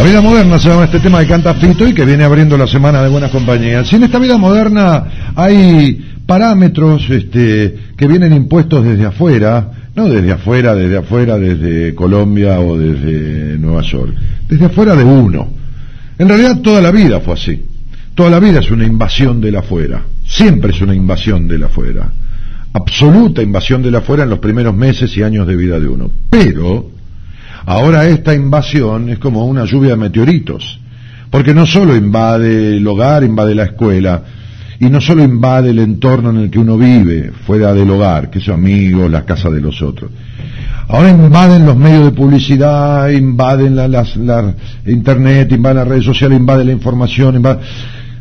La vida moderna se llama este tema de Canta Fito y que viene abriendo la semana de buenas compañías. Si en esta vida moderna hay parámetros este, que vienen impuestos desde afuera, no desde afuera, desde afuera, desde Colombia o desde Nueva York, desde afuera de uno. En realidad toda la vida fue así. Toda la vida es una invasión del afuera. Siempre es una invasión del afuera. Absoluta invasión del afuera en los primeros meses y años de vida de uno. Pero Ahora esta invasión es como una lluvia de meteoritos, porque no solo invade el hogar, invade la escuela, y no solo invade el entorno en el que uno vive, fuera del hogar, que son amigos, las casas de los otros. Ahora invaden los medios de publicidad, invaden la, las- la internet, invaden las redes sociales, invaden la información, invade-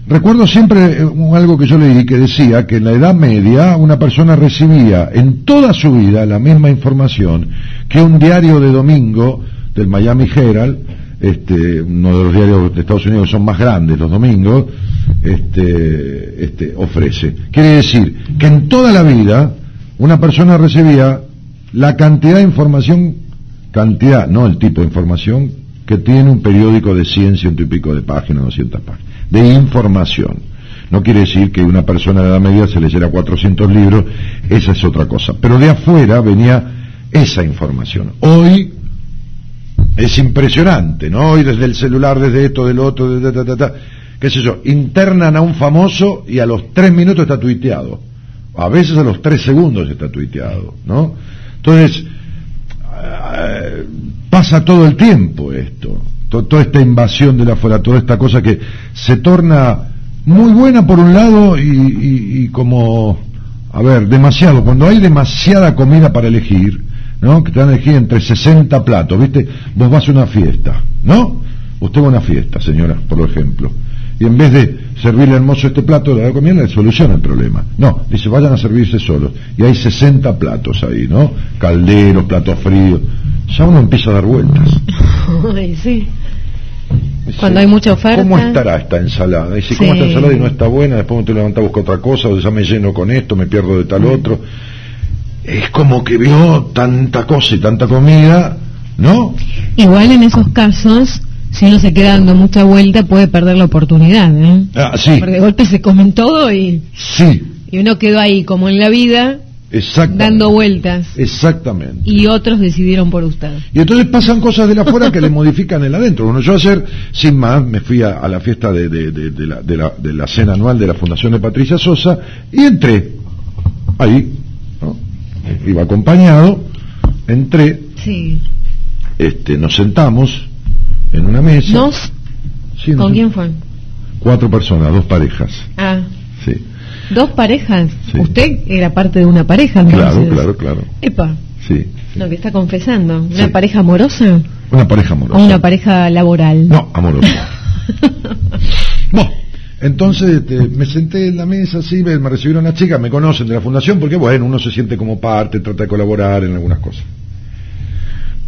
Recuerdo siempre eh, algo que yo leí que decía que en la Edad Media una persona recibía en toda su vida la misma información que un diario de domingo del Miami Herald, este, uno de los diarios de Estados Unidos que son más grandes los domingos, este, este, ofrece. Quiere decir que en toda la vida una persona recibía la cantidad de información, cantidad, no el tipo de información, que tiene un periódico de 100, ciento y pico de páginas, 200 páginas, de información. No quiere decir que una persona de edad media se leyera 400 libros, esa es otra cosa. Pero de afuera venía esa información. Hoy es impresionante, ¿no? Hoy desde el celular, desde esto, del otro, de, ta, ta, ta, qué sé yo, internan a un famoso y a los tres minutos está tuiteado. A veces a los tres segundos está tuiteado, ¿no? Entonces, pasa todo el tiempo esto, to- toda esta invasión de la afuera, toda esta cosa que se torna muy buena por un lado y, y- y como, a ver, demasiado, cuando hay demasiada comida para elegir, ¿no? Que te dan a elegir entre 60 platos, ¿viste? Vos vas a una fiesta, ¿no? Usted va a una fiesta, señora, por ejemplo, y en vez de servirle al mozo este plato de la comida, le soluciona el problema. No, dice, vayan a servirse solos. Y hay 60 platos ahí, ¿no? Calderos, platos fríos. Ya uno empieza a dar vueltas. Ay, sí. Dice, Cuando hay mucha oferta. ¿Cómo estará esta ensalada? Y si Sí. cómo esta ensalada y no está buena, después me te levantas a buscar otra cosa, o ya me lleno con esto, me pierdo de tal otro. Es como que vio tanta cosa y tanta comida, ¿no? Igual en esos casos, si uno se queda dando mucha vuelta, puede perder la oportunidad. ¿eh? Ah, sí, Porque de golpe se comen todo y, sí, y uno quedó ahí, como en la vida, dando vueltas. Exactamente. Y otros decidieron por usted. Y entonces pasan cosas de la afuera que le modifican el adentro. Bueno, yo ayer, sin más, me fui a, a la fiesta de, de- de- la, de la- de la cena anual de la Fundación de Patricia Sosa y entré ahí, ¿no? iba acompañado, entré, Sí. este, nos sentamos en una mesa. Sí, nos ¿Con quién fue? Cuatro personas, dos parejas. Ah, Sí, dos parejas. Sí. Usted era parte de una pareja, entonces. claro, claro, claro. Epa, Sí, lo que está confesando. ¿Una Sí. pareja amorosa una pareja amorosa. o una pareja laboral? No, amorosa. Bueno, entonces este, me senté en la mesa, así, me, me recibieron las chicas, me conocen de la fundación, porque bueno, uno se siente como parte, trata de colaborar en algunas cosas.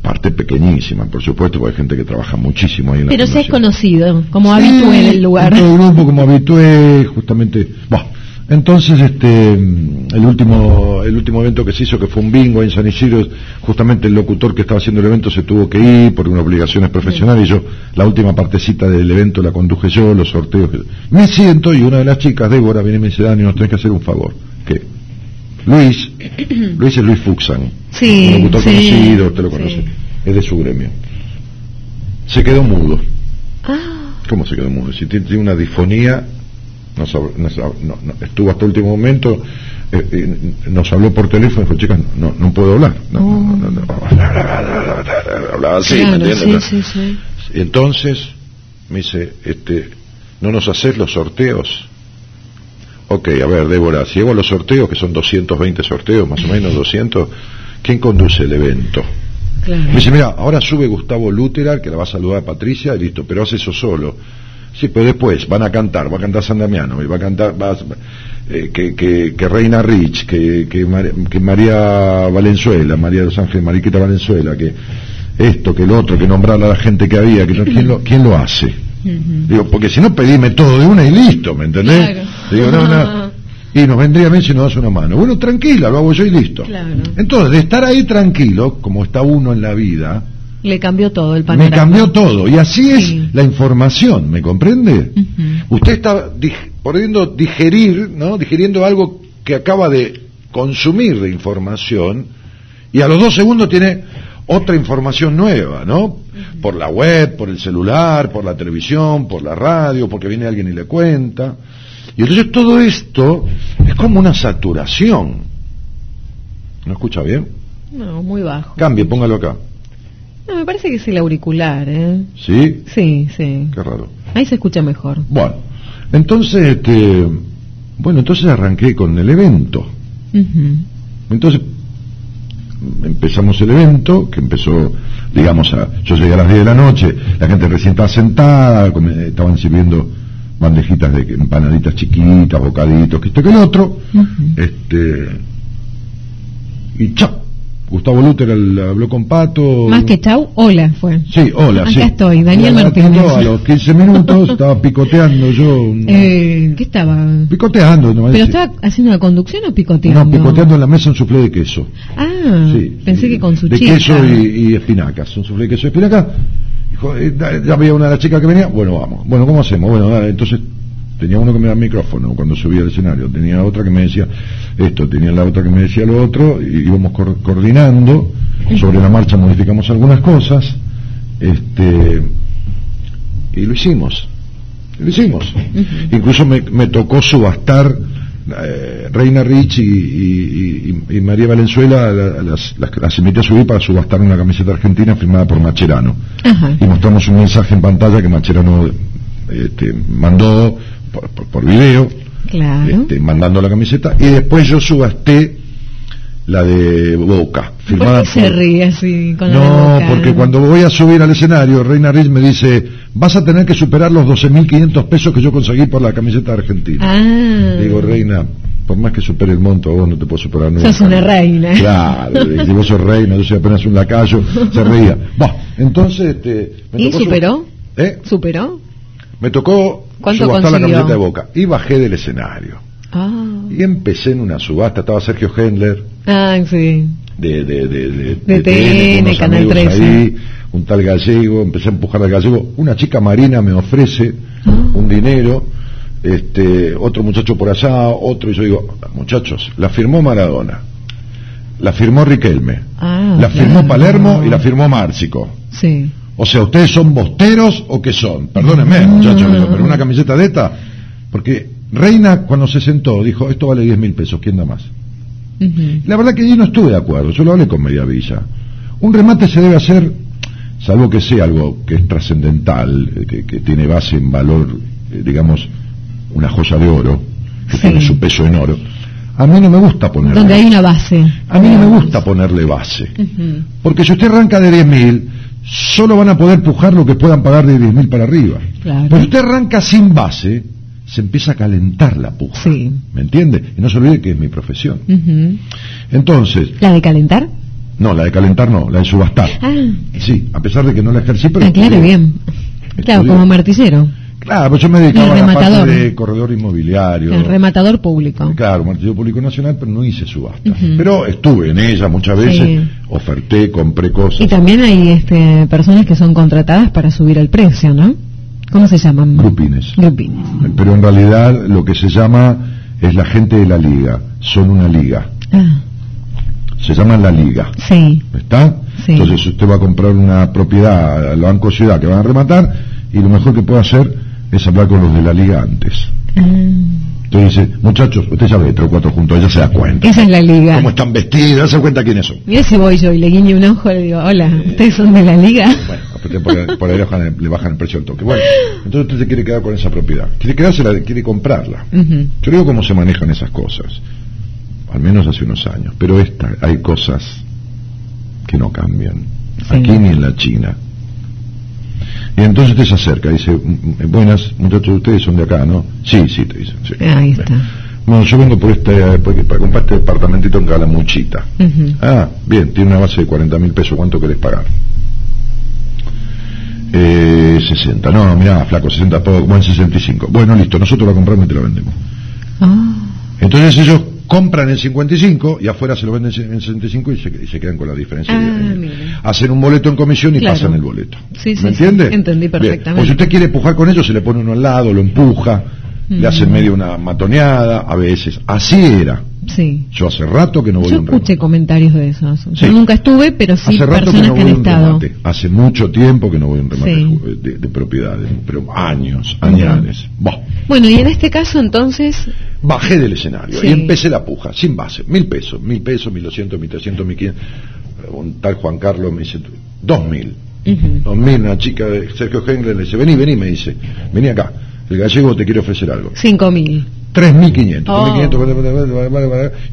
Parte pequeñísima, por supuesto, porque hay gente que trabaja muchísimo ahí en la Pero se es conocido, como Sí, habitué del lugar. en todo el grupo, como habitué, justamente. Bueno, Entonces, este, el último, el último evento que se hizo, que fue un bingo en San Isidro, justamente el locutor que estaba haciendo el evento se tuvo que ir por unas obligaciones profesionales y yo, la última partecita del evento la conduje yo, los sorteos. Me siento y una de las chicas, Débora, viene y me dice, Dani, nos tenés que hacer un favor. ¿Qué? Luis, Luis es Luis Fuxan, Sí, un locutor sí, conocido, usted lo sí. conoce, es de su gremio. Se quedó mudo. Ah, ¿Cómo se quedó mudo? Si tiene, una disfonía, nos, nos no- no, estuvo hasta el último momento, eh, eh, nos habló por teléfono y dijo, chicas, no, no puedo hablar. No. Hablaba así, ¿me entiendes? sí, sí, sí. Entonces me dice, este, ¿no nos haces los sorteos? Ok, a ver, Débora, si hago los sorteos, que son 220 sorteos, más o menos 200, ¿quién conduce el evento? Claro. Me dice, mira, ahora sube Gustavo Luterar, que la va a saludar a Patricia, y listo, pero hace eso solo. Sí, pero después van a cantar, va a cantar San Damiano, y va a cantar va eh, que, que, que Reina Rich, que, que, Mar- que María Valenzuela, María de los Ángeles, Mariquita Valenzuela, que esto, que el otro, que nombrar a la gente que había, que no- ¿quién, lo, ¿quién lo hace? Digo, porque si no pedime todo de una y listo, ¿me entendés? Claro. Digo, no, no. Y nos vendría bien si nos das una mano. Bueno, tranquila, lo hago yo y listo. Claro. Entonces, de estar ahí tranquilo, como está uno en la vida, Le cambió todo el me panorama. cambió todo. Y así es Sí. la información, ¿me comprende? Usted está dig- pudiendo digerir, ¿no? Digiriendo algo que acaba de consumir de información y a los dos segundos tiene otra información nueva, ¿no? Por la web, por el celular, por la televisión, por la radio, porque viene alguien y le cuenta. Y entonces todo esto es como una saturación. ¿No escucha bien? No, muy bajo. Cambie, póngalo acá. No, me parece que es el auricular, ¿eh? ¿Sí? Sí, sí. Qué raro. Ahí se escucha mejor. Bueno, entonces, este, bueno, entonces arranqué con el evento. Entonces empezamos el evento, que empezó, digamos, a, yo llegué a las 10 de la noche, la gente recién estaba sentada, estaban sirviendo bandejitas de empanaditas chiquitas, bocaditos, que esto que el otro, este, y chao, Gustavo Luther el- habló con Pato. Más que chau, hola fue. Sí, hola, Acá sí. estoy, Daniel Martínez. A los 15 minutos estaba picoteando yo. Eh, ¿Qué estaba? Picoteando, no ¿Pero estaba haciendo la conducción o picoteando? No, picoteando en la mesa un soufflé de queso. Ah, Sí, pensé que con su De chica. queso y, y espinacas. Un soufflé de queso y espinacas. Dijo, eh, ya había una de las chicas que venía. Bueno, vamos. Bueno, ¿cómo hacemos? Bueno, entonces tenía uno que me daba el micrófono cuando subía al escenario. Tenía otra que me decía esto, tenía la otra que me decía lo otro. Y íbamos coordinando. Sobre la marcha modificamos algunas cosas. Este. Y lo hicimos. Lo hicimos. Incluso me, me tocó subastar eh, Reina Rich y, y- y- y María Valenzuela, la- las, las, las invité a subir para subastar una camiseta argentina firmada por Macherano. Y mostramos un mensaje en pantalla que Macherano este, mandó por, por- por video, Claro. este, mandando la camiseta, y después yo subasté la de Boca, firmada ¿Por qué se ríe así con no, porque cuando voy a subir al escenario, Reina Rich me dice, vas a tener que superar los 12.500 pesos que yo conseguí por la camiseta argentina. Ah. Digo, Reina, por más que supere el monto, vos no te puedo superar nunca. Sos una reina. Claro, si vos sos reina, yo soy apenas un lacayo, se reía. Bah, entonces, este... me ¿Y tocó su- superó? ¿Eh? ¿Superó? Me tocó ¿Cuánto subastar la camiseta de Boca. Y bajé del escenario. Ah. Y empecé en una subasta, estaba Sergio Hendler, Ah, sí. de, de, de, de, TN, unos Canal amigos 13. ahí, un tal gallego, empecé a empujar al gallego, una chica marina me ofrece Ah. un dinero, este, otro muchacho por allá, otro, y yo digo, muchachos, la firmó Maradona, la firmó Riquelme, Ah, la firmó. Palermo y la firmó Márcico. Sí. O sea, ¿ustedes son bosteros o qué son? Perdónenme, muchachos, digo, pero una camiseta de esta, porque Reina cuando se sentó dijo, esto vale 10 mil pesos, ¿quién da más? La verdad que yo no estuve de acuerdo, yo lo hablé con Mediavilla. Un remate se debe hacer, salvo que sea algo que es trascendental, eh, que, que tiene base en valor, eh, digamos, una joya de oro, que Sí. tiene su peso en oro. A mí no me gusta ponerle Donde hay una base. A mí no me gusta ponerle base. Porque si usted arranca de 10.000, solo van a poder pujar lo que puedan pagar de 10.000 para arriba. Claro. Si usted arranca sin base, se empieza a calentar la puja. Sí. ¿Me entiende? Y no se olvide que es mi profesión. Entonces, ¿La de calentar? no, la de calentar no, la de subastar. Ah, Sí, a pesar de que no la ejercí, pero... ah claro, estudié. bien. Claro, como martillero. Claro, pues yo me dedicaba a la parte de corredor inmobiliario. El rematador público. Claro, Martillo Público Nacional, pero no hice subasta. Pero estuve en ella muchas veces, Sí. oferté, compré cosas. Y también hay este, personas que son contratadas para subir el precio, ¿no? ¿Cómo se llaman? Grupines. Grupines. Pero en realidad lo que se llama es la gente de la liga. Son una liga. Ah, Se llama la liga. sí. ¿Está? Sí. Entonces usted va a comprar una propiedad al Banco Ciudad que van a rematar y lo mejor que puede hacer es hablar con los de la liga antes. Ah, Entonces dice, muchachos, usted ya ve tres o cuatro juntos, ya se da cuenta. esa es la liga. ¿Cómo están vestidos? Se cuenta quiénes son. Mira si voy yo y le guiño un ojo y le digo, hola, ¿ustedes son de la liga? Bueno, por, por ahí le bajan, el, le bajan el precio al toque. Bueno, entonces usted se quiere quedar con esa propiedad. Quiere quedársela, quiere comprarla. Yo digo cómo se manejan esas cosas. Al menos hace unos años. Pero esta, hay cosas que no cambian. Sí. Aquí ni en la China. Y entonces te se acerca y dice, "Mm, mm, buenas, muchachos, ustedes son de acá, ¿no? Sí, sí, te dicen. Sí. Ahí está. Bueno, yo vengo por este, porque- para comprar este departamentito en Calamuchita. Ujú. Ah, bien, tiene una base de 40 mil pesos, ¿cuánto querés pagar? Eh, 60, no, mirá, flaco, 60, poco, bueno, 65. Bueno, listo, nosotros lo compramos y te lo vendemos. Ah, Entonces ellos compran en 55 y afuera se lo venden en 65 y se, y se quedan con la diferencia. Ah, mira. Hacen un boleto en comisión y Claro. pasan el boleto. Sí, ¿Me sí. entiende? Entendí Bien. perfectamente. O si usted quiere empujar con ellos, se le pone uno al lado, lo empuja, le hace Mm. medio una matoneada, a veces. Así era. sí. Yo hace rato que no voy Yo a un escuché remate. comentarios de esos. Sí. Yo nunca estuve, pero sí Hace rato que personas no que, voy a han un estado. remate. Hace mucho tiempo que no voy a un remate Sí. de, de propiedades, pero años, añares. Bah. Bueno, y en este caso entonces, Bajé del escenario Sí. y empecé la puja, sin base, mil pesos, mil pesos, mil doscientos, mil trescientos, mil quinientos. Un tal Juan Carlos me dice, dos mil. Dos mil, una chica de Sergio Hengler le dice, vení, vení, me dice, vení acá, el gallego te quiere ofrecer algo. cinco mil. Tres mil quinientos, Oh.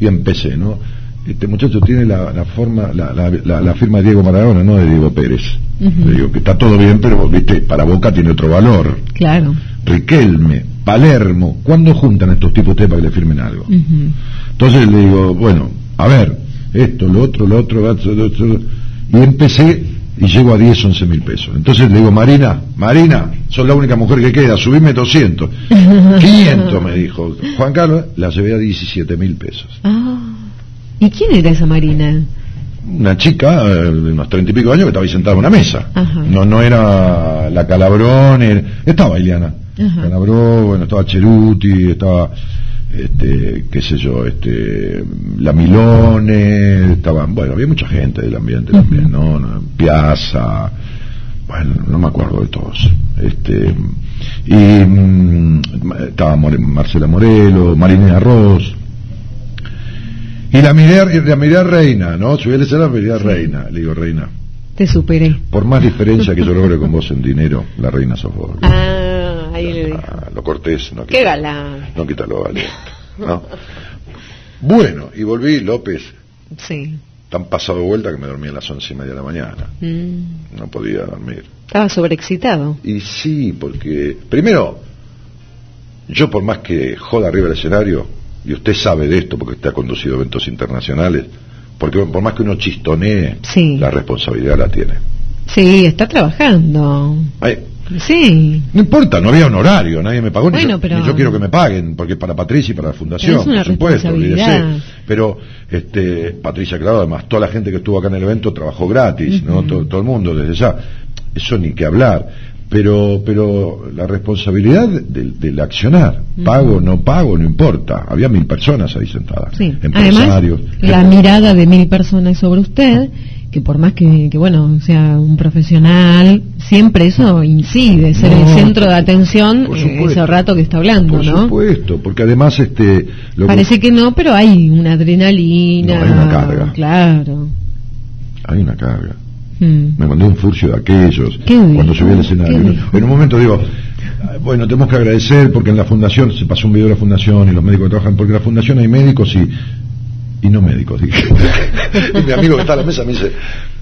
y empecé, ¿no? Este muchacho tiene la, la forma, la, la, la- firma de Diego Maradona, no de Diego Pérez. Le digo que está todo bien, pero, viste, para Boca tiene otro valor. Claro. Riquelme, Palermo, ¿cuándo juntan estos tipos ustedes para que le firmen algo? Entonces le digo, bueno, a ver, esto, lo otro, lo otro, lo otro, lo otro, y empecé y llego a 10, 11 mil pesos. Entonces le digo, Marina, Marina, sos la única mujer que queda, subime 200. 500 me dijo. Juan Carlos, la llevé a 17 mil pesos. Ah. ¿Y quién era esa Marina? Una chica eh, de unos treinta y pico de años que estaba ahí sentada en una mesa. Ajá. No no era la Calabrón, era- estaba Iliana. Ajá. Calabrón, bueno, estaba Cheruti, estaba, este, qué sé yo, este, la Milone, estaban, bueno, había mucha gente del ambiente también, ¿no? Piazza, bueno, no me acuerdo de todos. Este, y mm, estaba More- Marcela Morelo, Marina Arroz, y la miré, la miré a Reina, ¿no? Subí al escenario, miré a Reina. Le digo, Reina, Te superé. por más diferencia que yo logre con vos en dinero, la Reina sos vos. Ah, ahí dijo. Ah, lo cortés, no Qué quita, galán. no quita lo valiente, ¿no? Bueno, y volví, López, Sí. tan pasado vuelta que me dormí a las once y media de la mañana. Mm. No podía dormir. Estaba sobreexcitado. Y sí, porque, primero, yo por más que joda arriba del escenario, y usted sabe de esto porque usted ha conducido eventos internacionales, porque por más que uno chistonee, Sí. la responsabilidad la tiene. Sí, está trabajando. Ay, Sí. no importa, no había un horario, nadie me pagó, ni Bueno, yo, pero- ni yo quiero que me paguen, porque para Patricia y para la fundación, Pero es una por supuesto, responsabilidad. olvídese. Pero este, Patricia, claro, además, toda la gente que estuvo acá en el evento trabajó gratis, ¿no? Todo, todo el mundo, desde ya. Eso ni que hablar. Pero, pero la responsabilidad del, del accionar, pago, no pago, no importa. Había mil personas ahí sentadas. Sí. Empresarios. Además, la mirada de mil personas sobre usted, que por más que, que, bueno, sea un profesional, siempre eso incide, ser el centro de atención por eh, supuesto. ese rato que está hablando, Por ¿no? supuesto, porque además este lo que- Parece que no, pero hay una adrenalina. No, hay una carga. Claro. hay una carga. Mm. me mandé un furcio de aquellos cuando subí al escenario. En un momento digo, ah, bueno, tenemos que agradecer porque en la fundación, se pasó un video de la fundación y los médicos que trabajan, porque en la fundación hay médicos y, y no médicos, dije. y mi amigo que está a la mesa me dice,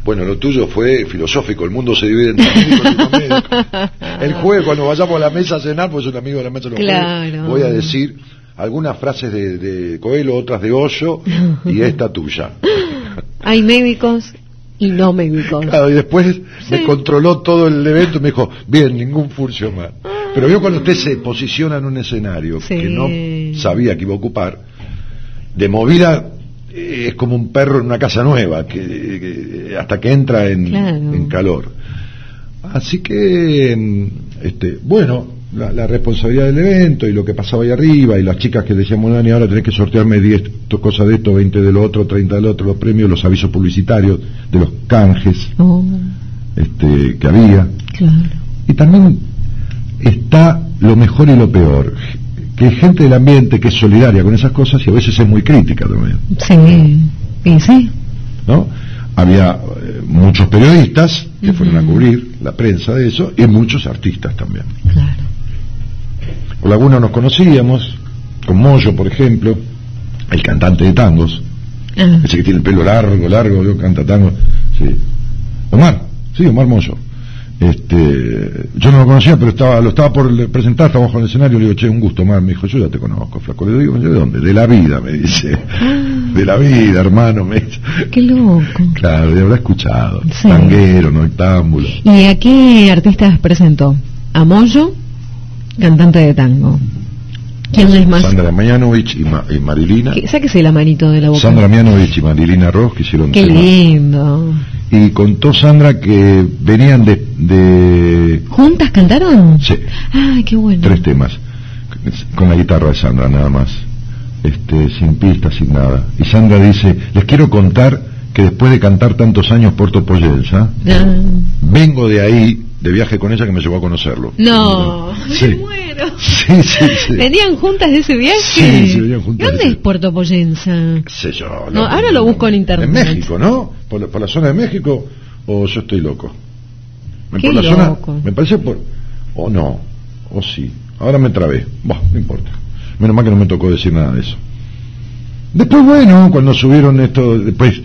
bueno, lo tuyo fue filosófico, el mundo se divide entre médicos y no médicos. El jueves cuando vayamos a la mesa a cenar, pues un amigo de la mesa los Claro. voy a decir algunas frases de, de Coelho, otras de Hoyo y esta tuya. Hay médicos y no médicos. Claro, y después me controló todo el evento y me dijo, bien, ningún furcio más. Pero yo cuando usted se posiciona en un escenario Sí. que no sabía que iba a ocupar, de movida eh, es como un perro en una casa nueva, que, que- hasta que entra en, Claro. en calor. Así que, mm, este, bueno, la, la responsabilidad del evento y lo que pasaba ahí arriba y las chicas que decíamos, Dani, ahora tenés que sortearme 10 to- cosas de esto, 20 de lo otro, 30 de lo otro, los premios, los avisos publicitarios, de los canjes Oh, este, que había. claro. Y también está lo mejor y lo peor, que hay gente del ambiente que es solidaria con esas cosas y a veces es muy crítica también, Sí, y sí. ¿no? Había eh, muchos periodistas que fueron a cubrir la prensa de eso y muchos artistas también. Claro. Con algunos nos conocíamos, con Moyo, por ejemplo, el cantante de tangos, Ah, ese que tiene el pelo largo, largo, yo canta tango, sí. Omar, sí, Omar Moyo. Este, yo no lo conocía, pero estaba, lo estaba por presentar, estaba bajo el escenario, le digo, che, un gusto, Omar, me dijo, yo ya te conozco, flaco, le digo, ¿de dónde? De la vida, me dice, de la vida, hermano, me dice. qué loco. Claro, le habrá escuchado, Sí. tanguero, noctámbulo. ¿Y a qué artistas presentó? A Moyo, cantante de tango. ¿Quién es más? Sandra Mianovich y, Ma- y Marilina. ¿Qué- Sáquese la manito de la boca. Sandra Mianovich y Marilina Ross que hicieron Qué temas. lindo. Y contó Sandra que venían de, de ¿Juntas cantaron? sí, Ay, qué bueno. tres temas con la guitarra de Sandra nada más este sin pistas sin nada y Sandra dice les quiero contar que después de cantar tantos años Puerto Poyensa Ah, vengo de ahí de viaje con ella que me llevó a conocerlo No, sí me muero. sí sí sí ¿Venían juntas de ese viaje? Sí, sí, venían juntas ¿Y ¿Dónde de es Puerto Poyensa? qué sé yo No, ahora lo busco en internet. en México ¿no? por, la- por la zona de México o yo estoy loco Me- Qué por la zona- loco. me parece por o no o sí ahora me trabé Bah, no importa menos mal que no me tocó decir nada de eso después bueno cuando subieron esto después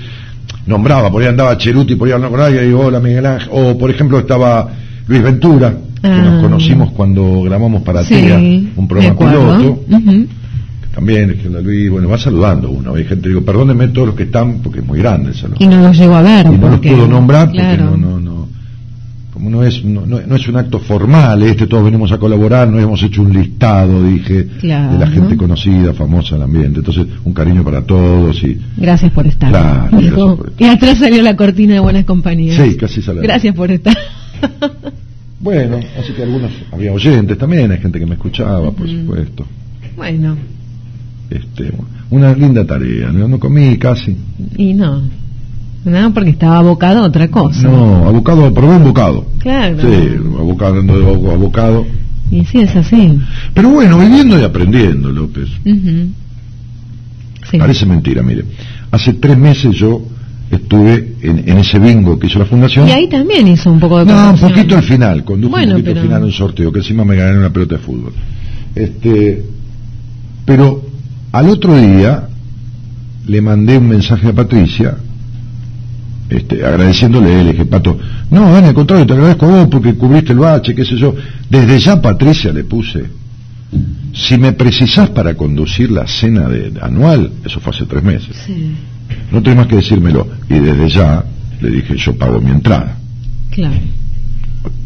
nombraba por ahí andaba Cheruti por ahí hablando con alguien y digo hola Miguel Ángel o por ejemplo estaba Luis Ventura que Ah. nos conocimos cuando grabamos para Sí, TEA un programa piloto Ujú. también es que la Luis bueno va saludando uno hay gente digo perdónenme todos los que están porque es muy grande el salón Y no los llego a ver. y no los puedo nombrar porque no, no, no, como no es, no, no- no es un acto formal, este todos venimos a colaborar, no hemos hecho un listado, dije, Claro. de la gente conocida, famosa del ambiente, entonces un cariño para todos y Gracias por estar. Claro, gracias por estar. Y atrás salió la cortina de buenas compañías. sí, casi sale. Gracias por estar. Bueno, así que algunos, había oyentes también, hay gente que me escuchaba, por supuesto. bueno, Este, una linda tarea, no, no comí casi. y no. No, porque estaba abocado a otra cosa. No, abocado, probé un bocado. Claro. Sí, abocado, hablando abocado. Y sí, es así. Pero bueno, viviendo y aprendiendo, López. Ujú. Sí. Parece mentira, mire. Hace tres meses yo estuve en, en ese bingo que hizo la fundación. Y ahí también hizo un poco de no, un poquito al final, conduje Bueno, un poquito pero- al final un sorteo, que encima me gané una pelota de fútbol. Este, pero al otro día le mandé un mensaje a Patricia, este, agradeciéndole, le dije, Pato, no, Dani, al contrario, te agradezco a vos porque cubriste el bache, qué sé yo. Desde ya Patricia le puse, si me precisás para conducir la cena de, anual, eso fue hace tres meses. Sí, No tenés más que decírmelo. Y desde ya le dije, yo pago mi entrada. claro.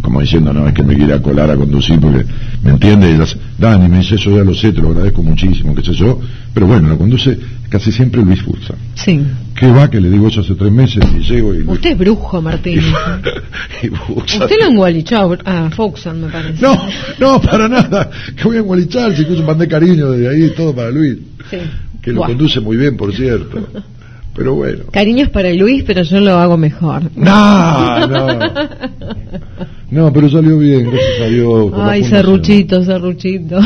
Como diciendo, no, es que me quiere colar a conducir porque, ¿me entiende? Y las- Dani me dice, eso ya lo sé, te lo agradezco muchísimo, qué sé yo. Pero bueno, lo conduce casi siempre Luis Fulsa. Sí. ¿Qué va? Que le digo eso hace tres meses y llego y... Usted es brujo, Martín. y Usted lo engualichó a Foxan, me parece. No, no, para nada. Que voy a engualichar, si incluso mandé cariño desde ahí, todo para Luis. Sí. Que lo Buah. conduce muy bien, por cierto. Pero bueno. Cariños para Luis, pero yo lo hago mejor. No, no. No, pero salió bien, gracias a Dios. Ay, serruchito, serruchito.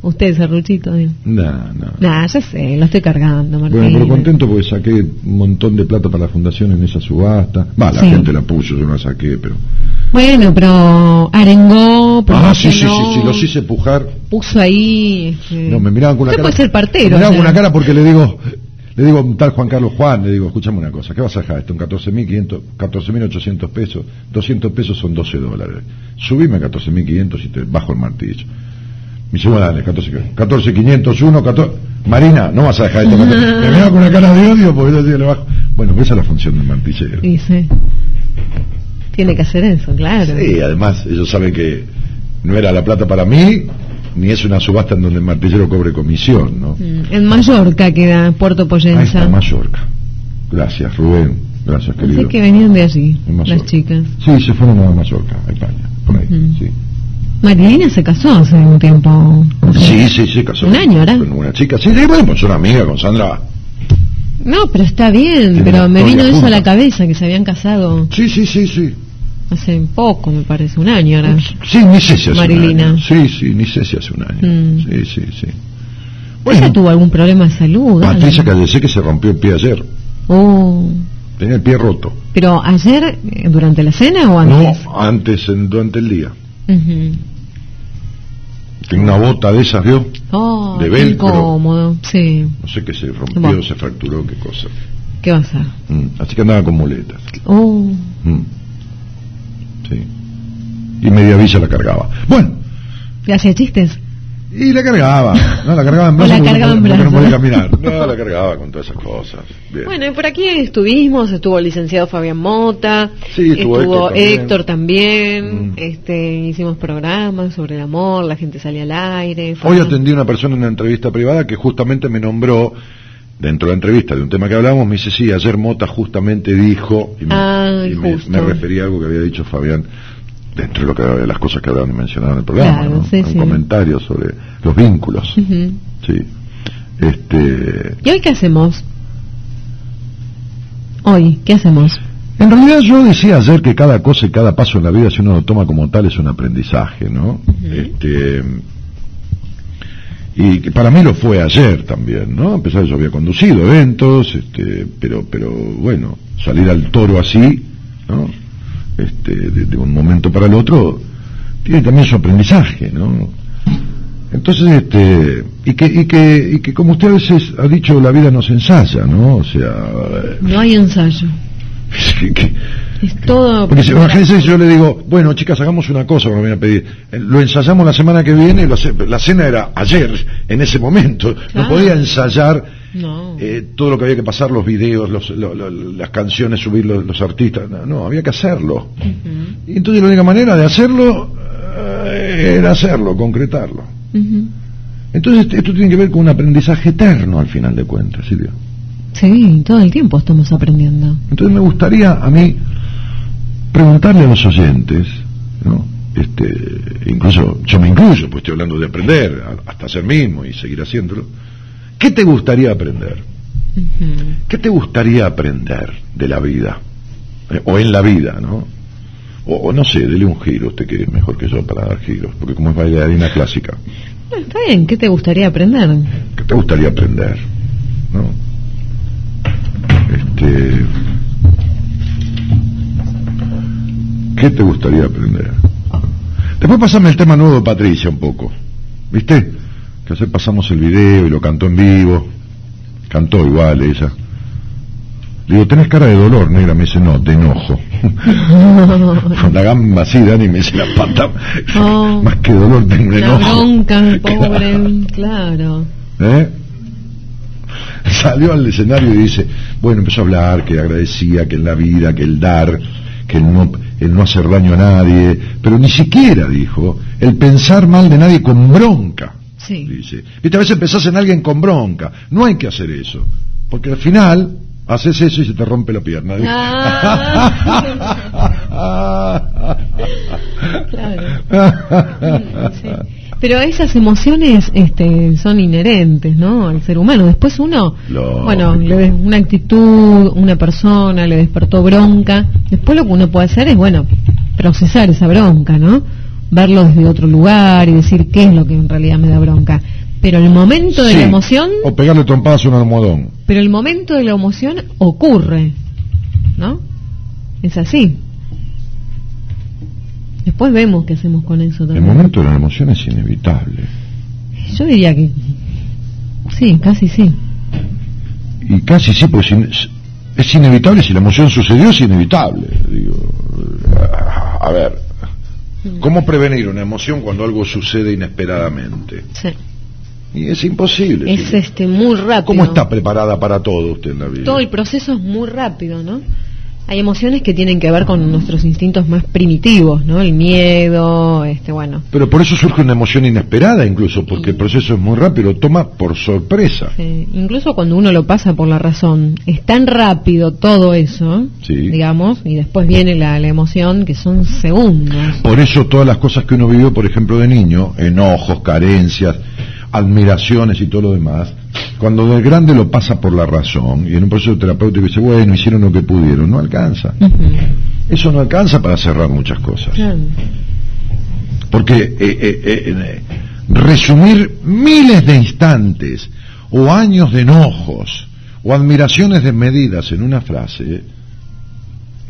Usted, serruchito. No, no. Nah, ya sé, lo estoy cargando, Martín. Bueno, pero contento porque saqué un montón de plata para la fundación en esa subasta. Va, la Sí. gente la puso, yo no la saqué, pero. Bueno, pero arengó, Ah, sí, sí, sí, los hice pujar. Puso ahí. este, No, me miraban con la Usted cara. puede ser partero. Me miraban con una cara porque le digo, le digo un tal Juan Carlos Juan, le digo, escúchame una cosa, ¿qué vas a dejar esto? En 14.500, 14.800 pesos, 200 pesos son 12 dólares. Subime a 14.500 y te bajo el martillo. Me dice, bueno, dale, 14.500, 14.501, 14... Marina, no vas a dejar esto. 14. Me miraban con una cara de odio porque yo le bajo. Bueno, esa es la función del martillero. Dice. Tiene que hacer eso, claro. Sí, además ellos saben que no era la plata para mí, ni es una subasta en donde el martillero cobre comisión, ¿no? Mm, En Mallorca queda Puerto Ahí Poyensa. está Mallorca. Gracias, Rubén. Gracias, querido. Sé que venían de allí, En Mallorca. las chicas. Sí, se fueron a Mallorca, a España, por ahí, sí. Marilina se casó hace un tiempo. Sí, sí, sí, casó Un año, ¿verdad? Con una chica. Sí, bueno, pues una amiga, con Sandra. No, pero está bien, pero me vino eso a la cabeza, que se habían casado Sí, sí, sí, sí. Hace poco, me parece, un año ahora. Sí, ni sé si hace Marilina. un año. Sí, sí, ni sé si hace un año. Mm. Sí, sí, sí. ¿Ella tuvo algún problema de salud? Patricia? Callecé que se rompió el pie ayer. Oh, Tenía el pie roto. pero ayer, eh, durante la cena o antes? No, antes, en- durante el día. Ujú. Tenía una bota de esas, ¿vio? Oh, De velcro. incómodo. Sí, No sé qué se rompió, Bueno. se fracturó, qué cosa. ¿qué va a hacer? Mm, Así que andaba con muletas. Oh, Mm. Sí. Y media villa la cargaba. Bueno, ¿le hacía chistes? y la cargaba. No, la cargaba en brazos. la cargaba no, en no brazos. podía caminar. No, la cargaba con todas esas cosas. Bien. Bueno, y por aquí estuvimos, estuvo el licenciado Fabián Mota, Sí, estuvo Héctor también. también, Mm. este, hicimos programas sobre el amor, la gente salía al aire. fue- Hoy atendí a una persona en una entrevista privada que justamente me nombró, dentro de la entrevista de un tema que hablábamos, me dice, sí, ayer Mota justamente dijo, y me, Ay, y me- justo. me refería a algo que había dicho Fabián, dentro de, lo que, de las cosas que hablaban y mencionaban en el programa, Claro, ¿no? sí, un sí. comentario sobre los vínculos. Sí. Este, ¿Y hoy qué hacemos? Hoy, ¿qué hacemos? en realidad yo decía ayer que cada cosa y cada paso en la vida, si uno lo toma como tal, es un aprendizaje, ¿no? Este y que para mí lo fue ayer también, ¿no? A pesar de que yo había conducido eventos, este, pero, pero bueno, salir al toro así, ¿no? Este, de, de un momento para el otro, tiene también su aprendizaje, ¿no? Entonces, este, y que, y que, y que como usted a veces ha dicho, la vida nos ensaya, ¿no? O sea, No hay ensayo. Es todo... porque si imagínense yo le digo, bueno chicas, hagamos una cosa, me voy a pedir, Eh, lo ensayamos la semana que viene, lo hace- la cena era ayer, en ese momento, no podía ensayar No. eh, todo lo que había que pasar, los videos, los- lo- lo- las canciones, subir los, los artistas, no, no, había que hacerlo. Y entonces la única manera de hacerlo eh, era hacerlo, concretarlo. Entonces esto tiene que ver con un aprendizaje eterno al final de cuentas, Silvia. Sí, todo el tiempo estamos aprendiendo. Entonces me gustaría a mí preguntarle a los oyentes, ¿no? Este, incluso yo me incluyo, pues estoy hablando de aprender, hasta ser mismo y seguir haciéndolo. ¿Qué te gustaría aprender? ¿Qué te gustaría aprender de la vida? Eh, o en la vida, ¿no? O, o no sé, dele un giro, usted que es mejor que yo para dar giros, porque como es bailarina clásica, No, está bien, ¿qué te gustaría aprender? ¿qué te gustaría aprender? ¿No? Este, ¿Qué te gustaría aprender? Después pasame el tema nuevo de Patricia un poco. ¿Viste? Que ayer pasamos el video y lo cantó en vivo. Cantó igual ella. Le digo, tenés cara de dolor, negra. Me dice, no, de enojo. Con la gamba así, Dani, me dice la pata. Oh. Más que dolor, tengo La enojo. bronca, pobre, claro. ¿Eh? Salió al escenario y dice, bueno, empezó a hablar que agradecía, que en la vida, que el dar, que el no, el no hacer daño a nadie, pero ni siquiera dijo el pensar mal de nadie con bronca. Sí. Dice, viste, a veces pensás en alguien con bronca, no hay que hacer eso, porque al final haces eso y se te rompe la pierna. Claro. Sí. Pero esas emociones este, son inherentes, ¿no? Al ser humano. Después uno, bueno, le una actitud, una persona le despertó bronca. Después lo que uno puede hacer es, bueno, procesar esa bronca, ¿no? Verlo desde otro lugar y decir qué es lo que en realidad me da bronca. Pero el momento de la emoción, O pegarle trompadas a un almohadón. pero el momento de la emoción ocurre, ¿no? Es así. Después vemos qué hacemos con eso El también. momento de la emoción es inevitable. Yo diría que sí, casi sí. Y casi sí, pues es, inevitable, si la emoción sucedió es inevitable. Digo, a ver, ¿cómo prevenir una emoción cuando algo sucede inesperadamente? Sí. Y es imposible. Es este muy rápido. ¿Cómo está preparada para todo usted en la vida? Todo el proceso es muy rápido, ¿no? Hay emociones que tienen que ver con nuestros instintos más primitivos, ¿no? El miedo, este, bueno. Pero por eso surge una emoción inesperada incluso, porque el proceso es muy rápido, toma por sorpresa. Sí, incluso cuando uno lo pasa por la razón, es tan rápido todo eso, Sí. digamos, y después viene la, la emoción que son segundos. Por eso todas las cosas que uno vivió, por ejemplo, de niño, enojos, carencias, admiraciones y todo lo demás, cuando de grande lo pasa por la razón y en un proceso terapéutico dice, bueno, hicieron lo que pudieron, no alcanza. Eso no alcanza para cerrar muchas cosas. Claro. Porque eh, eh, eh, resumir miles de instantes o años de enojos o admiraciones desmedidas en una frase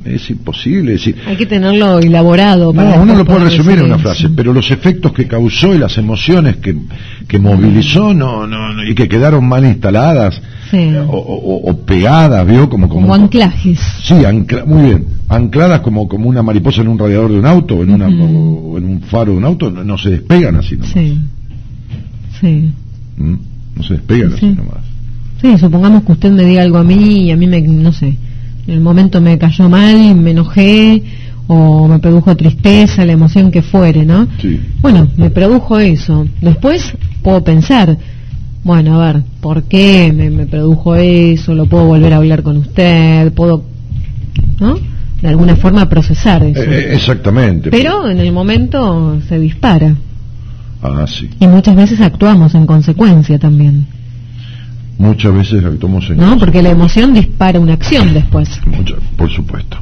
es imposible. Decir, Hay que tenerlo elaborado. para no, uno lo puede resumir en una frase, eso. pero los efectos que causó y las emociones que, que movilizó no, no, no, y que quedaron mal instaladas Sí. o, o- o pegadas, ¿vio? Como, como, Como anclajes. Sí, ancla- muy bien. Ancladas como, como una mariposa en un radiador de un auto o en, una, o en un faro de un auto, no, no se despegan así nomás. Sí. Sí. ¿Mm? No se despegan Sí. así nomás. Sí, supongamos que usted me diga algo a mí y a mí me, no sé, en el momento me cayó mal, me enojé o me produjo tristeza, la emoción que fuere, ¿no? Sí. Bueno, me produjo eso. Después puedo pensar, bueno, a ver, ¿por qué me, me produjo eso? ¿Lo puedo volver a hablar con usted? ¿Puedo, no? De alguna forma procesar eso. Eh, eh, exactamente. Pero en el momento se dispara Ah, sí. y muchas veces actuamos en consecuencia también, Muchas veces actuamos en ¿no? Porque la emoción dispara una acción después. Mucha- por supuesto.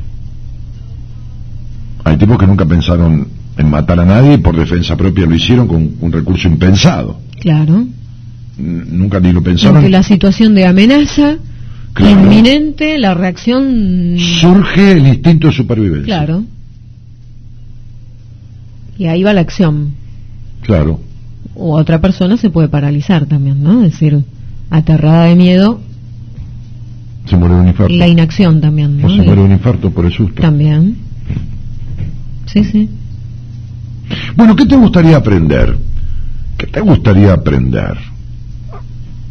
Hay tipos que nunca pensaron en matar a nadie y por defensa propia lo hicieron con un recurso impensado. Claro. N- Nunca ni lo pensaron. Ante la situación de amenaza Claro. inminente, la reacción... Surge el instinto de supervivencia. Claro. Y ahí va la acción. Claro. O otra persona se puede paralizar también, ¿no? Es decir, aterrada de miedo, Se muere de un infarto. la inacción también, o ¿no? se muere de un infarto por el susto. También. Sí, sí. Bueno, ¿qué te gustaría aprender? ¿Qué te gustaría aprender?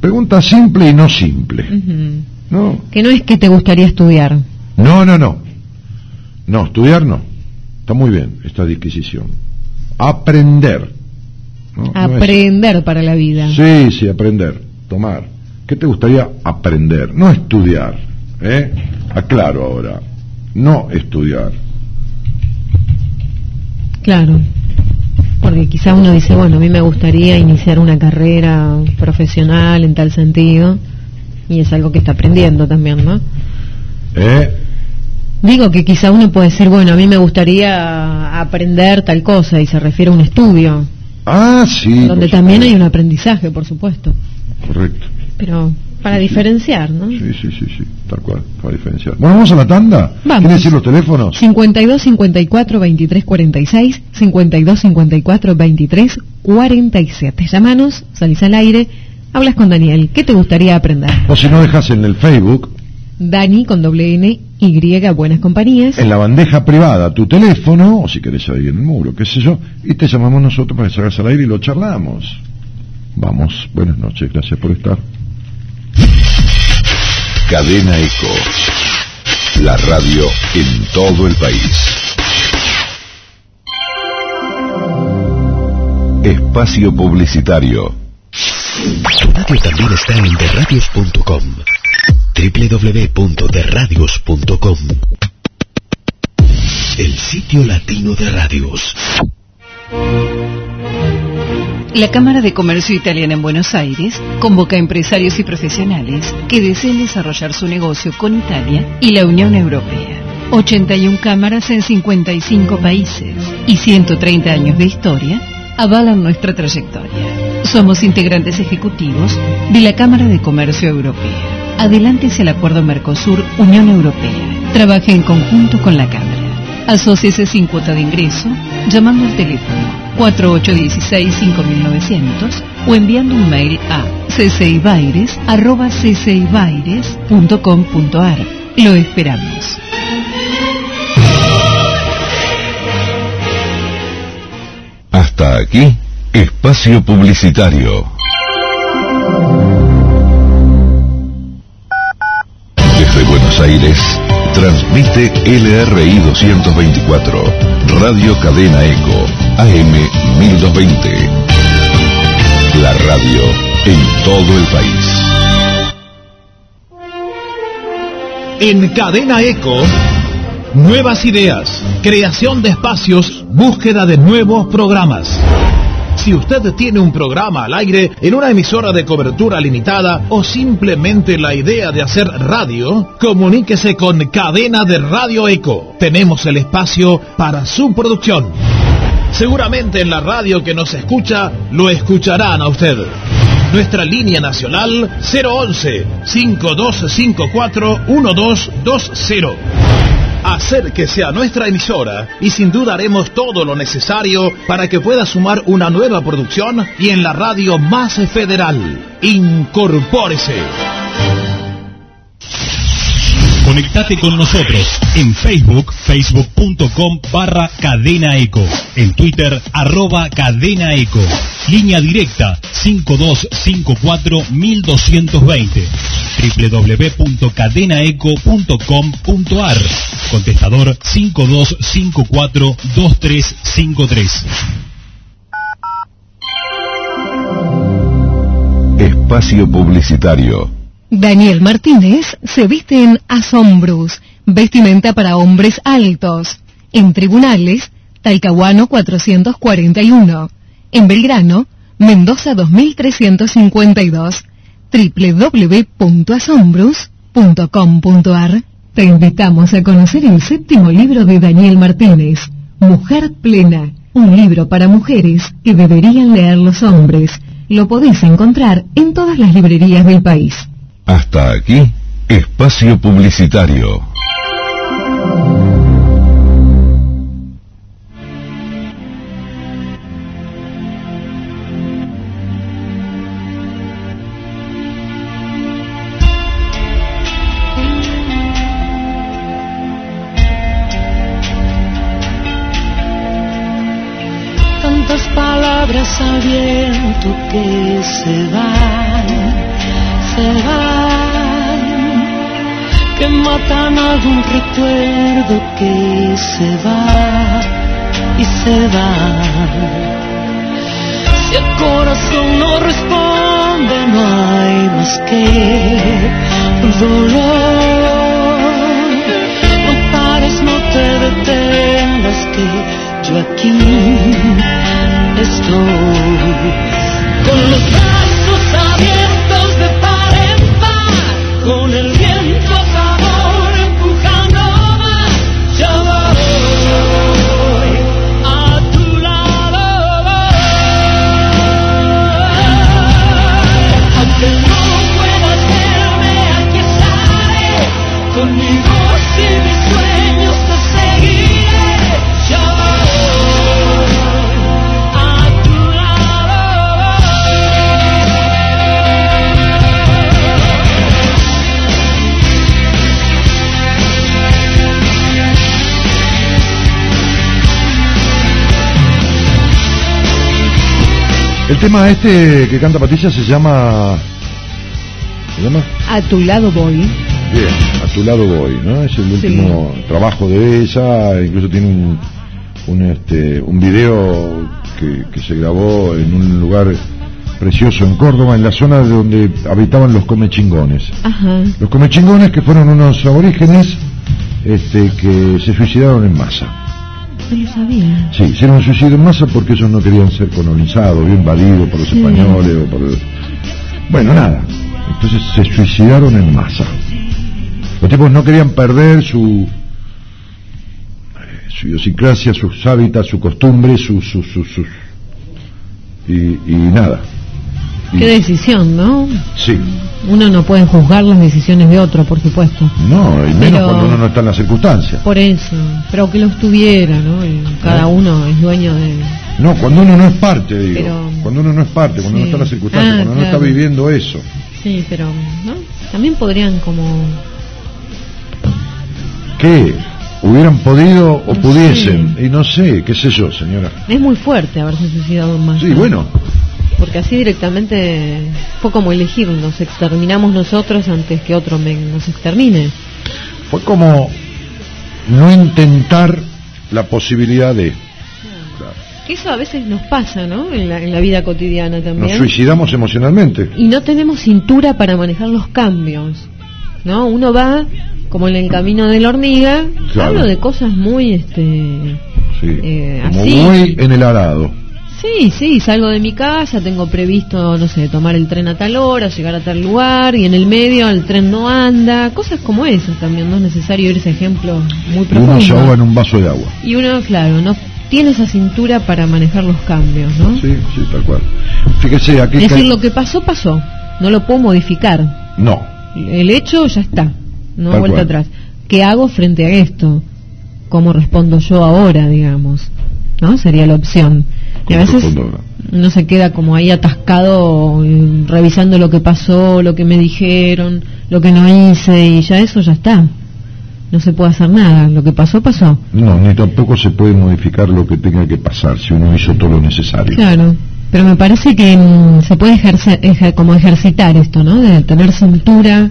Pregunta simple y no simple. No, Que no es que te gustaría estudiar. no, no, no. No, estudiar no. Está muy bien esta disquisición. Aprender. No, no es- Aprender para la vida. Sí, sí, aprender, tomar. ¿Qué te gustaría aprender? No estudiar. ¿eh? Aclaro ahora. No estudiar. Claro. Porque quizá uno dice, bueno, a mí me gustaría iniciar una carrera profesional en tal sentido. Y es algo que está aprendiendo también, ¿no? ¿eh? Digo que quizá uno puede decir, bueno, a mí me gustaría aprender tal cosa y se refiere a un estudio, Ah, sí. donde también hay un aprendizaje, por supuesto. Correcto. Pero para diferenciar, ¿no? Sí, sí, sí, sí, tal cual, para diferenciar. Bueno, vamos a la tanda. Vamos. ¿Quiere decir los teléfonos? 52 54 23 46 52 54 23 47. Llámanos, salís al aire, hablas con Daniel. ¿Qué te gustaría aprender? O si no dejas en el Facebook, Dani con doble N Y Buenas Compañías. en la bandeja privada, tu teléfono, o si querés ahí en el muro, qué sé yo, y te llamamos nosotros para que salgas al aire y lo charlamos. Vamos, buenas noches, gracias por estar. Cadena Eco. La radio en todo el país. Espacio Publicitario. Tu radio también está en derradios.com. www.derradios.com. El sitio latino de radios. La Cámara de Comercio Italiana en Buenos Aires convoca a empresarios y profesionales que deseen desarrollar su negocio con Italia y la Unión Europea. 81 cámaras en 55 países y 130 años de historia avalan nuestra trayectoria. Somos integrantes ejecutivos de la Cámara de Comercio Europea. Adelante hacia el Acuerdo Mercosur-Unión Europea. Trabaje en conjunto con la Cámara. Asociese sin cuota de ingreso llamando al teléfono 4816-5900 o enviando un mail a cceibaires.com.ar. Lo esperamos. Hasta aquí, Espacio Publicitario. Desde Buenos Aires, Transmite LRI 224, Radio Cadena Eco, AM 1220. La radio en todo el país. En Cadena Eco, nuevas ideas, creación de espacios, búsqueda de nuevos programas. Si usted tiene un programa al aire en una emisora de cobertura limitada o simplemente la idea de hacer radio, comuníquese con Cadena de Radio Eco. Tenemos el espacio para su producción. Seguramente en la radio que nos escucha lo escucharán a usted. Nuestra línea nacional 011 5254 1220. Acérquese a nuestra emisora y sin duda haremos todo lo necesario para que pueda sumar una nueva producción y en la radio más federal. Incorpórese. Conectate con nosotros en Facebook, facebook.com barra Cadena Eco. En Twitter, arroba Cadena Eco. Línea directa 5254-1220. www.cadenaeco.com.ar. Contestador 5254-2353. Espacio Publicitario. Daniel Martínez se viste en Asombrus, vestimenta para hombres altos. En Tribunales, Talcahuano 441. En Belgrano, Mendoza 2352. www.asombrus.com.ar Te invitamos a conocer el séptimo libro de Daniel Martínez, Mujer Plena, un libro para mujeres que deberían leer los hombres. Lo podéis encontrar en todas las librerías del país. Hasta aquí, espacio publicitario. Tantas palabras al viento que se van, que se va y se va. Si el corazón no responde, no hay más que dolor. No pares, no te detengas, que yo aquí estoy con los tema este que canta Patricia se llama... ¿Se llama? A tu lado voy. Bien, a tu lado voy, ¿no? Es el último trabajo de ella, incluso tiene un, un, este, un video que, que se grabó en un lugar precioso en Córdoba, en la zona de donde habitaban los comechingones. Ajá. Los comechingones que fueron unos aborígenes este, que se suicidaron en masa. No lo sabía. Sí, hicieron un suicidio en masa porque ellos no querían ser colonizados, bien invadidos por los Sí. españoles o por... Bueno, nada. Entonces se suicidaron en masa. Los tipos no querían perder su, eh, su idiosincrasia, sus hábitats, su costumbre, sus... sus, sus, sus- y, y nada. Qué decisión, ¿no? Sí. Uno no puede juzgar las decisiones de otro, por supuesto. No, y menos Pero- cuando uno no está en las circunstancias. Por eso. Pero que los tuviera, ¿no? Y cada ¿Eh? uno es dueño de... No, cuando uno no es parte, digo. Pero- Cuando uno no es parte, cuando Sí. no está en las circunstancias, Ah, cuando no claro. está viviendo eso. Sí, pero, ¿no? También podrían como... ¿Qué? ¿Hubieran podido o No pudiesen? Y no sé, qué sé yo, señora. Es muy fuerte haberse suicidado más. Sí, bueno. Porque así directamente fue como elegir, nos exterminamos nosotros antes que otro me- nos extermine. Fue como no intentar la posibilidad de. Que eso a veces nos pasa, ¿no? En la, en la vida cotidiana Nos también. suicidamos emocionalmente. y no tenemos cintura para manejar los cambios. ¿No? Uno va como en el camino de la hormiga, Claro. hablo de cosas muy este Sí. Eh, Como así. muy en el arado. Sí, sí, salgo de mi casa, tengo previsto, no sé, tomar el tren a tal hora, llegar a tal lugar y en el medio el tren no anda, cosas como esas también, no es necesario ir ese ejemplo muy Y uno se ahoga profundo. en un vaso de agua. Y uno, claro, no tiene esa cintura para manejar los cambios, ¿no? Sí, sí, tal cual. Fíjese, aquí. Es decir, lo que pasó, pasó, no lo puedo modificar. No, El hecho ya está, no Tal vuelta cual. atrás. ¿Qué hago frente a esto? ¿Cómo respondo yo ahora, digamos? ¿No? Sería la opción. Y a ¿Cómo veces uno se queda como ahí atascado revisando lo que pasó, lo que me dijeron, lo que no hice y ya eso ya está. No se puede hacer nada. Lo que pasó, pasó. no, ni tampoco se puede modificar lo que tenga que pasar si uno hizo todo lo necesario. Claro. Pero me parece que mm, se puede ejercer, ejer- como ejercitar esto, ¿no? De tener cintura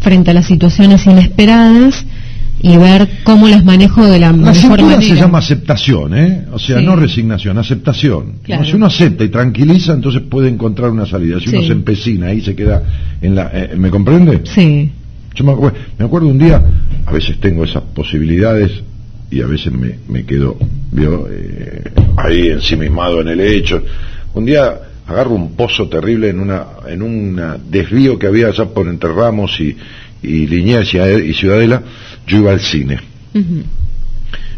frente a las situaciones inesperadas y ver cómo las manejo de la La mejor manera. se llama aceptación, ¿eh? O sea, Sí. no resignación, aceptación. Claro. Si uno acepta y tranquiliza, entonces puede encontrar una salida. Si uno se empecina y se queda en la... eh, ¿Me comprende? Sí. Yo me acuerdo, me acuerdo un día, a veces tengo esas posibilidades y a veces me, me quedo ¿vio? Eh, ahí ensimismado en el hecho. Un día agarro un pozo terrible en una en un desvío que había allá por entre Ramos y, y Liniers y Ade- y Ciudadela, yo iba al cine.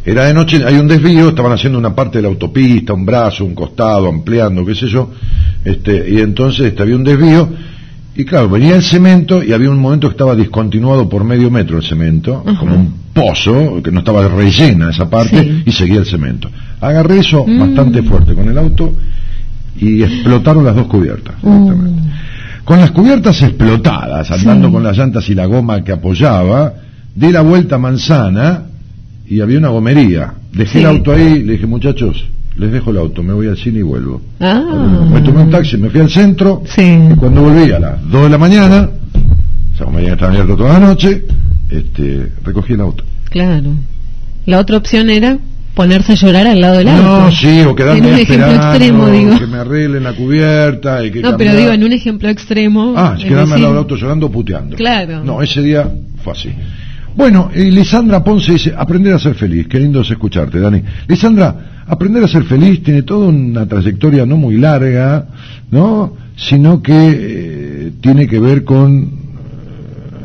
Era de noche, hay un desvío, estaban haciendo una parte de la autopista, un brazo, un costado, ampliando, qué sé yo, este, y entonces este, había un desvío, y claro, venía el cemento y había un momento que estaba discontinuado por medio metro el cemento, como un pozo, que no estaba rellena esa parte, Sí. y seguía el cemento. Agarré eso Mm. bastante fuerte con el auto y explotaron las dos cubiertas. directamente. Con las cubiertas explotadas, andando Sí. con las llantas y la goma que apoyaba, di la vuelta a manzana y había una gomería. Dejé Sí. el auto ahí, le dije, muchachos, les dejo el auto, me voy al cine y vuelvo. Ah. Me tomé un taxi, me fui al centro, Sí. y cuando volví a las 2 de la mañana, o sea, ya estaba abierto toda la noche, este, recogí el auto. Claro. La otra opción era ponerse a llorar al lado del auto. No, sí, o quedarme En un ejemplo esperando, extremo, digo. que me arreglen la cubierta y que No, pero digo, en un ejemplo extremo. Ah, es quedarme al lado del auto llorando puteando. Claro. No, ese día fue así. Bueno, y Lisandra Ponce dice, aprender a ser feliz. Qué lindo es escucharte, Dani. Lisandra, aprender a ser feliz tiene toda una trayectoria no muy larga, ¿no? Sino que eh, tiene que ver con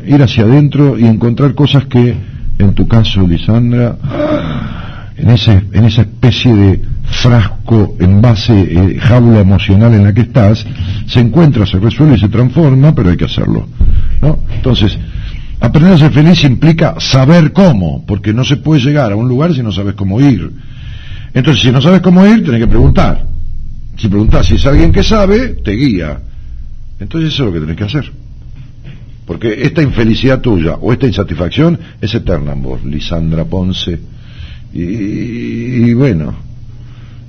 eh, ir hacia adentro y encontrar cosas que, en tu caso, Lisandra, en, ese, en esa especie de frasco, envase, eh, jaula emocional en la que estás, se encuentra, se resuelve y se transforma, pero hay que hacerlo. ¿no? Entonces, aprender a ser feliz implica saber cómo, porque no se puede llegar a un lugar si no sabes cómo ir. Entonces, si no sabes cómo ir, tenés que preguntar. Si preguntás si es alguien que sabe, te guía. Entonces eso es lo que tenés que hacer. Porque esta infelicidad tuya o esta insatisfacción es eterna en vos, Lisandra Ponce. Y, bueno,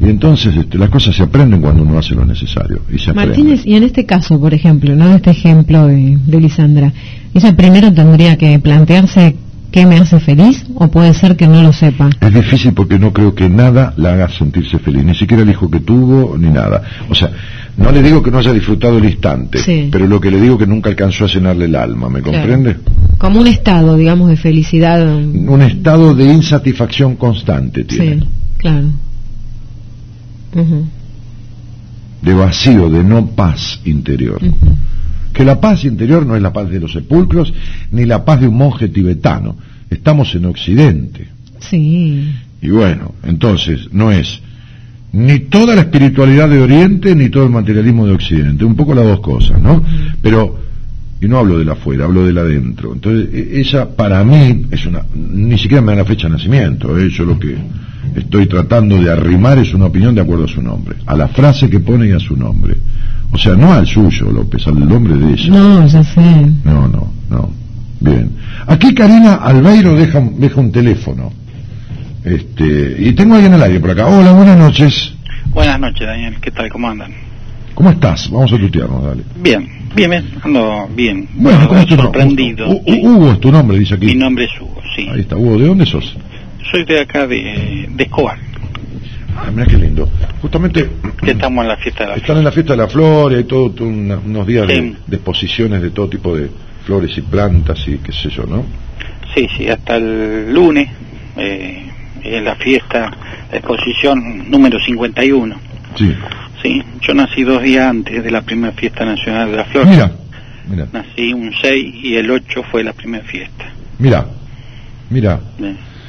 y entonces este, las cosas se aprenden cuando uno hace lo necesario. Y se. Martínez, y en este caso, por ejemplo, ¿no? Este ejemplo de, de Lisandra, ¿ella primero tendría que plantearse qué me hace feliz o puede ser que no lo sepa? Es difícil porque no creo que nada la haga sentirse feliz, ni siquiera el hijo que tuvo, ni nada. O sea, no le digo que no haya disfrutado el instante, Sí. pero lo que le digo que nunca alcanzó a llenarle el alma, ¿me Claro. comprende? Como un estado, digamos, de felicidad. Un estado de insatisfacción constante tiene, Sí, claro. De vacío, de no paz interior. Que la paz interior no es la paz de los sepulcros, ni la paz de un monje tibetano. Estamos en Occidente. Sí, Y bueno, entonces no es ni toda la espiritualidad de Oriente ni todo el materialismo de Occidente, un poco las dos cosas, ¿no? Pero, y no hablo de la afuera, hablo de la adentro. Entonces, e- ella para mí es una, ni siquiera me da la fecha de nacimiento, ¿eh? yo lo que estoy tratando de arrimar es una opinión de acuerdo a su nombre, a la frase que pone y a su nombre. O sea, no al suyo, López, al nombre de ella. no, ya sé. No, no, no. Bien. Aquí Karina Albeiro deja, un- deja un teléfono. Este, y tengo alguien al aire por acá. Hola, buenas noches. Buenas noches, Daniel. ¿Qué tal? ¿Cómo andan? ¿Cómo estás? Vamos a tutearnos, dale. Bien, bien, bien. Ando bien. Bueno, ¿cómo tu sorprendido. Hu- Hu- Hugo es tu nombre, dice aquí. Mi nombre es Hugo, sí. Ahí está, Hugo, ¿de dónde sos? soy de acá, de, de Escobar, Ah, mira qué lindo. Justamente que estamos en la fiesta de la están en la fiesta de la flor y hay todo, todo una- unos días de, Sí. de exposiciones de todo tipo de flores y plantas y qué sé yo, ¿no? Sí, sí, hasta el lunes, eh, en la fiesta, la exposición número 51. Sí. Sí, yo nací dos días antes de la primera fiesta nacional de la flor. Mira, mira, Nací un 6 y el 8 fue la primera fiesta. mira, mira.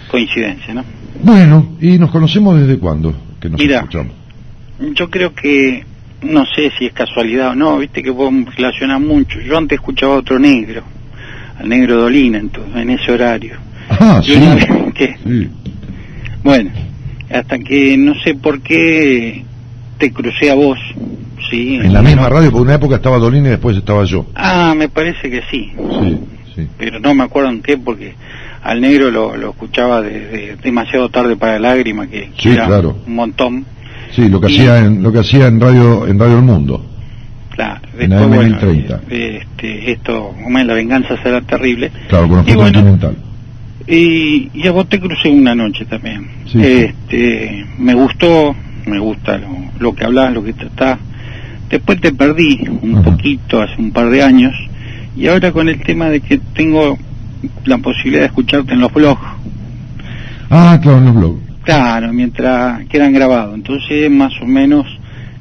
Coincidencia, ¿no? Bueno, ¿y nos conocemos desde cuándo? Que nos Mira. escuchamos. Yo creo que, no sé si es casualidad o no, viste que vos relacionás mucho. Yo antes escuchaba a otro negro, al negro Dolina, entonces, en ese horario. Ah, sí. que- sí. Bueno, hasta que no sé por qué te crucé a vos, ¿sí? En la misma radio, por una época estaba Dolina y después estaba yo. Ah, me parece que sí, Sí, sí. pero no me acuerdo en qué, porque al negro lo, lo escuchaba desde demasiado tarde para lágrima, que, que Sí, era claro. un montón. Sí, lo que Y- hacía en, lo que hacía en radio en Radio El Mundo. Claro, En después, AM bueno, 1030. eh, este, esto, la venganza será terrible. Claro, con Y bueno. Y, y a vos te crucé una noche también. Sí. Este, me gustó, me gusta lo, lo que hablas, lo que tratás. Después te perdí un Ajá. poquito hace un par de años y ahora con el tema de que tengo la posibilidad de escucharte en los blogs. Ah, claro, en los blogs. Claro, mientras quedan grabados. Entonces más o menos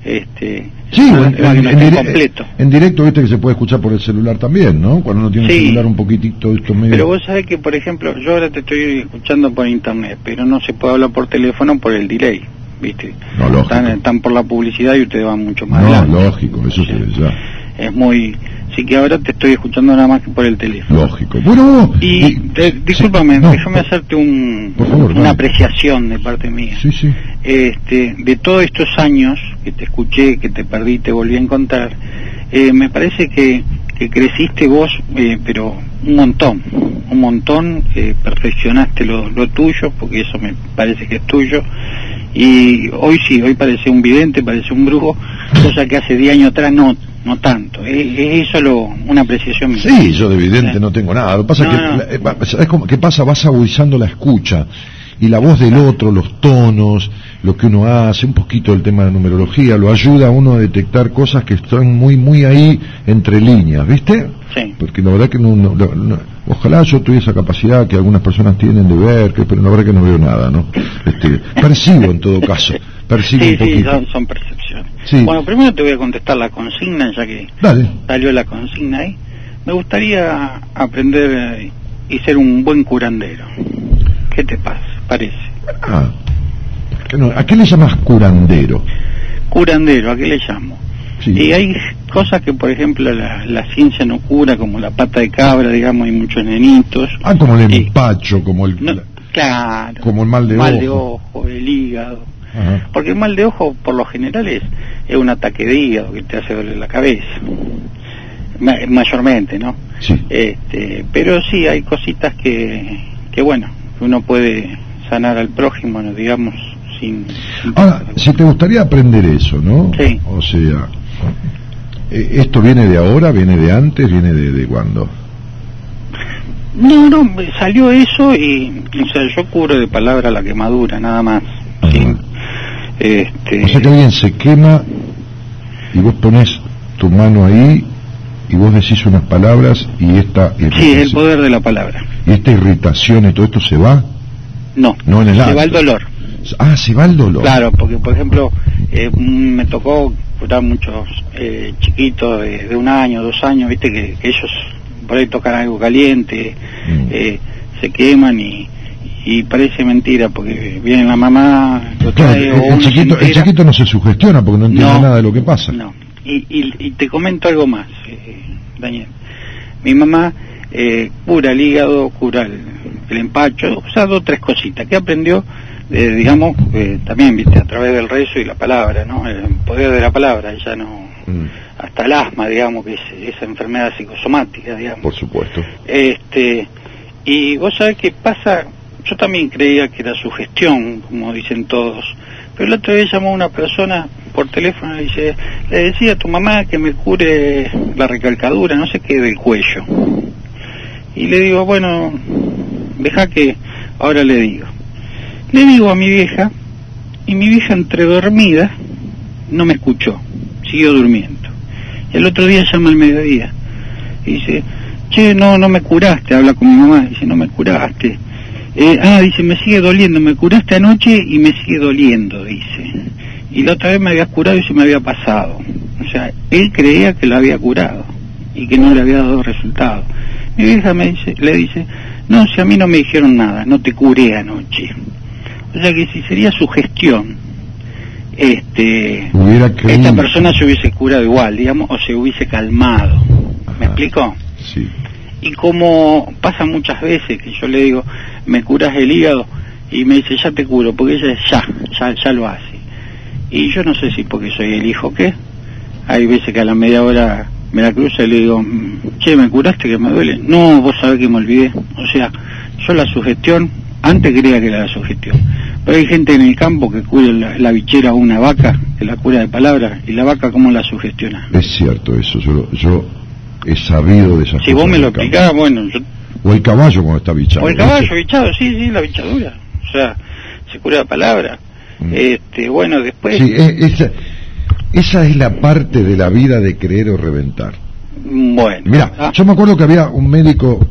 este Sí, en, en- en completo. en directo viste que se puede escuchar por el celular también, ¿no? Cuando uno tiene Sí. un celular un poquitito esto medio... Pero vos sabés que, por ejemplo, yo ahora te estoy escuchando por internet, pero no se puede hablar por teléfono por el delay, ¿viste? No, lógico. Están, están por la publicidad y ustedes van mucho más No, lógico, eso se ve ya. Es muy... Así que ahora te estoy escuchando nada más que por el teléfono. Lógico. Bueno, Y, y- te- discúlpame, sí, no, déjame hacerte un, favor, una dale. apreciación de parte mía. Sí, sí. Este, de todos estos años que te escuché, que te perdí, te volví a encontrar, eh, me parece que, que creciste vos, eh, pero un montón, un montón, eh, perfeccionaste lo, lo tuyo, porque eso me parece que es tuyo, y hoy sí, hoy parece un vidente, parece un brujo, cosa que hace 10 años atrás no, no tanto, es, es eso lo, una apreciación mía. Sí, yo de evidente no tengo nada. Lo que pasa No, es que, no. eh, va- ¿sabes cómo- qué pasa? Vas agudizando la escucha y la voz del otro, los tonos, lo que uno hace, un poquito el tema de numerología, lo ayuda a uno a detectar cosas que están muy, muy ahí entre líneas, ¿viste? Sí. Porque la verdad que no, no- no- ojalá yo tuviera esa capacidad que algunas personas tienen de ver, que, pero la verdad que no veo nada, ¿no? Este, percibo en todo caso, percibo Sí, un sí, poquito. son, son percepciones. Sí. Bueno, primero te voy a contestar la consigna, ya que Dale. salió la consigna ahí. Me gustaría aprender eh, y ser un buen curandero. ¿Qué te pasa? Parece. Ah, ¿qué no- ¿A qué le llamas curandero? Curandero, ¿a qué le llamo? Sí. Y hay cosas que, por ejemplo, la, la ciencia no cura, como la pata de cabra, digamos, hay muchos nenitos. Ah, como el empacho, como el... No, claro. Como el mal de mal de ojo. ojo, el hígado. Ajá. Porque el mal de ojo, por lo general, es, es un ataque de hígado que te hace doler la cabeza. Ma- mayormente, ¿no? Sí. Este, pero sí, hay cositas que, que, bueno, uno puede sanar al prójimo, ¿no? digamos, sin... sin- Ahora, si te gustaría aprender eso, ¿no? Sí. O sea, eh, ¿esto viene de ahora, viene de antes, viene de, de cuándo? No, no, salió eso y, o sea, yo curo de palabra la quemadura, nada más. Sí. Ajá. Este, O sea que alguien se quema y vos pones tu mano ahí y vos decís unas palabras y esta sí, el poder de la palabra. y esta irritación y todo esto se va. No, No en el se va el dolor. Ah, se va el dolor. Claro, porque por ejemplo, eh, me tocó curar muchos eh, chiquitos de, de un año, dos años, viste que, que ellos por ahí tocan algo caliente, Mm. eh, se queman y, y parece mentira porque viene la mamá, lo Claro, trae, el, o el chiquito, el chiquito no se sugestiona porque no entiende No. nada de lo que pasa. No, y, y, y te comento algo más, eh, Daniel. Mi mamá eh, cura el hígado, cura el, el empacho, o sea, dos o tres cositas que aprendió, eh, digamos, eh, también, viste, a través del rezo y la palabra, ¿no? El poder de la palabra, ella no, Mm, hasta el asma, digamos, que es esa enfermedad psicosomática, digamos. por supuesto. Este, y vos sabés qué pasa, yo también creía que era sugestión, como dicen todos, pero el otro día llamó una persona por teléfono y dice, le decía a tu mamá que me cure la recalcadura, no sé qué, del cuello. Y le digo, bueno, deja que ahora le digo. Le digo a mi vieja, y mi vieja entre dormida no me escuchó, siguió durmiendo. El otro día llama al mediodía y dice, che, no, no me curaste, habla con mi mamá, dice, no me curaste. Eh, ah, dice, me sigue doliendo, me curaste anoche y me sigue doliendo, dice. Y la otra vez me habías curado y se me había pasado. O sea, él creía que lo había curado y que no le había dado resultado. Mi vieja me dice, le dice, no, si a mí no me dijeron nada, no te curé anoche. O sea que si sería su gestión, este, esta persona se hubiese curado igual, digamos, o se hubiese calmado. ¿Me explico? Sí. Y como pasa muchas veces que yo le digo, me curas el hígado y me dice, ya te curo, porque ella ya, ya, ya lo hace. Y yo no sé si porque soy el hijo o qué, hay veces que a la media hora me la cruza y le digo, "Mm, che, ¿me curaste que me duele? No, vos sabés que me olvidé. O sea, yo la sugestión, antes creía que era la sugestión. Pero hay gente en el campo que cura la, la bichera a una vaca, que la cura de palabras, y la vaca cómo la sugestiona. Es cierto eso, yo, yo he sabido de esas Si vos me lo explicás, bueno, yo O el caballo cuando está bichado. O el caballo bichado, sí, sí, la bichadura. O sea, se cura la palabra. Este, bueno, después, Mm. Sí, e- esa, esa es la parte de la vida de creer o reventar. bueno. Mira, ah, yo me acuerdo que había un médico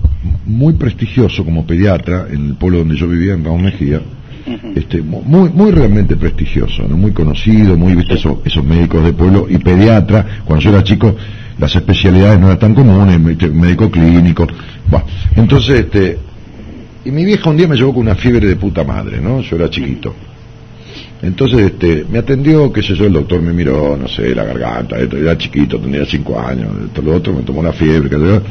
muy prestigioso como pediatra en el pueblo donde yo vivía, en Raúl Mejía, este, mu- muy, muy realmente prestigioso, ¿no? muy conocido, muy visto esos, esos médicos de pueblo y pediatra. Cuando yo era chico, las especialidades no eran tan comunes, mé- médico clínico. Bueno, entonces, este, y mi vieja un día me llevó con una fiebre de puta madre, ¿no? Yo era chiquito. Entonces, este, me atendió, qué sé yo, el doctor me miró, no sé, la garganta, esto, era chiquito, tenía cinco años, esto, lo otro, me tomó la fiebre, qué sé yo,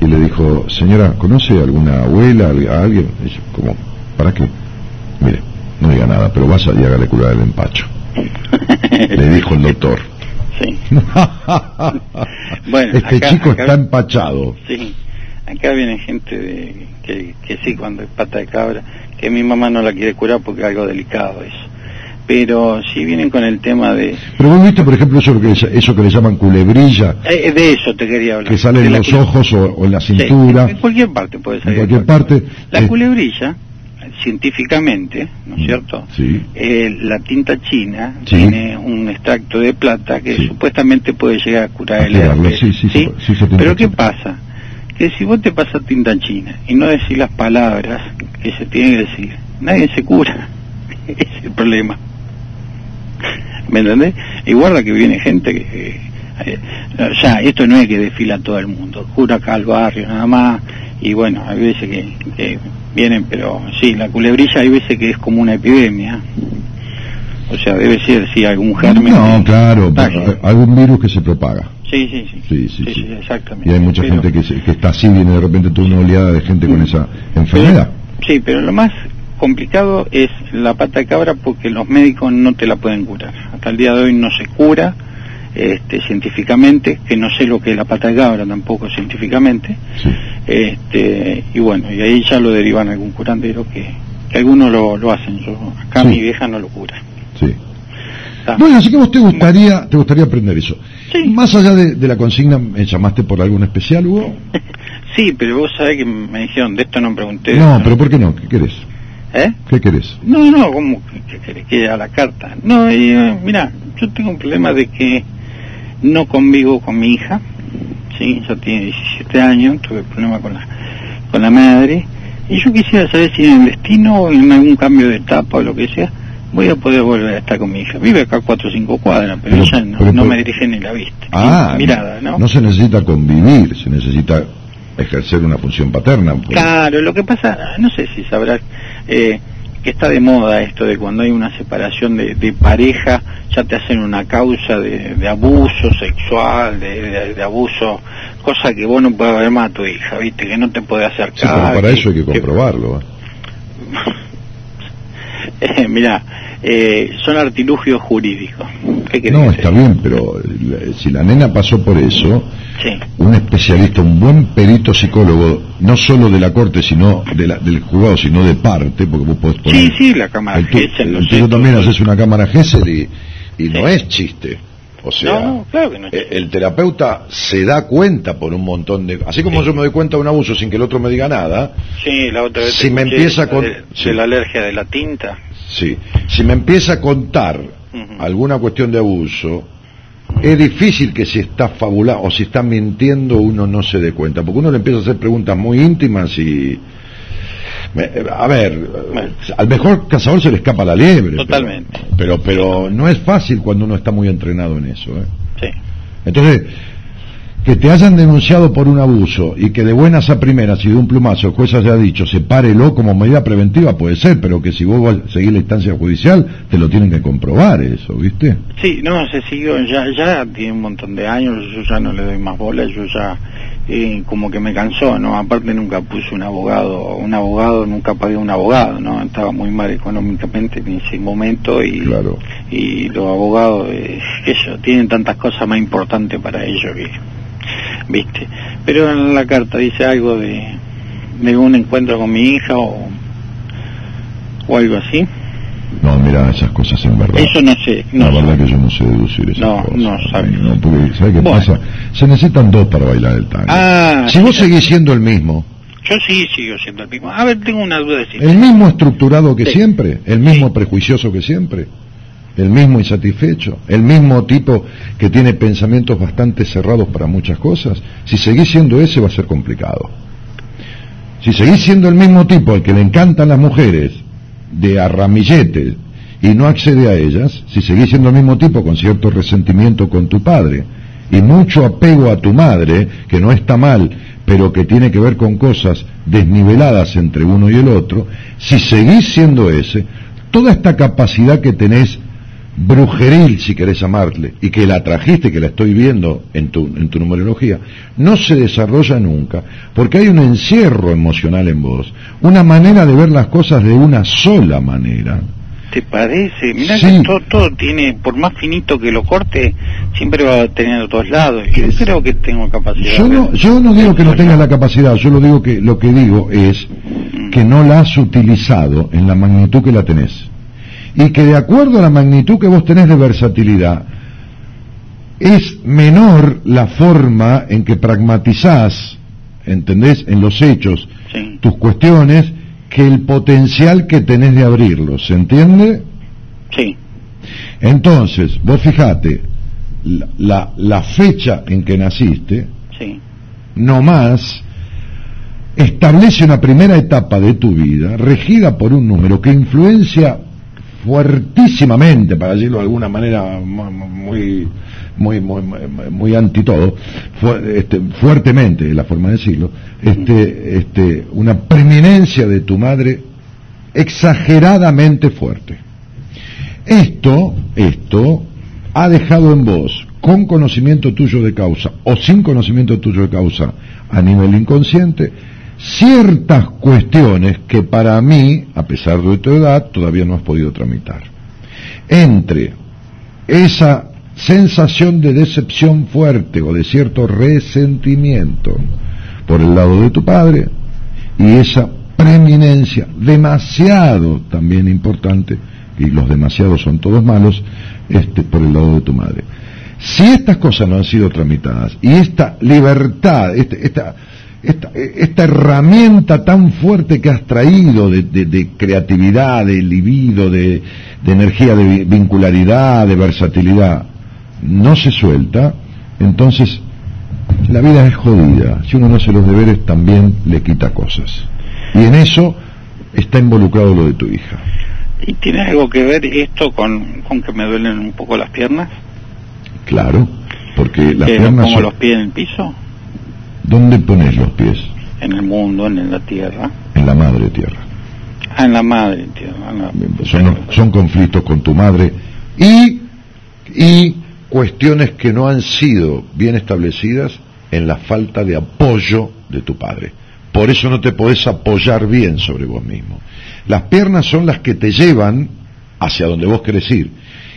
y le dijo, señora, ¿conoce alguna abuela, a alguien? Y yo, ¿cómo? ¿Para qué? Mire, no diga nada, pero vaya y hágale curar el empacho. Le dijo el doctor. Sí. Bueno, este acá- chico acá- está empachado. Sí, acá viene gente de, que, que sí, cuando es pata de cabra, que mi mamá no la quiere curar porque es algo delicado eso. Pero si vienen con el tema de... Pero vos viste, por ejemplo, eso que, eso que le llaman culebrilla, eh, de eso te quería hablar. que sale de en los ojos o, o en la Sí, cintura, en cualquier parte puede en salir. cualquier parte. La eh, culebrilla, científicamente, ¿no es cierto? Sí. Eh, la tinta china Sí. tiene un extracto de plata que Sí. supuestamente puede llegar a curar el Curarlo, herpes. sí, sí, sí, sí, Pero ¿qué pasa? Que si vos te pasas tinta china y no decís las palabras que se tienen que decir, nadie se cura. Es el problema. ¿Me entendés? Y guarda que viene gente que... eh, o sea, esto no es que desfila todo el mundo, cura acá al barrio nada más, y bueno, hay veces que, que vienen, pero sí, la culebrilla hay veces que es como una epidemia. O sea, debe ser, sí, algún germen. No, claro, algún virus que se propaga. Sí, sí, sí. Sí, sí, sí. exactamente. Y hay mucha Pero- gente que, se- que está así, viene de repente toda una oleada de gente con esa enfermedad. Sí, pero lo más complicado es la pata de cabra porque los médicos no te la pueden curar. Hasta el día de hoy no se cura este, científicamente, que no sé lo que es la pata de cabra tampoco científicamente. Sí. Este, y bueno, y ahí ya lo derivan a algún curandero que, que algunos lo, lo hacen. Yo, acá Sí. mi vieja no lo cura. Sí. Está. Bueno, así que vos te gustaría, te gustaría aprender eso. Sí. Más allá de, de la consigna, ¿me llamaste por algún especial, Hugo? Sí, pero vos sabés que me dijeron, de esto no pregunté. No, pero ¿por qué no? ¿Qué querés? ¿Eh? ¿Qué querés? No, no, ¿cómo que querés que a la carta? No, y, eh, mira, yo tengo un problema de que no convivo con mi hija, sí, ya tiene 17 años, tuve problema con la, con la madre, y yo quisiera saber si en el destino o en algún cambio de etapa o lo que sea, voy a poder volver a estar con mi hija. Vive acá 4 o 5 cuadras, pero, Pero- ella no, pero- no pero- me dirige ni la vista, Ah, ni mirada, ¿no? No se necesita convivir, se necesita ejercer una función paterna. Claro, lo que pasa, no sé si sabrás eh, que está de moda esto de cuando hay una separación de, de pareja, ya te hacen una causa de, de abuso sexual, de, de- abuso, cosa que vos no puedes ver más a tu hija, viste, que no te puede acercar. Sí, pero para eso hay que comprobarlo. ¿eh? Eh, mira, eh, son artilugios jurídicos. ¿Qué querés No, que está bien, pero eh, si la nena pasó por eso, Sí. un especialista, un buen perito psicólogo, no solo de la corte, sino de la- del juzgado, sino de parte, porque vos podés poner... Sí, sí, la cámara el Gesell, también haces una cámara Gesell y, y no es chiste. O sea, No, claro que no. eh, el terapeuta se da cuenta por un montón de... Así como yo me doy cuenta de un abuso sin que el otro me diga nada, Sí, la otra vez Si me empieza con- de, de la alergia de la tinta. Sí. Si me empieza a contar alguna cuestión de abuso, es difícil que si está fabulando o si está mintiendo uno no se dé cuenta, porque uno le empieza a hacer preguntas muy íntimas y... A ver, al mejor cazador se le escapa la liebre. pero- Totalmente. Pero, pero, no es fácil cuando uno está muy entrenado en eso. ¿eh? Sí. Entonces, que te hayan denunciado por un abuso y que de buenas a primeras y de un plumazo el juez haya dicho sepárelo como medida preventiva puede ser, pero que si vos vas a seguir la instancia judicial te lo tienen que comprobar eso, ¿viste? Sí, no, se siguió, ya, ya tiene un montón de años, yo ya no le doy más bola, yo ya eh, como que me cansó, ¿no? Aparte nunca puse un abogado, un abogado, nunca pagué un abogado, ¿no? Estaba muy mal económicamente en ese momento y, y los abogados, eh, ellos tienen tantas cosas más importantes para ellos que, ¿viste? Pero en la carta dice algo de, de un encuentro con mi hija o, o algo así. No, mira, esas cosas en verdad. Eso no sé, La no verdad que yo no sé deducir esas No, cosas. no sabe. No, porque, ¿sabes qué Bueno. pasa? Se necesitan dos para bailar el tango. Ah, si vos seguís siendo el mismo, Yo sí sigo siendo el mismo. A ver, tengo una duda. Si el mismo estructurado que Sí. siempre, el mismo prejuicioso que siempre, el mismo insatisfecho, el mismo tipo que tiene pensamientos bastante cerrados para muchas cosas, si seguís siendo ese va a ser complicado. Si seguís siendo el mismo tipo al que le encantan las mujeres de arramillete y no accede a ellas, si seguís siendo el mismo tipo con cierto resentimiento con tu padre y mucho apego a tu madre, que no está mal, pero que tiene que ver con cosas desniveladas entre uno y el otro, si seguís siendo ese, toda esta capacidad que tenés brujeril, si querés llamarle, y que la trajiste, que la estoy viendo en tu, en tu numerología, no se desarrolla nunca, porque hay un encierro emocional en vos, una manera de ver las cosas de una sola manera. ¿Te parece? Mira Sí. que todo, todo tiene, por más finito que lo corte, siempre va a tener dos lados. Yo creo que tengo capacidad. Yo no, yo no digo que no tengas la capacidad, yo lo digo que lo que digo es que no la has utilizado en la magnitud que la tenés. Y que de acuerdo a la magnitud que vos tenés de versatilidad, es menor la forma en que pragmatizás, ¿entendés? En los hechos, tus cuestiones, que el potencial que tenés de abrirlos, ¿se entiende? Sí. Entonces, vos fijate, la, la, la fecha en que naciste, Sí. no más, establece una primera etapa de tu vida regida por un número que influencia fuertísimamente, para decirlo de alguna manera mu- muy muy muy, anti todo, este, fuertemente es la forma de decirlo, este, este, una preeminencia de tu madre exageradamente fuerte. Esto, esto ha dejado en vos, con conocimiento tuyo de causa o sin conocimiento tuyo de causa a nivel inconsciente, ciertas cuestiones que para mí, a pesar de tu edad, todavía no has podido tramitar. Entre esa sensación de decepción fuerte o de cierto resentimiento por el lado de tu padre y esa preeminencia demasiado también importante y los demasiados son todos malos este por el lado de tu madre si estas cosas no han sido tramitadas y esta libertad este- esta esta, esta herramienta tan fuerte que has traído de, de- de creatividad, de libido, de, de energía, de vi- vincularidad, de versatilidad, no se suelta, entonces la vida es jodida. Si uno no hace los deberes, también le quita cosas. Y en eso está involucrado lo de tu hija. ¿Y tiene algo que ver esto con, con que me duelen un poco las piernas? Claro, porque las que no piernas pongo son... los pies en el piso, ¿Dónde pones los pies? en el mundo, en la tierra. En la madre tierra. Ah, en la madre tierra. en la- Son, son conflictos con tu madre y, y cuestiones que no han sido bien establecidas en la falta de apoyo de tu padre. Por eso no te podés apoyar bien sobre vos mismo. Las piernas son las que te llevan hacia donde vos querés ir.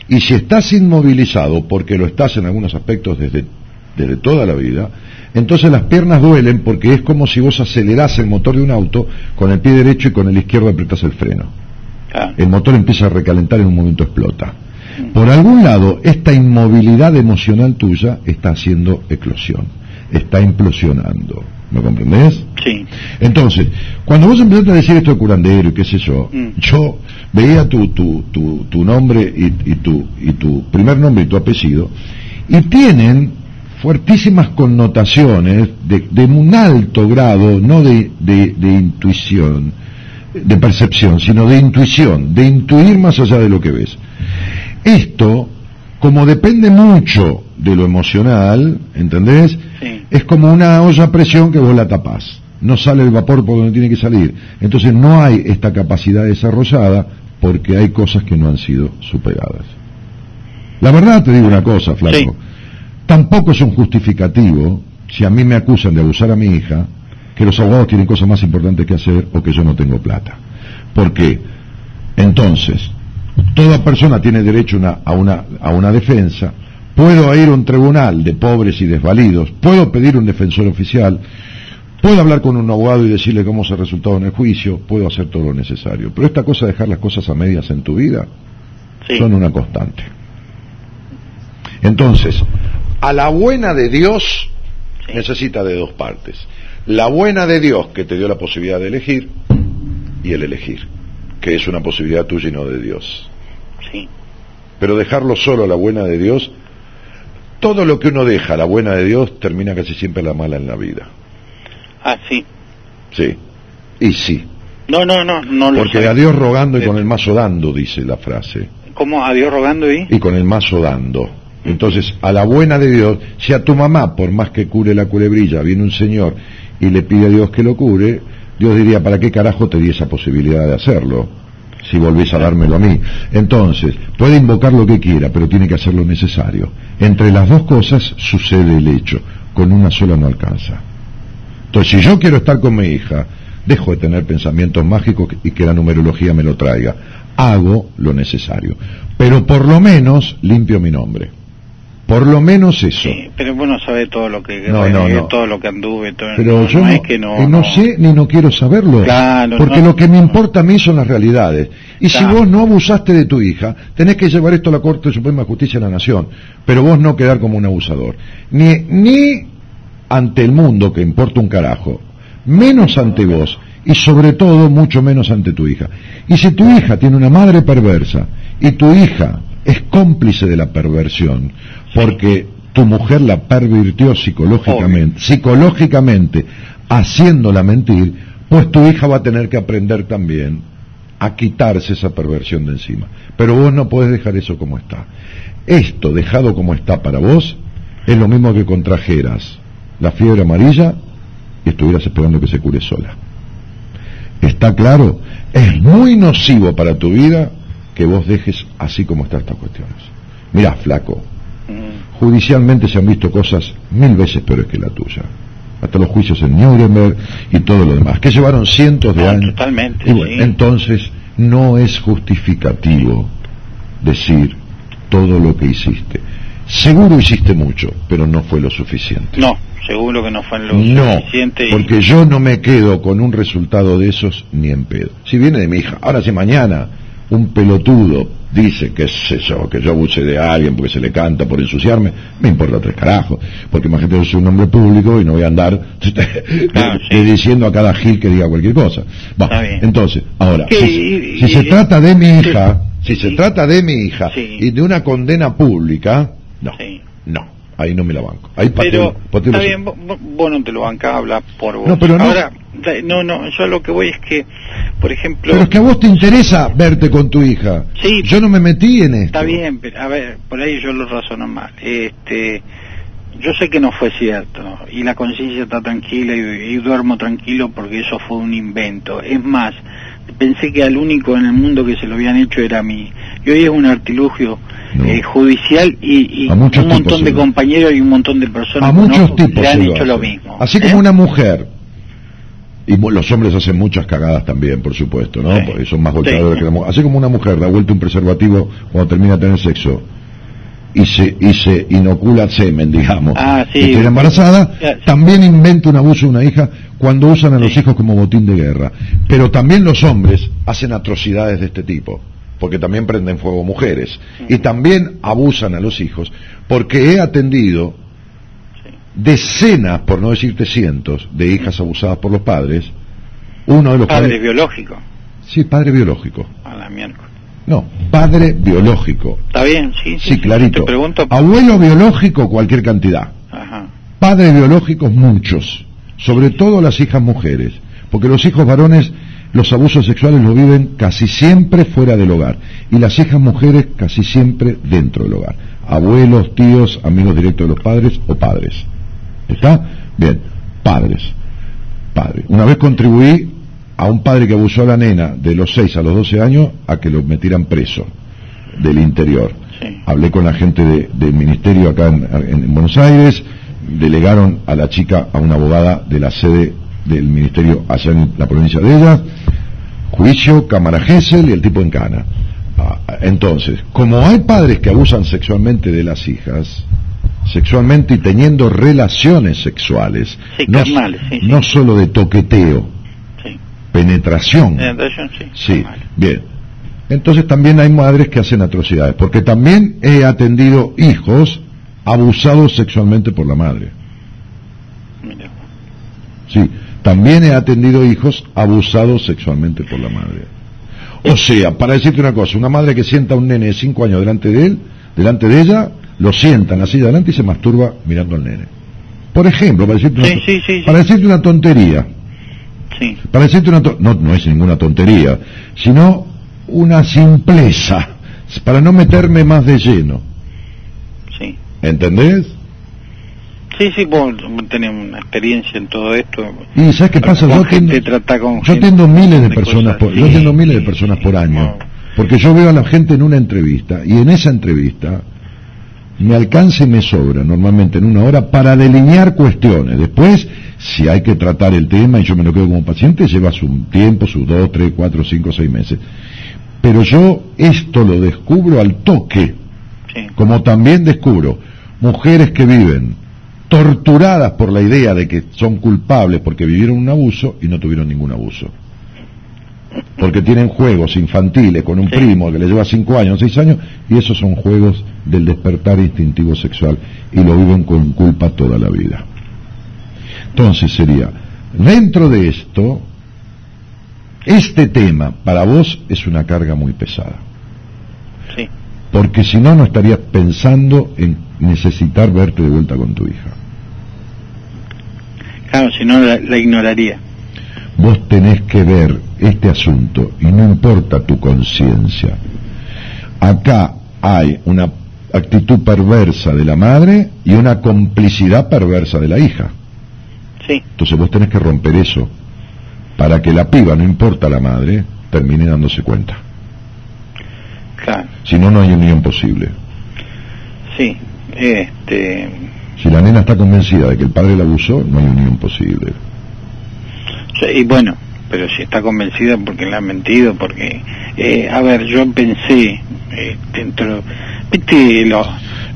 Y si estás inmovilizado, porque lo estás en algunos aspectos desde, desde toda la vida, entonces las piernas duelen porque es como si vos acelerás el motor de un auto con el pie derecho y con el izquierdo apretás el freno. El motor empieza a recalentar y en un momento explota. Por algún lado, esta inmovilidad emocional tuya está haciendo eclosión. está implosionando. ¿Me comprendés? Sí. Entonces, cuando vos empezaste a decir esto de curandero y qué sé yo, Mm. yo veía tu, tu, tu, tu nombre y, y tu, y tu primer nombre y tu apellido, y tienen fuertísimas connotaciones de, de un alto grado, no de, de, de intuición, de percepción, sino de intuición, de intuir más allá de lo que ves. Esto, como depende mucho de lo emocional, ¿entendés? Sí. Es como una olla a presión que vos la tapás. No sale el vapor por donde tiene que salir. Entonces no hay esta capacidad desarrollada porque hay cosas que no han sido superadas. La verdad te digo una cosa, flaco. Sí. Tampoco es un justificativo, si a mí me acusan de abusar a mi hija, que los abogados tienen cosas más importantes que hacer o que yo no tengo plata. ¿Por qué? Entonces, toda persona tiene derecho una- a, una, a una defensa, puedo ir a un tribunal de pobres y desvalidos, puedo pedir un defensor oficial, puedo hablar con un abogado y decirle cómo se ha resultado en el juicio, puedo hacer todo lo necesario. Pero esta cosa de dejar las cosas a medias en tu vida Sí. son una constante. Entonces, a la buena de Dios Sí. necesita de dos partes. La buena de Dios que te dio la posibilidad de elegir y el elegir, que es una posibilidad tuya y no de Dios. Sí. Pero dejarlo solo a la buena de Dios, todo lo que uno deja a la buena de Dios termina casi siempre la mala en la vida. Ah, sí. Sí. Y sí. No, no, no, no lo Porque sé. a Dios rogando y con el mazo dando, dice la frase. ¿Cómo? ¿A Dios rogando y? y con el mazo dando. Entonces, a la buena de Dios, si a tu mamá, por más que cure la culebrilla, viene un señor y le pide a Dios que lo cure, Dios diría, ¿para qué carajo te di esa posibilidad de hacerlo? Si volvés a dármelo a mí. Entonces, puede invocar lo que quiera, pero tiene que hacer lo necesario. Entre las dos cosas sucede el hecho, con una sola no alcanza. Entonces, si yo quiero estar con mi hija, dejo de tener pensamientos mágicos y que la numerología me lo traiga. Hago lo necesario. Pero por lo menos limpio mi nombre. Por lo menos eso. Sí, pero vos no sabés todo lo que No, no, renegué, no. todo lo que anduve, todo, Pero no, yo no es que sé ni no quiero saberlo. Claro, porque lo que me importa a mí son las realidades. Y si vos no abusaste de tu hija, tenés que llevar esto a la Corte Suprema de Justicia de la Nación. Pero vos no quedar como un abusador. Ni, ni ante el mundo, que importa un carajo, menos ante vos y sobre todo mucho menos ante tu hija. Y si tu hija tiene una madre perversa y tu hija es cómplice de la perversión, porque tu mujer la pervirtió psicológicamente, psicológicamente haciéndola mentir, pues tu hija va a tener que aprender también a quitarse esa perversión de encima. Pero vos no podés dejar eso como está. Esto dejado como está para vos es lo mismo que contrajeras la fiebre amarilla y estuvieras esperando que se cure sola. ¿Está claro? Es muy nocivo para tu vida que vos dejes así como están estas cuestiones. Mirá, flaco, judicialmente se han visto cosas mil veces peores que la tuya. Hasta los juicios en Nuremberg y todo lo demás, que llevaron cientos de No, años. totalmente, Y bueno, sí. entonces no es justificativo decir todo lo que hiciste. Seguro hiciste mucho, pero no fue lo suficiente. No, seguro que no fue lo No, suficiente. y- porque yo no me quedo con un resultado de esos ni en pedo. Si viene de mi hija, ahora si mañana un pelotudo dice que sé yo, que yo abuse de alguien porque se le canta por ensuciarme, me importa tres carajos, porque imagínate yo soy un hombre público y no voy a andar eh, diciendo a cada gil que diga cualquier cosa. Va, entonces, ahora, si, y- si y- se trata de mi hija, si se trata de mi hija y de una condena pública, no, no, ahí no me la banco. Ahí Pero, pateo- está bien, vos, vos- no te lo bancás, habla por vos. No, pero no- Ahora, no, no, yo lo que voy es que, por ejemplo... Pero es que a vos te interesa verte con tu hija. Sí. Yo no me metí en esto. Está bien, pero a ver, por ahí yo lo razono mal. Este, yo sé que no fue cierto y la conciencia está tranquila y, y duermo tranquilo porque eso fue un invento. Es más, pensé que al único en el mundo que se lo habían hecho era a mí. Y hoy es un artilugio No. eh, judicial y, y un montón de compañeros y un montón de personas A muchos ¿no? tipos le han lo hecho lo mismo. Así ¿eh? como una mujer. Y los hombres hacen muchas cagadas también, por supuesto, ¿no? Sí. Porque son más golpeadores Sí. que la mujer. Así como una mujer da vuelta un preservativo cuando termina de tener sexo y se, y se inocula semen, digamos, Ah, sí. embarazada, también inventa un abuso de una hija cuando usan a los Sí. hijos como botín de guerra. Pero también los hombres hacen atrocidades de este tipo, porque también prenden fuego mujeres. Y también abusan a los hijos, porque he atendido decenas, por no decirte cientos, de hijas abusadas por los padres. Uno de los Padre padres. biológico. Sí, padre biológico. A la miércoles. No, padre biológico. Está bien, sí, sí. Sí, clarito. Te pregunto. Abuelo biológico, cualquier cantidad. Ajá. Padres biológicos, muchos. Sobre todo las hijas mujeres. Porque los hijos varones, los abusos sexuales los viven casi siempre fuera del hogar. Y las hijas mujeres casi siempre dentro del hogar. Abuelos, tíos, amigos directos de los padres o padres. ¿Está? Bien. Padres. Padre. Una vez contribuí a un padre que abusó a la nena de los 6 a los 12 años a que lo metieran preso del interior. Hablé con la gente de- del ministerio acá en, en Buenos Aires, delegaron a la chica a una abogada de la sede del ministerio allá en la provincia de ella, juicio, cámara Gesell y el tipo en cana. Ah, Entonces, como hay padres que abusan sexualmente de las hijas, sexualmente y teniendo relaciones sexuales, Sí, no, sí, solo de toqueteo. Penetración, Penetración, sí. Sí, bien. Entonces también hay madres que hacen atrocidades, porque también he atendido hijos abusados sexualmente por la madre. Mira. Sí, también he atendido hijos abusados sexualmente por la madre. O sea, para decirte una cosa, una madre que sienta a un nene de 5 años delante de él, delante de ella, lo sienta en la silla delante y se masturba mirando al nene. Por ejemplo, para decirte una, sí, sí, sí. para decirte una tontería, Sí. para decirte una no, no es ninguna tontería, sino una simpleza, para no meterme más de lleno. Sí. ¿Entendés? Sí, sí, vos tenés una experiencia en todo esto. Y ¿sabes qué pasa? Yo gente, con yo atiendo miles de de personas cosas, por, yo atiendo miles de personas por año, no. porque yo veo a la gente en una entrevista y en esa entrevista me alcanza y me sobra normalmente en una hora para delinear cuestiones. Después, si hay que tratar el tema y yo me lo quedo como paciente, lleva su tiempo, sus dos, tres, cuatro, cinco, seis meses. Pero yo esto lo descubro al toque, Sí. como también descubro mujeres que viven torturadas por la idea de que son culpables porque vivieron un abuso y no tuvieron ningún abuso. Porque tienen juegos infantiles con un Sí. primo que le lleva cinco años, seis años, y esos son juegos del despertar instintivo sexual y lo viven con culpa toda la vida. Entonces sería, dentro de esto, este tema para vos es una carga muy pesada Sí. porque si no, no estarías pensando en necesitar verte de vuelta con tu hija. Claro, si no la, la ignoraría. Vos tenés que ver este asunto y no importa tu conciencia. Acá hay una actitud perversa de la madre y una complicidad perversa de la hija. Sí. Entonces vos tenés que romper eso para que la piba, no importa la madre, termine dándose cuenta. Claro. Si no, no hay unión posible. Sí. Este. Si la nena está convencida de que el padre la abusó, no hay unión posible. Sí, Y bueno, pero si está convencida porque le han mentido, porque. eh, a ver, yo pensé. eh, dentro. ¿Viste los.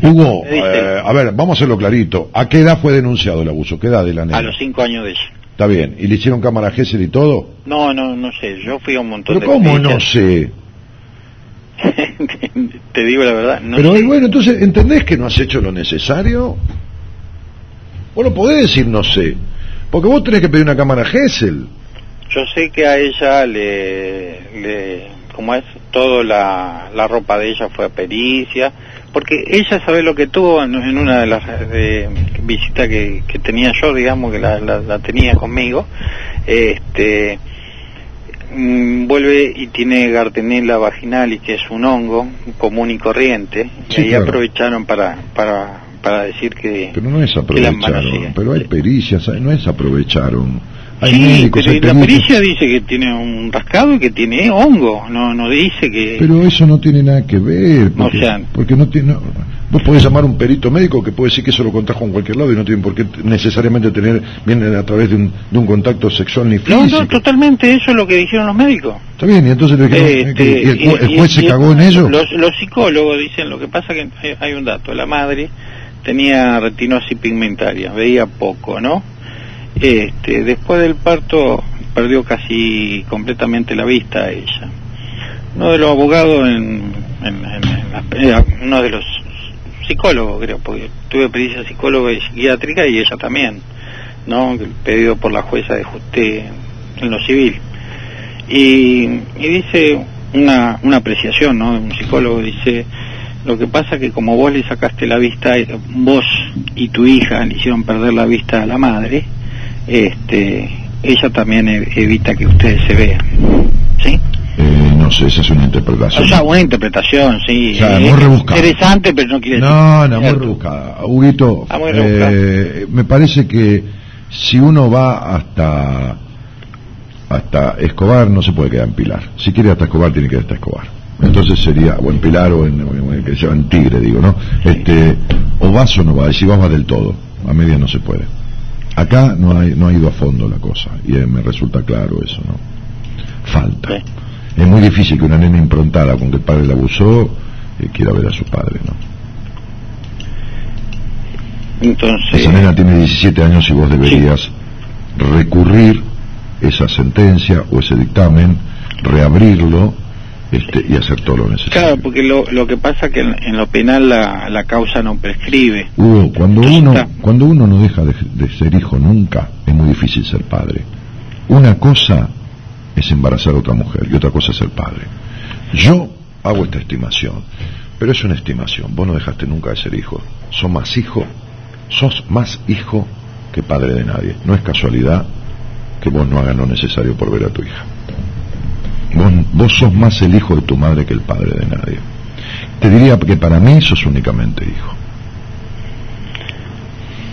Hugo, eh, a ver, vamos a hacerlo clarito. ¿A qué edad fue denunciado el abuso? ¿Qué edad de la nena? A los cinco años de ella. Está bien. ¿Y le hicieron cámara Gesell y todo? No, no, no sé. Yo fui a un montón Pero de. ¿cómo no sé? Te digo la verdad. No Pero sé. bueno, entonces, ¿entendés que no has hecho lo necesario? Vos no podés decir no sé. Porque vos tenés que pedir una cámara Gesell. Yo sé que a ella le, le como es, todo la, la ropa de ella fue a pericia, porque ella sabe lo que tuvo en, en una de las eh, visitas que, que tenía yo, digamos, que la, la- la tenía conmigo, este mm, vuelve y tiene gartenela vaginalis, que es un hongo común y corriente, Sí, y ahí claro. aprovecharon para, para, para decir que... Pero no es aprovecharon. Pero hay pericias, no es aprovecharon. Hay Sí, médicos, pero hay la pericia dice que tiene un rascado y que tiene hongo, no no dice que... Pero eso no tiene nada que ver, porque, O sea- porque no tiene... no- vos podés llamar a un perito médico que puede decir que eso lo contrajo en cualquier lado y no tiene por qué necesariamente tener, viene a través de un, de un contacto sexual ni No, físico. no, totalmente eso es lo que dijeron los médicos. Está bien, y entonces le dijeron, Este, y el, ju- el y- juez y- se cagó en ello. Los, los psicólogos dicen, lo que pasa que hay, hay un dato, la madre tenía retinosis pigmentaria, veía poco, ¿no? Este, después del parto perdió casi completamente la vista a ella. Uno de los abogados, en, en- en- en uno de los psicólogo, creo, porque tuve pericia psicóloga y psiquiátrica y ella también, ¿no? Pedido por la jueza de Justé en lo civil. Y, y dice una, una apreciación, ¿no? Un psicólogo dice, lo que pasa que como vos le sacaste la vista, eh, vos y tu hija le hicieron perder la vista a la madre, este, ella también e- evita que ustedes se vean, ¿sí? Eh, no sé, esa es una interpretación. O sea, una interpretación, sí. O sea, eh, muy rebuscada. Interesante, pero no quiere No, decir. no, muy ¿cierto? rebuscada. Huguito, Ah, muy rebuscada. eh, me parece que si uno va hasta hasta Escobar no se puede quedar en Pilar. Si quiere hasta Escobar tiene que ir hasta Escobar. Entonces sería o en Pilar o en, en- que se llama en Tigre, digo, ¿no? Este, o vas o no vas, y si vas va del todo. A media no se puede. Acá no hay, no ha ido a fondo la cosa y eh, me resulta claro eso, ¿no? Falta. Sí. Es muy difícil que una nena improntada con que el padre la abusó eh, quiera ver a su padre, ¿no? Entonces, Esa nena tiene 17 años y vos deberías recurrir esa sentencia o ese dictamen, reabrirlo este, y hacer todo lo necesario. claro, porque lo, lo que pasa que en, en lo penal la, la causa no prescribe. Hugo, cuando Entonces uno, está- cuando uno no deja de, de ser hijo nunca, es muy difícil ser padre. Una cosa es embarazar a otra mujer y otra cosa es ser padre. Yo hago esta estimación, pero es una estimación. Vos no dejaste nunca de ser hijo. Sos más hijo, sos más hijo que padre de nadie. No es casualidad que vos no hagas lo necesario por ver a tu hija. Vos, vos sos más el hijo de tu madre que el padre de nadie. Te diría que para mí sos únicamente hijo.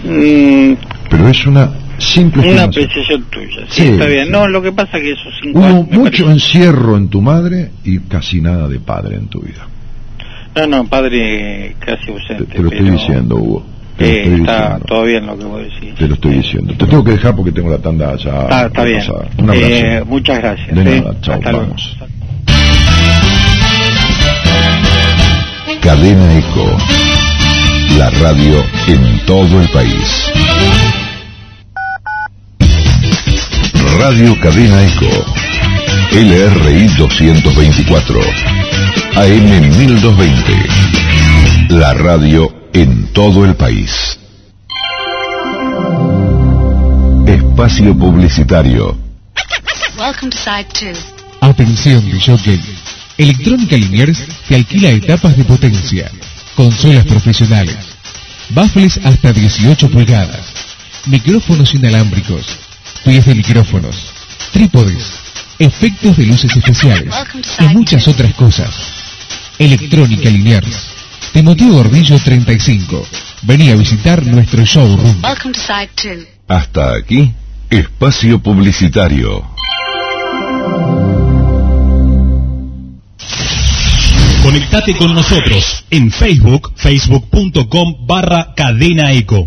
Mm, Pero es una simple una apreciación tuya, sí, Sí, está bien. sí. No, lo que pasa que esos cinco Hubo años mucho parece- encierro en tu madre y casi nada de padre en tu vida. No, no, padre casi Te, ausente. te lo estoy diciendo, Hugo. Eh, está diciendo. todo bien lo que vos decís. Te lo estoy diciendo. Te tengo que dejar porque tengo la tanda ya. Está, está bien. Un abrazo. Eh, muchas gracias. De eh. nada, chao, Hasta luego. vamos. Cadena Eco. La radio en todo el país. Radio Cadena Eco. LRI 224. AM 1220. La radio en todo el país. Espacio Publicitario. Welcome to side two. Atención de jockey. Electrónica Liniers te alquila etapas de potencia, consolas profesionales, baffles hasta 18 pulgadas, micrófonos inalámbricos, pies de micrófonos, trípodes, efectos de luces especiales y muchas otras cosas. Electrónica Liniers. Timoteo Gordillo 35. Vení a visitar nuestro showroom. Welcome to side two. Hasta aquí, Espacio Publicitario. Conectate con nosotros en Facebook, facebook.com barra cadena eco.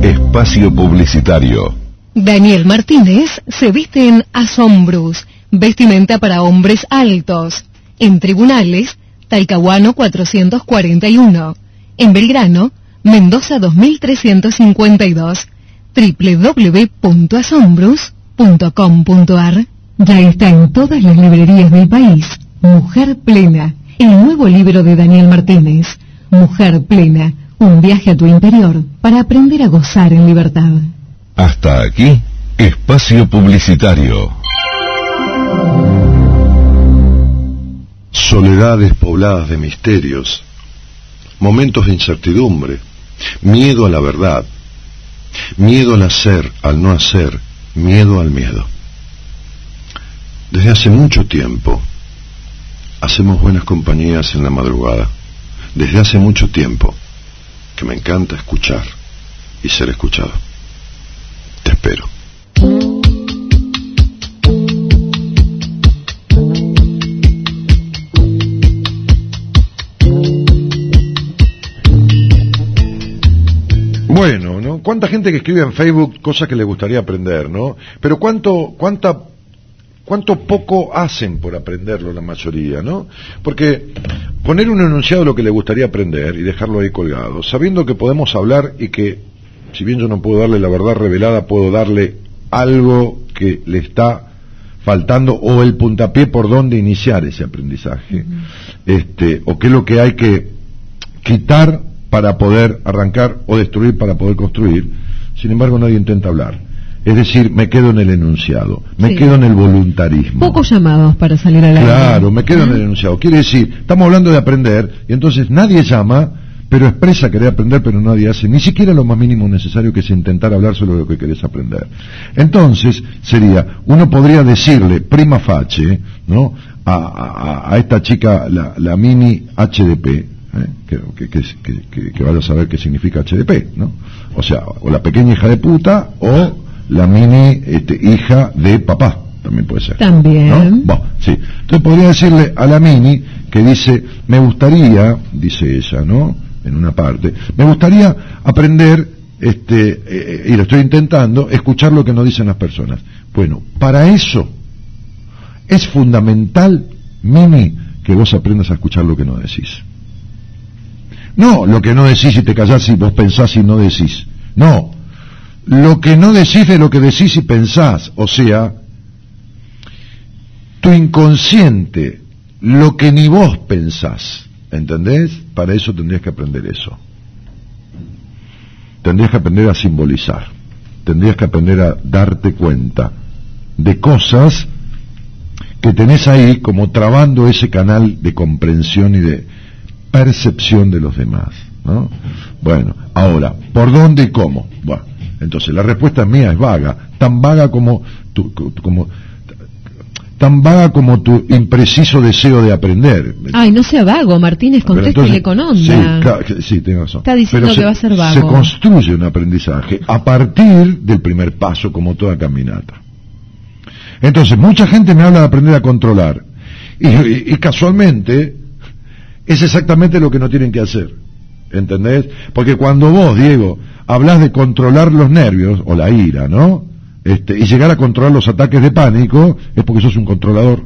Espacio Publicitario. Daniel Martínez se viste en Asombrus, vestimenta para hombres altos, en tribunales, Talcahuano 441, en Belgrano, Mendoza 2352, www.asombrus.com.ar. Ya está en todas las librerías del país. Mujer Plena, el nuevo libro de Daniel Martínez. Mujer Plena, un viaje a tu interior para aprender a gozar en libertad. Hasta aquí, Espacio Publicitario. Soledades pobladas de misterios, momentos de incertidumbre, miedo a la verdad, miedo al hacer, al no hacer, miedo al miedo. Desde hace mucho tiempo hacemos buenas compañías en la madrugada. Desde hace mucho tiempo que me encanta escuchar y ser escuchado. Te espero. Bueno, ¿no? ¿Cuánta gente que escribe en Facebook cosas que le gustaría aprender, ¿no? Pero cuánto, cuánta, cuánto poco hacen por aprenderlo la mayoría, ¿no? Porque poner un enunciado de lo que le gustaría aprender y dejarlo ahí colgado, sabiendo que podemos hablar y que, si bien yo no puedo darle la verdad revelada, puedo darle algo que le está faltando o el puntapié por dónde iniciar ese aprendizaje, este, o qué es lo que hay que quitar para poder arrancar o destruir para poder construir. Sin embargo, nadie intenta hablar. Es decir, me quedo en el enunciado, me Sí. quedo en el voluntarismo. Pocos llamados para salir al aire. Claro, me quedo en el enunciado. Quiere decir, estamos hablando de aprender y entonces nadie llama, pero expresa querer aprender, pero nadie hace ni siquiera lo más mínimo necesario que es intentar hablar sobre lo que querés aprender. Entonces, sería, uno podría decirle prima facie, ¿no? A, a- a esta chica, la, la mini HDP, ¿eh? que, que, vaya a saber qué significa HDP, ¿no? O sea, o la pequeña hija de puta o la mini este, hija de papá, también puede ser. También. ¿no? Bueno, sí. Entonces podría decirle a la Mini que dice, me gustaría, dice ella, ¿no? En una parte, me gustaría aprender, este, eh, y lo estoy intentando, escuchar lo que nos dicen las personas. Bueno, para eso es fundamental, Mini, que vos aprendas a escuchar lo que no decís. No, lo que no decís y te callás y vos pensás y no decís. No, lo que no decís de lo que decís y pensás, o sea, tu inconsciente, lo que ni vos pensás, ¿entendés? Para eso tendrías que aprender eso. Tendrías que aprender a simbolizar, tendrías que aprender a darte cuenta de cosas que tenés ahí como trabando ese canal de comprensión y de percepción de los demás, ¿no? Bueno, ahora, ¿por dónde y cómo? Bueno, entonces la respuesta mía es vaga, tan vaga como tu, como tan vaga como tu impreciso deseo de aprender. Ay, no sea vago, Martínez, contéstele con onda. Sí, claro, sí, tiene razón. Está diciendo Pero que se- va a ser vago. Se construye un aprendizaje a partir del primer paso, como toda caminata. Entonces, mucha gente me habla de aprender a controlar. Y, y- y casualmente, es exactamente lo que no tienen que hacer. ¿Entendés? Porque cuando vos, Diego, hablas de controlar los nervios, o la ira, ¿no? Este, y llegar a controlar los ataques de pánico, es porque sos un controlador.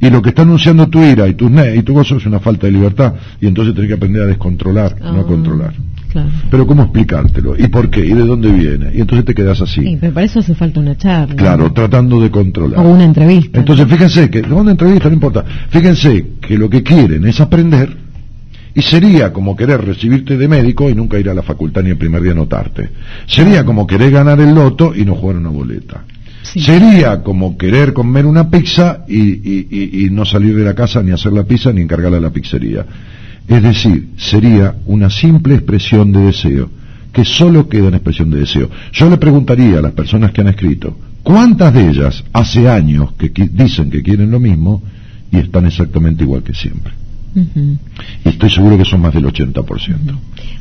Y lo que está anunciando tu ira y tu, ne- y tu gozo es una falta de libertad. Y entonces tenés que aprender a descontrolar, no a Ah, controlar. Claro. Pero ¿cómo explicártelo? ¿Y por qué? ¿Y de dónde viene? Y entonces te quedas así. Sí, pero para eso hace falta una charla. Claro, tratando de controlar. O una entrevista. Entonces fíjense que, una entrevista no importa, fíjense que lo que quieren es aprender y sería como querer recibirte de médico y nunca ir a la facultad ni el primer día anotarte. Sería como querer ganar el loto y no jugar una boleta. Sería como querer comer una pizza y, y- y- y no salir de la casa ni hacer la pizza ni encargarla a la pizzería. Es decir, sería una simple expresión de deseo que solo queda en expresión de deseo. Yo le preguntaría a las personas que han escrito, ¿cuántas de ellas hace años que dicen que quieren lo mismo y están exactamente igual que siempre? Y estoy seguro que son más del 80%.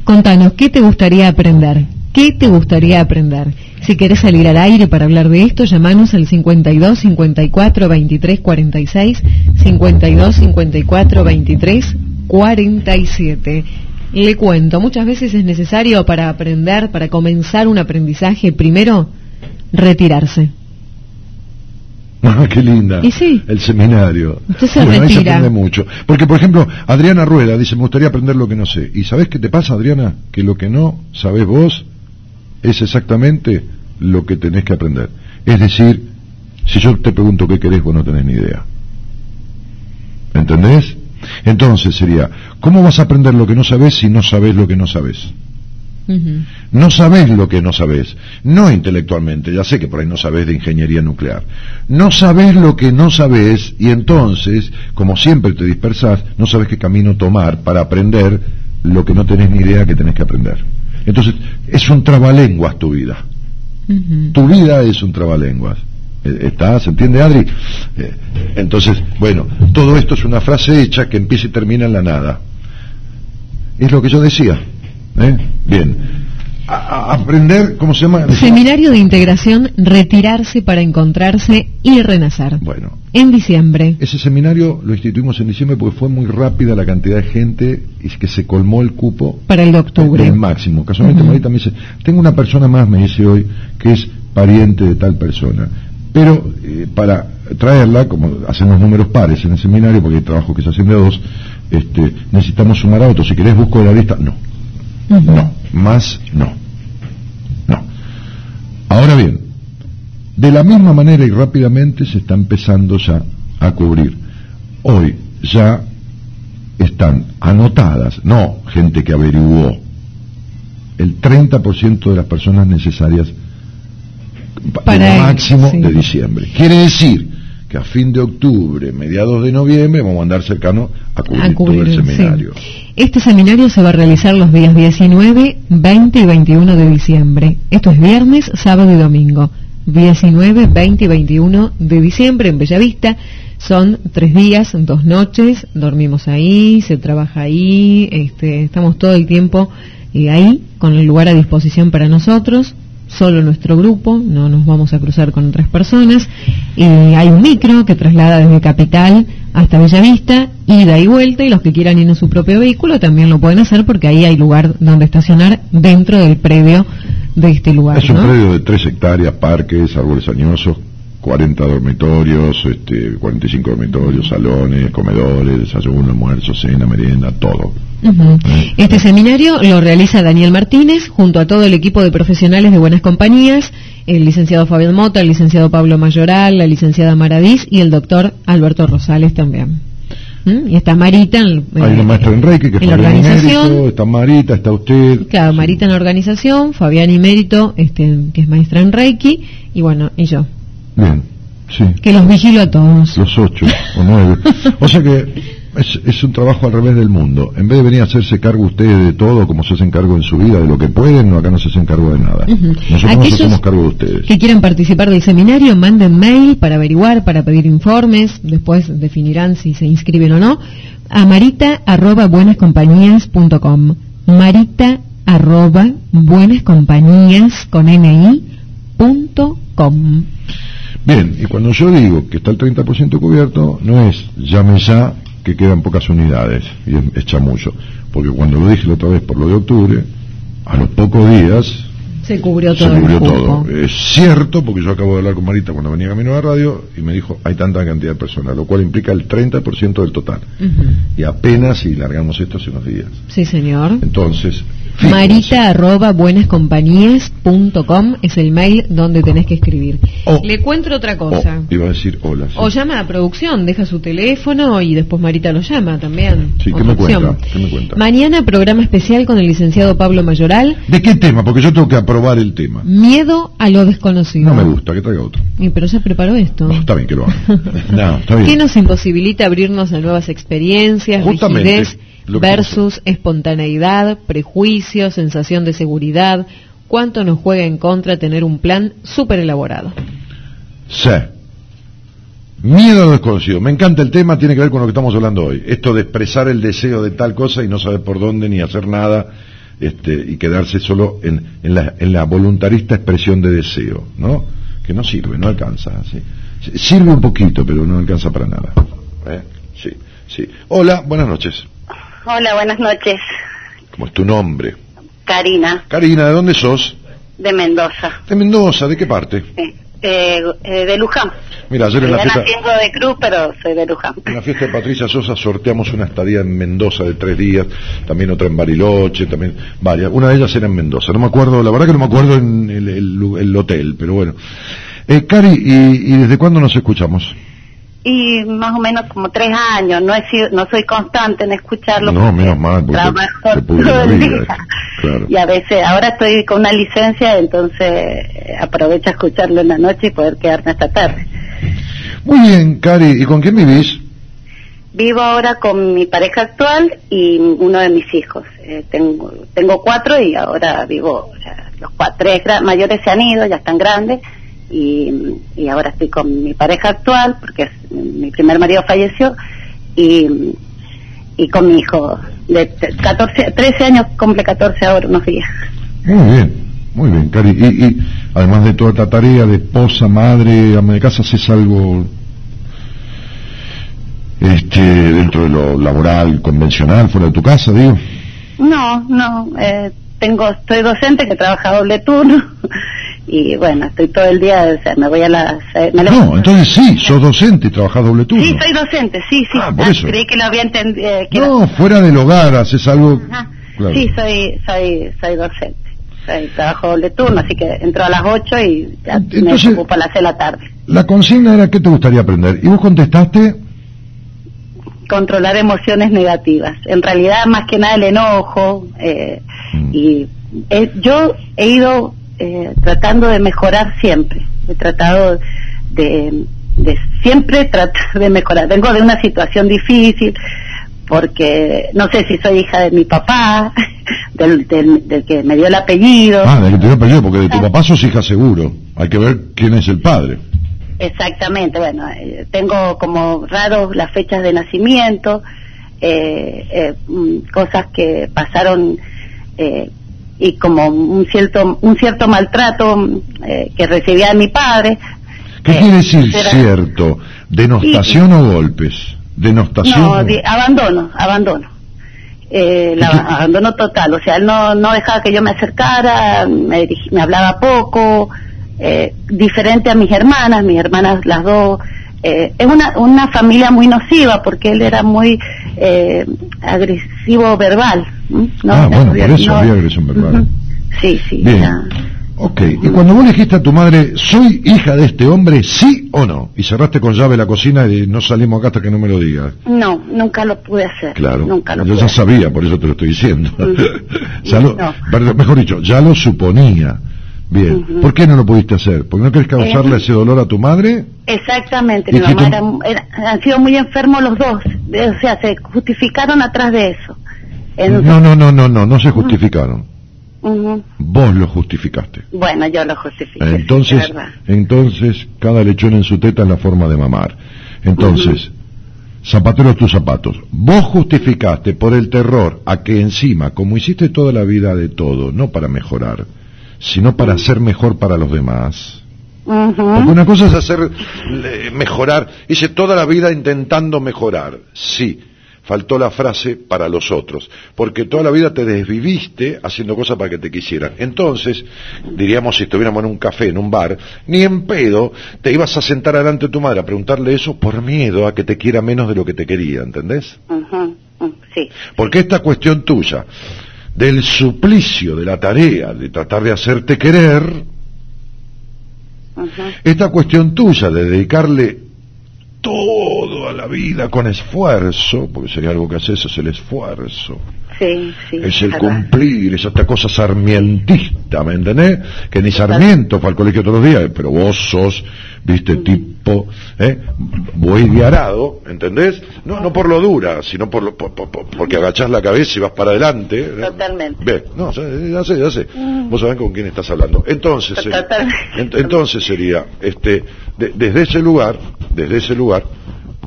Contanos, ¿qué te gustaría aprender? ¿Qué te gustaría aprender? Si querés salir al aire para hablar de esto, llamanos al 52 54 23 46, 52 54 23 47. Le cuento, muchas veces es necesario para aprender, para comenzar un aprendizaje, primero, retirarse. Ah, qué linda. Y sí. El seminario. Usted se Bueno, ahí se retira. aprende mucho. Porque, por ejemplo, Adriana Rueda dice, me gustaría aprender lo que no sé. ¿Y sabés qué te pasa, Adriana? Que lo que no sabés vos es exactamente lo que tenés que aprender. Es decir, si yo te pregunto qué querés, vos no tenés ni idea. ¿Entendés? Entonces sería, ¿cómo vas a aprender lo que no sabés si no sabés lo que no sabés? Ujú. No sabés lo que no sabés, no intelectualmente, ya sé que por ahí no sabés de ingeniería nuclear. No sabés lo que no sabés y entonces, como siempre te dispersás, no sabés qué camino tomar para aprender lo que no tenés ni idea que tenés que aprender. Entonces, es un trabalenguas tu vida. Tu vida es un trabalenguas. Eh, ¿Está? ¿Se entiende, Adri? Eh, entonces, bueno, todo esto es una frase hecha que empieza y termina en la nada. Es lo que yo decía. ¿eh? Bien. A- a- aprender, ¿cómo se llama? Seminario de integración, retirarse para encontrarse y renacer. Bueno, En diciembre. ese seminario lo instituimos en diciembre porque fue muy rápida la cantidad de gente y que se colmó el cupo Para el de octubre. el máximo. Casualmente. Marita me dice, tengo una persona más, me dice hoy, que es pariente de tal persona. Pero eh, para traerla, como hacemos números pares en el seminario, porque hay trabajos que se hacen de dos, este, necesitamos sumar a otros. Si querés busco de la lista, no. No, más no. No. Ahora bien, De la misma manera y rápidamente se está empezando ya a cubrir. Hoy ya están anotadas, no gente que averiguó, el 30% de las personas necesarias pa- Para él, máximo sí. de diciembre. Quiere decir que a fin de octubre, mediados de noviembre, vamos a andar cercano a cubrir, a cubrir, todo el sí. seminario. Este seminario se va a realizar los días 19, 20 y 21 de diciembre. Esto es viernes, sábado y domingo. 19, 20 y 21 de diciembre en Bellavista. Son tres días, dos noches, dormimos ahí, se trabaja ahí, este, estamos todo el tiempo eh, ahí, con el lugar a disposición para nosotros, solo nuestro grupo, no nos vamos a cruzar con otras personas. Y hay un micro que traslada desde Capital hasta Bellavista, ida y vuelta, y los que quieran ir en su propio vehículo también lo pueden hacer porque ahí hay lugar donde estacionar dentro del predio de este lugar. Es un ¿no? predio de tres hectáreas, parques, árboles añosos, 40 dormitorios, este, 45 dormitorios, salones, comedores, desayuno, almuerzo, cena, merienda, todo. Ujú. Este seminario lo realiza Daniel Martínez junto a todo el equipo de profesionales de Buenas Compañías, el licenciado Fabián Mota, el licenciado Pablo Mayoral, la licenciada Maradís y el doctor Alberto Rosales también. ¿Mm? Y está Marita en, Hay una maestra en Reiki que en la organización. Está Marita, está usted. Claro, Marita en la organización, Fabián y Mérito, este, que es maestra en Reiki, y bueno, y yo, Bien, sí. que los vigilo a todos. Los ocho o nueve. O sea que es, es un trabajo al revés del mundo. En vez de venir a hacerse cargo ustedes de todo, como se hacen cargo en su vida, de lo que pueden, no, acá no se hacen cargo de nada. Ujú. Nosotros nos Aquellos hacemos cargo de ustedes. que quieran participar del seminario, manden mail para averiguar, para pedir informes, después definirán si se inscriben o no, a marita arroba buenascompañías.com. Marita arroba buenascompañías con ni punto com. Bien, y cuando yo digo que está el 30% cubierto, no es llame ya que quedan pocas unidades, y es, es porque cuando lo dije la otra vez por lo de octubre, a los pocos días Se cubrió se todo cubrió. Es cierto, porque yo acabo de hablar con Marita cuando venía camino a la radio y me dijo, hay tanta cantidad de personas, lo cual implica el 30% del total. Y apenas si largamos esto hace unos días. Sí, señor. Entonces, Marita arroba buenascompañías.com es el mail donde tenés que escribir. Oh. Le cuento otra cosa. oh, iba a decir hola. sí. O llama a producción, deja su teléfono y después Marita lo llama también. Sí, ¿qué me cuenta? opción. ¿Qué me cuenta? Mañana programa especial con el licenciado Pablo Mayoral, ¿De qué tema? Porque yo tengo que aprobar el tema. Miedo a lo desconocido. No me gusta, que traiga otro. Y, pero ya preparó esto. No, está bien que lo haga. No, está bien. ¿Qué nos imposibilita abrirnos a nuevas experiencias, Justamente, rigidez versus espontaneidad, prejuicio, sensación de seguridad? ¿Cuánto nos juega en contra tener un plan súper elaborado? Sí. Miedo desconocido. Me encanta el tema, tiene que ver con lo que estamos hablando hoy. Esto de expresar el deseo de tal cosa y no saber por dónde ni hacer nada este, y quedarse solo en, en la, en la voluntarista expresión de deseo, ¿no? Que no sirve, no alcanza. Sí, Sirve un poquito, pero no alcanza para nada. ¿eh? Sí, sí. Hola, buenas noches. Hola, buenas noches. ¿Cómo es tu nombre? Karina, Karina, ¿de dónde sos? de Mendoza. De Mendoza, ¿de qué parte? Sí. Eh, eh, de Luján. Mira, ayer en la fiesta... de Cruz, pero soy de Luján. En la fiesta de Patricia Sosa sorteamos una estadía en Mendoza de tres días, también otra en Bariloche, también varias. Una de ellas era en Mendoza. No me acuerdo, la verdad que no me acuerdo en el, el- el hotel, pero bueno. Eh, Cari, ¿y, y desde cuándo nos escuchamos? Y más o menos como tres años. No he sido, no soy constante en escucharlo. No, menos mal, trabajo todo el día. Claro. Y a veces, ahora estoy con una licencia, entonces eh, aprovecho a escucharlo en la noche y poder quedarme hasta tarde. Muy bien, Cari, ¿y con quién vivís? Vivo ahora con mi pareja actual y uno de mis hijos. Eh, tengo, tengo cuatro y ahora vivo, o sea, los cua- tres mayores se han ido, ya están grandes y, y ahora estoy con mi pareja actual porque es- mi primer marido falleció y, y con mi hijo de t- 14, 13 años, cumple 14 ahora unos días. Muy bien, muy bien, Cari. Y, y además de toda esta tarea de esposa, madre, ama de casa, ¿haces algo este, dentro de lo laboral, convencional, fuera de tu casa, digo? No, no, eh, tengo, estoy docente que trabaja doble turno y bueno, estoy todo el día, o sea, me voy a las... eh, me No, entonces sí, sos docente y trabajás doble turno. Sí, soy docente, sí, sí. Ah, por Ah, eso. Creí que lo había entendido. No, fuera del hogar haces algo... Ajá. Claro. Sí, soy, soy, soy docente. O sea, y trabajo doble turno, así que entro a las 8 y ya Entonces- me ocupo a las 6 de la tarde. La consigna era, ¿qué te gustaría aprender? Y vos contestaste, Controlar emociones negativas. En realidad, más que nada el enojo. eh, Y eh, yo he ido eh, tratando de mejorar siempre. He tratado de, de siempre tratar de mejorar. Vengo de una situación difícil porque no sé si soy hija de mi papá, del, del, del que me dio el apellido. ah, de que te dio apellido, porque de tu papá sos hija seguro. Hay que ver quién es el padre. Exactamente, bueno, eh, tengo como raros las fechas de nacimiento, eh, eh, mm, cosas que pasaron eh, y como un cierto un cierto maltrato mm, que recibía de mi padre. ¿Qué quiere decir era- cierto? ¿Denostación o golpes? ¿Denostación? No, di- abandono, abandono. Eh, la- abandono total, o sea, él no, no dejaba que yo me acercara, me, dirigi- me hablaba poco, eh, diferente a mis hermanas, mis hermanas las dos. eh, es una, una familia muy nociva porque él era muy eh, agresivo verbal. ah, bueno, por eso no- había agresión verbal. Sí, sí. Bien. Ok, y cuando vos dijiste a tu madre, soy hija de este hombre, sí o no, y cerraste con llave la cocina y no salimos acá hasta que no me lo digas. No, nunca lo pude hacer. Claro, Nunca lo yo pude ya hacer. sabía, por eso te lo estoy diciendo. Ya lo- No. perdón, mejor dicho, ya lo suponía. Bien. ¿por qué no lo pudiste hacer? ¿Porque no querés causarle Eh. ese dolor a tu madre? Exactamente, ¿Y mi mamá tu- era, era- han sido muy enfermos los dos, o sea, se justificaron atrás de eso. No, no, no, no, no, no se justificaron. Vos lo justificaste. Bueno, yo lo justifiqué. Entonces, entonces cada lechón en su teta es la forma de mamar. Entonces, zapatero tus zapatos. Vos justificaste por el terror a que encima, como hiciste toda la vida de todo, no para mejorar, sino para ser mejor para los demás. Ujú. Porque una cosa es hacer mejorar, hice toda la vida intentando mejorar. Sí, faltó la frase para los otros, porque toda la vida te desviviste haciendo cosas para que te quisieran. Entonces, diríamos si estuviéramos en un café, en un bar, ni en pedo te ibas a sentar delante de tu madre a preguntarle eso por miedo a que te quiera menos de lo que te quería, ¿entendés? Sí. Porque esta cuestión tuya, del suplicio de la tarea de tratar de hacerte querer, esta cuestión tuya de dedicarle todo a la vida con esfuerzo, porque sería algo que haces, es el esfuerzo, Sí, sí. es el cumplir, es esta cosa sarmientista, ¿me entendés? Que ni Sarmiento fue al colegio todos los días, pero vos sos, viste, tipo, ¿eh? Buey de arado, ¿entendés? No, no por lo dura, sino por lo, por- por- por- porque agachás la cabeza y vas para adelante. ¿eh? Totalmente. Bien, no, ya, sé, ya sé. Mm. Vos sabés con quién estás hablando. Entonces, eh, Totalmente. ent- entonces sería, este, de- desde ese lugar, desde ese lugar,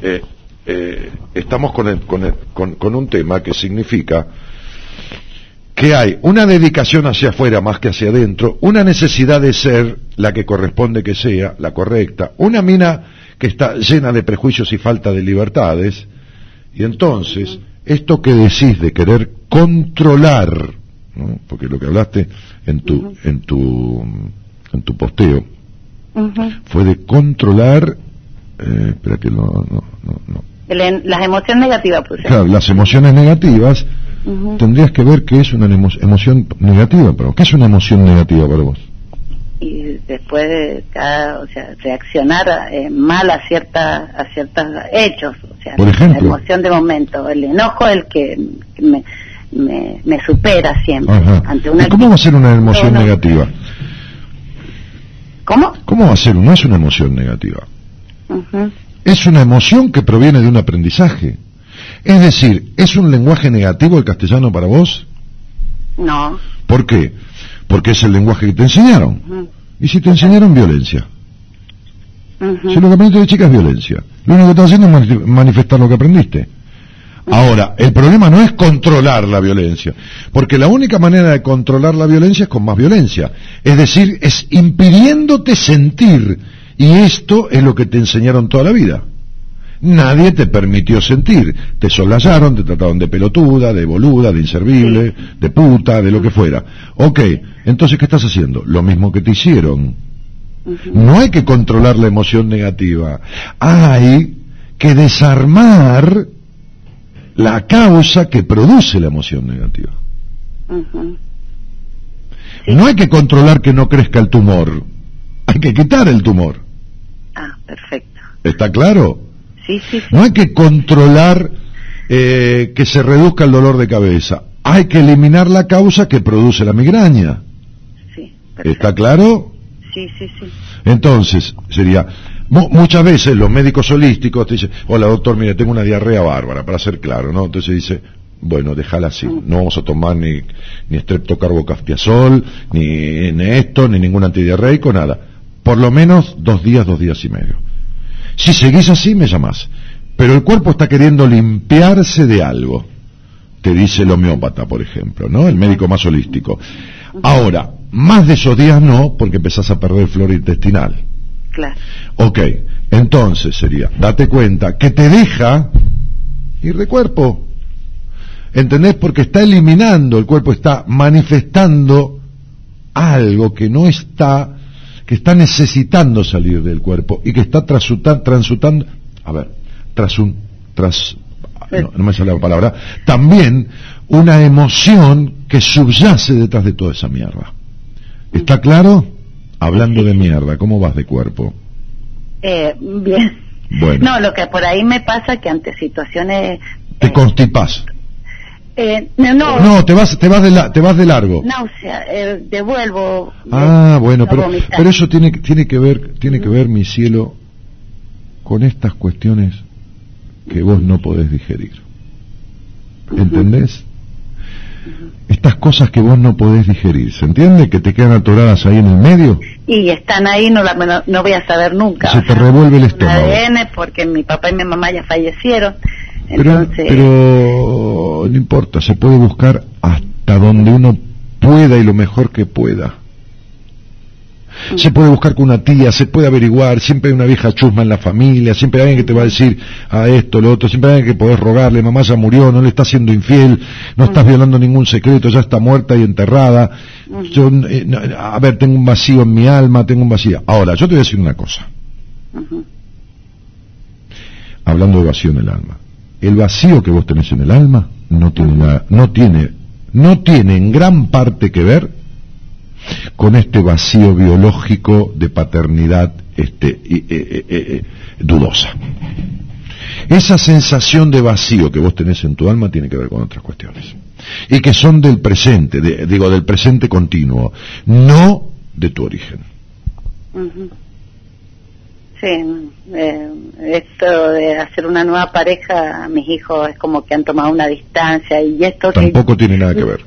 eh, eh, estamos con, el- con, el- con- con un tema que significa que hay una dedicación hacia afuera más que hacia adentro, una necesidad de ser la que corresponde que sea, la correcta, una mina que está llena de prejuicios y falta de libertades, y entonces, esto que decís de querer controlar, ¿no? porque lo que hablaste en tu, en tu, en tu posteo, fue de controlar, eh, espera que no, no, no, no. El- Las emociones negativas, pues. Claro, las emociones negativas, tendrías que ver qué es una emo- emoción negativa, pero ¿qué es una emoción negativa para vos? y después de cada, o sea, reaccionar eh, mal a cierta, a ciertos hechos, o sea, Por ejemplo. la emoción de momento, el enojo el que me, me, me supera siempre Ajá. ante una ¿Y cómo va a ser una emoción No, negativa? ¿Cómo? ¿Cómo va a ser? No es una emoción negativa. Es una emoción que proviene de un aprendizaje. Es decir, ¿es un lenguaje negativo el castellano para vos? No. ¿Por qué? Porque es el lenguaje que te enseñaron. ¿Y si te enseñaron violencia? Si lo que aprendiste de chica es violencia. Lo único que estás haciendo es mani- manifestar lo que aprendiste. Ahora, el problema no es controlar la violencia, porque la única manera de controlar la violencia es con más violencia. Es decir, es impidiéndote sentir. Y esto es lo que te enseñaron toda la vida. Nadie te permitió sentir. Te solayaron, te trataron de pelotuda, de boluda, de inservible, de puta, de lo que fuera. Ok, entonces, ¿qué estás haciendo? Lo mismo que te hicieron. No hay que controlar la emoción negativa. Hay que desarmar la causa que produce la emoción negativa. No hay que controlar que no crezca el tumor, hay que quitar el tumor. Ah, perfecto. ¿Está claro? Sí, sí, sí. No hay que controlar eh, que se reduzca el dolor de cabeza, hay que eliminar la causa que produce la migraña. Sí, ¿Está claro? sí, sí, sí. Entonces, sería, mu- muchas veces los médicos holísticos te dicen, hola doctor, mire, tengo una diarrea bárbara, para ser claro, ¿no? Entonces dice, bueno, déjala así, no vamos a tomar ni, ni estreptocarbocastiazol, ni, ni esto, ni ningún antidiarreico, nada. Por lo menos dos días, dos días y medio. Si seguís así, me llamás. Pero el cuerpo está queriendo limpiarse de algo. Te dice el homeópata, por ejemplo, ¿no? El médico más holístico. Ahora, más de esos días no, porque empezás a perder flora intestinal. Claro. Ok, entonces sería, date cuenta que te deja ir de cuerpo. ¿Entendés? Porque está eliminando, el cuerpo está manifestando algo que no está, que está necesitando salir del cuerpo y que está transuta- transutando, a ver, trasun, tras, no, no me sale la palabra, también una emoción que subyace detrás de toda esa mierda. ¿Está claro? Hablando de mierda, ¿cómo vas de cuerpo? Eh, bien. Bueno. No, lo que por ahí me pasa que ante situaciones... Te constipas. Eh, no, no, No, te vas, te vas de, la- te vas de largo. náusea, eh, devuelvo... Ah, bueno, pero, vomitar. pero eso tiene, que- tiene que ver, tiene que ver, mi cielo, con estas cuestiones que vos no podés digerir. ¿Entendés? Estas cosas que vos no podés digerir, ¿se entiende? Que te quedan atoradas ahí en el medio, Y están ahí, no, la, no, no voy a saber nunca. se te revuelve el estómago. ADN, porque mi papá y mi mamá ya fallecieron. Pero, Entonces, pero no importa, se puede buscar hasta donde uno pueda y lo mejor que pueda. Se puede buscar con una tía, se puede averiguar, siempre hay una vieja chusma en la familia, siempre hay alguien que te va a decir a esto, lo otro, siempre hay alguien que podés rogarle, mamá ya murió, no le estás siendo infiel, no estás violando ningún secreto, ya está muerta y enterrada. Yo, eh, no, a ver, tengo un vacío en mi alma, tengo un vacío. Ahora, yo te voy a decir una cosa. Hablando de vacío en el alma. El vacío que vos tenés en el alma no tiene no tiene, no tiene en gran parte que ver con este vacío biológico de paternidad este, eh, eh, eh, dudosa. Esa sensación de vacío que vos tenés en tu alma tiene que ver con otras cuestiones. Y que son del presente, de- digo, del presente continuo, no de tu origen. sí, eh, esto de hacer una nueva pareja, mis hijos es como que han tomado una distancia y esto que... Tampoco tiene nada que ver.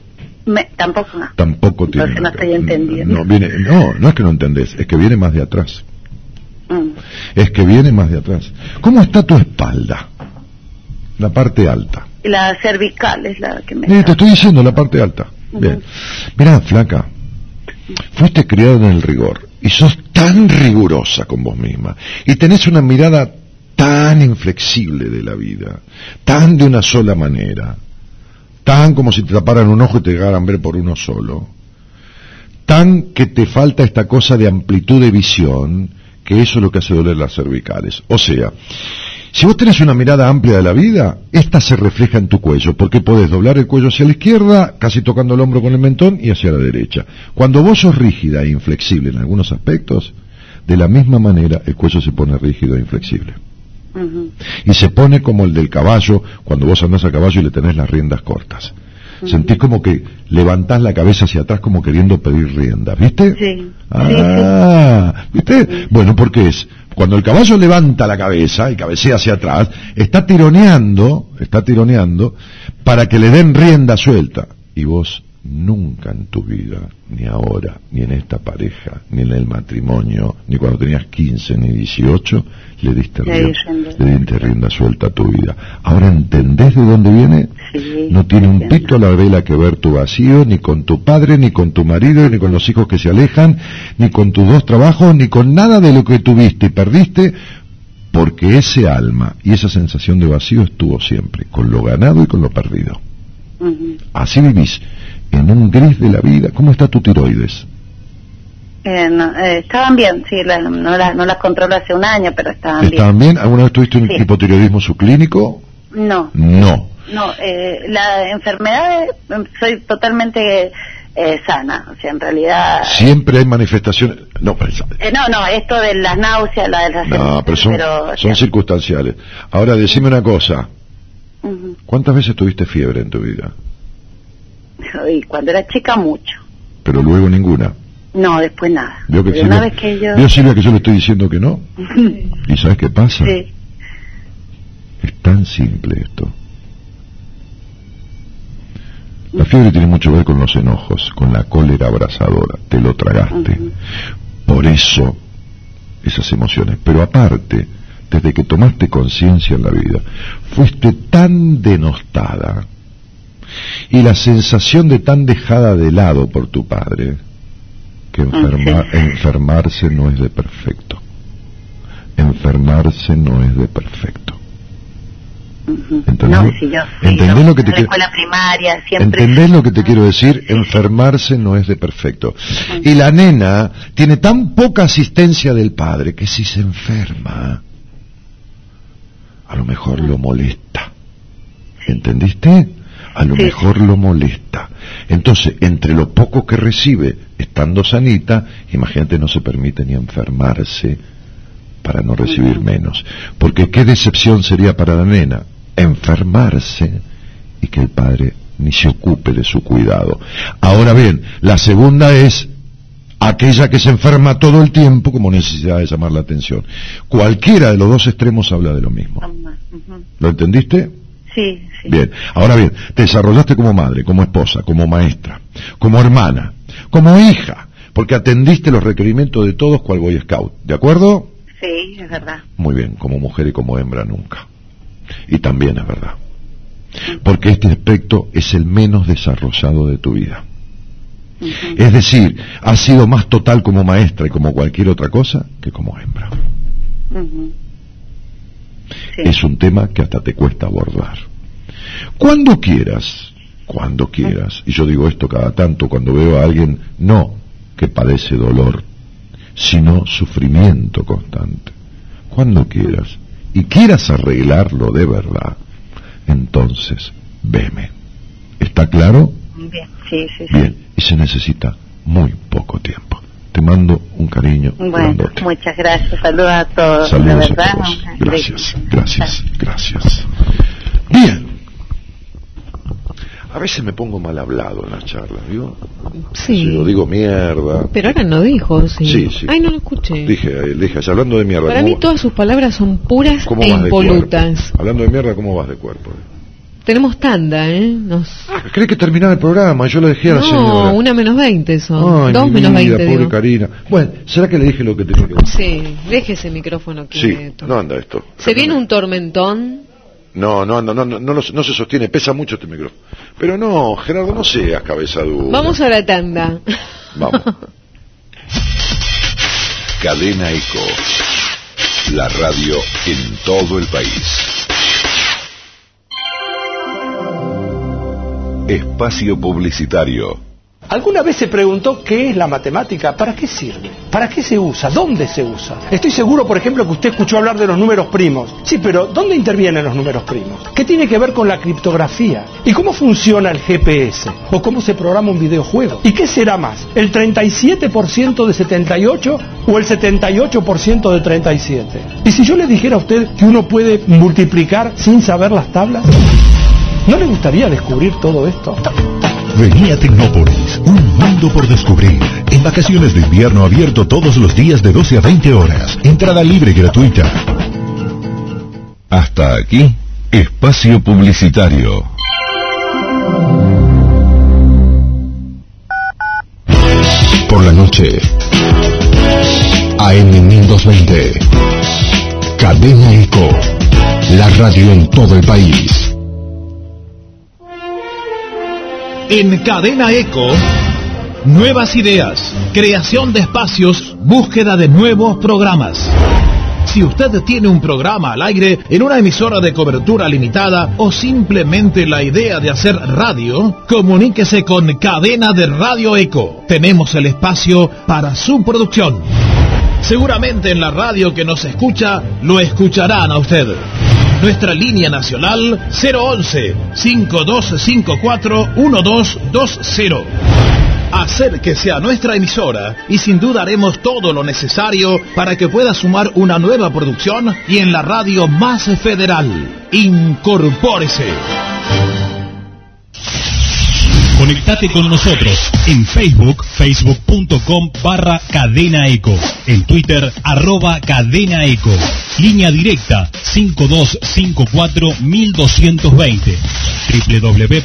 Me- tampoco, no. Tampoco tiene Entonces no nada que estoy entendiendo. No, viene, no, no es que no entendés, es que viene más de atrás. Mm. Es que viene más de atrás. ¿Cómo está tu espalda? La parte alta. La cervical es la que me... Eh, te estoy diciendo la parte alta. Bien. Mirá, flaca, fuiste criada en el rigor y sos tan rigurosa con vos misma. Y tenés una mirada tan inflexible de la vida, tan de una sola manera, tan como si te taparan un ojo y te dejaran ver por uno solo, tan que te falta esta cosa de amplitud de visión, que eso es lo que hace doler las cervicales. O sea, si vos tenés una mirada amplia de la vida, esta se refleja en tu cuello, porque podés doblar el cuello hacia la izquierda, casi tocando el hombro con el mentón, y hacia la derecha. Cuando vos sos rígida e inflexible en algunos aspectos, de la misma manera el cuello se pone rígido e inflexible. Y se pone como el del caballo cuando vos andás a caballo y le tenés las riendas cortas. Sentís como que levantás la cabeza hacia atrás como queriendo pedir riendas, ¿viste? Sí. Ah, ¿viste? Bueno, porque es, cuando el caballo levanta la cabeza y cabecea hacia atrás, está tironeando, está tironeando para que le den rienda suelta. Y vos nunca en tu vida, ni ahora, ni en esta pareja, ni en el matrimonio, ni cuando tenías 15 ni 18, le diste rienda, le diste rienda suelta a tu vida. Ahora entendés de dónde viene? Sí. No tiene un pito a la vela que ver tu vacío, ni con tu padre, ni con tu marido, ni con los hijos que se alejan, ni con tus dos trabajos, ni con nada de lo que tuviste y perdiste, porque ese alma y esa sensación de vacío estuvo siempre, con lo ganado y con lo perdido. Así vivís, en un gris de la vida. ¿Cómo está tu tiroides? Eh, no, eh, estaban bien, sí, la- no, las no las controlo hace un año, pero estaban bien. ¿Estaban bien? ¿Alguna vez tuviste un Sí. hipotiroidismo subclínico? No, No. no, eh, la enfermedad, eh, soy totalmente eh, sana. O sea, en realidad... Siempre hay manifestaciones. No, pero, Eh, no, no, esto de las náuseas, la de las... no, pero son, pero, circunstanciales. Ahora, decime una cosa. ¿Cuántas veces tuviste fiebre en tu vida? Y cuando era chica, mucho. Pero luego ninguna. No, después nada. ¿Vio, que Silvia, una vez que yo... ¿Vio, Silvia, que yo le estoy diciendo que no? ¿Y sabes qué pasa? sí. Es tan simple esto. La fiebre tiene mucho que ver con los enojos, con la cólera abrasadora. Te lo tragaste. Por eso, esas emociones. Pero aparte, desde que tomaste conciencia en la vida, fuiste tan denostada y la sensación de tan dejada de lado por tu padre que enferma- enfermarse no es de perfecto. Enfermarse no es de perfecto. ¿Entendés? No, si yo... sí, ¿Entendés yo lo que te en la quiero- escuela primaria siempre... ¿Entendés lo que te quiero decir? Enfermarse no es de perfecto. Y la nena tiene tan poca asistencia del padre que si se enferma, a lo mejor lo molesta. ¿Entendiste? A lo Sí. mejor lo molesta. Entonces, entre lo poco que recibe estando sanita, imagínate, no se permite ni enfermarse para no recibir menos. Porque qué decepción sería para la nena enfermarse y que el padre ni se ocupe de su cuidado. Ahora bien, la segunda es aquella que se enferma todo el tiempo como necesidad de llamar la atención. Cualquiera de los dos extremos habla de lo mismo. ¿Lo entendiste? Sí, sí. Bien, ahora bien, te desarrollaste como madre, como esposa, como maestra, como hermana, como hija, porque atendiste los requerimientos de todos cual Boy Scout, ¿de acuerdo? Sí, es verdad. Muy bien, como mujer y como hembra nunca. Y también es verdad. Porque este aspecto es el menos desarrollado de tu vida. Es decir, has sido más total como maestra y como cualquier otra cosa que como hembra. Sí. Es un tema que hasta te cuesta abordar. Cuando quieras, cuando quieras, y yo digo esto cada tanto cuando veo a alguien no que padece dolor, sino sufrimiento constante. Cuando quieras, y quieras arreglarlo de verdad, entonces veme. ¿Está claro? Bien, sí, sí, sí. Bien, y se necesita muy poco tiempo. Te mando un cariño Bueno, grandote. muchas gracias. Saludos a todos. Saludos a todos. Gracias, gracias, gracias. Bien. A veces me pongo mal hablado en las charlas, ¿vio? Sí. Si lo digo mierda. Pero ahora no dijo, sí. Sí, sí. Ay, no lo escuché. Dije, eh, dije, hablando de mierda. Para ¿cómo, mí todas sus palabras son puras e vas de impolutas. Hablando de mierda, ¿cómo vas de cuerpo? Tenemos tanda, ¿eh? Nos... ¿Cree que terminaba el programa? Yo le dejé a la no, señora. una menos veinte son. Ay, Dos mi menos veinte. pobre digo. Karina. Bueno, ¿será que le dije lo que tenía que decir? Sí, deje ese micrófono Sí, quieto. no anda esto. Se viene un tormentón. No, no, no, no, no, no, no se sostiene, pesa mucho este micrófono. Pero no, Gerardo, no seas cabeza dura. Vamos a la tanda. Vamos. Cadena Eco. La radio en todo el país. Espacio Publicitario. ¿Alguna vez se preguntó qué es la matemática? ¿Para qué sirve? ¿Para qué se usa? ¿Dónde se usa? Estoy seguro, por ejemplo, que usted escuchó hablar de los números primos. Sí, pero ¿dónde intervienen los números primos? ¿Qué tiene que ver con la criptografía? ¿Y cómo funciona el GPS? ¿O cómo se programa un videojuego? ¿Y qué será más? ¿El 37% de 78 o el 78% de 37? ¿Y si yo le dijera a usted que uno puede multiplicar sin saber las tablas? ¿No le gustaría descubrir todo esto? Vení a Tecnópolis, un mundo por descubrir. En vacaciones de invierno abierto todos los días de 12 a 20 horas. Entrada libre gratuita. Hasta aquí, Espacio Publicitario. Por la noche. AM 1220. Cadena Eco. La radio en todo el país. En Cadena Eco, nuevas ideas, creación de espacios, búsqueda de nuevos programas. Si usted tiene un programa al aire en una emisora de cobertura limitada o simplemente la idea de hacer radio, comuníquese con Cadena de Radio Eco. Tenemos el espacio para su producción. Seguramente en la radio que nos escucha lo escucharán a usted. Nuestra línea nacional 011 5254 1220. Acérquese a nuestra emisora y sin duda haremos todo lo necesario para que pueda sumar una nueva producción y en la radio más federal. Incorpórese. Conectate con nosotros en Facebook, facebook.com barra Cadena Eco. En Twitter, arroba Cadena Eco. Línea directa 5254-1220.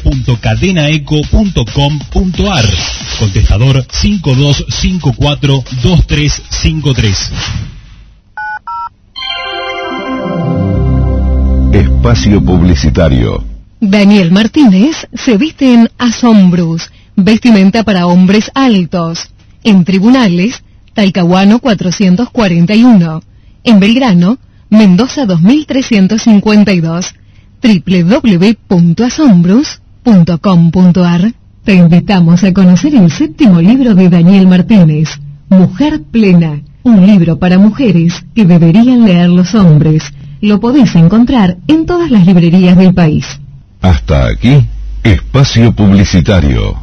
www.cadenaeco.com.ar. Contestador 5254-2353. Espacio Publicitario. Daniel Martínez se viste en Asombrus, vestimenta para hombres altos, en Tribunales, Talcahuano 441, en Belgrano, Mendoza 2352, www.asombrus.com.ar. Te invitamos a conocer el séptimo libro de Daniel Martínez, Mujer Plena, un libro para mujeres que deberían leer los hombres. Lo podés encontrar en todas las librerías del país. Hasta aquí, espacio publicitario.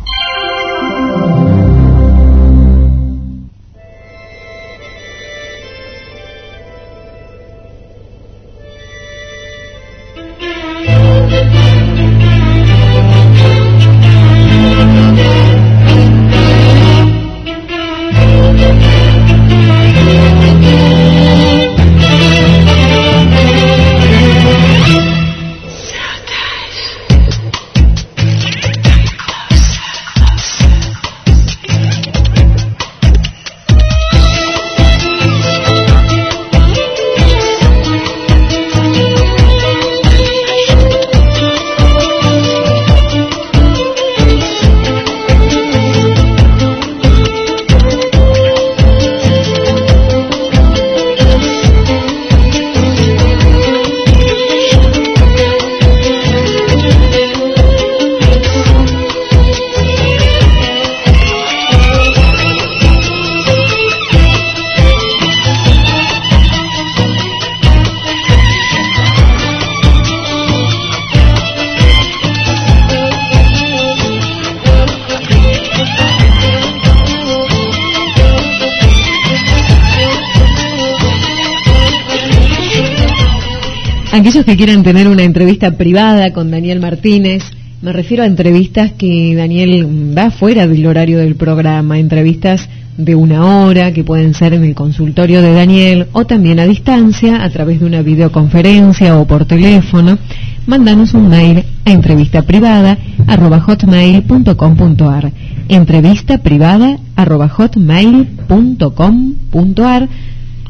Aquellos que quieran tener una entrevista privada con Daniel Martínez, me refiero a entrevistas que Daniel da fuera del horario del programa, entrevistas de una hora que pueden ser en el consultorio de Daniel o también a distancia a través de una videoconferencia o por teléfono. Mándanos un mail a entrevista privada hotmail.com.ar entrevista privada hotmail.com.ar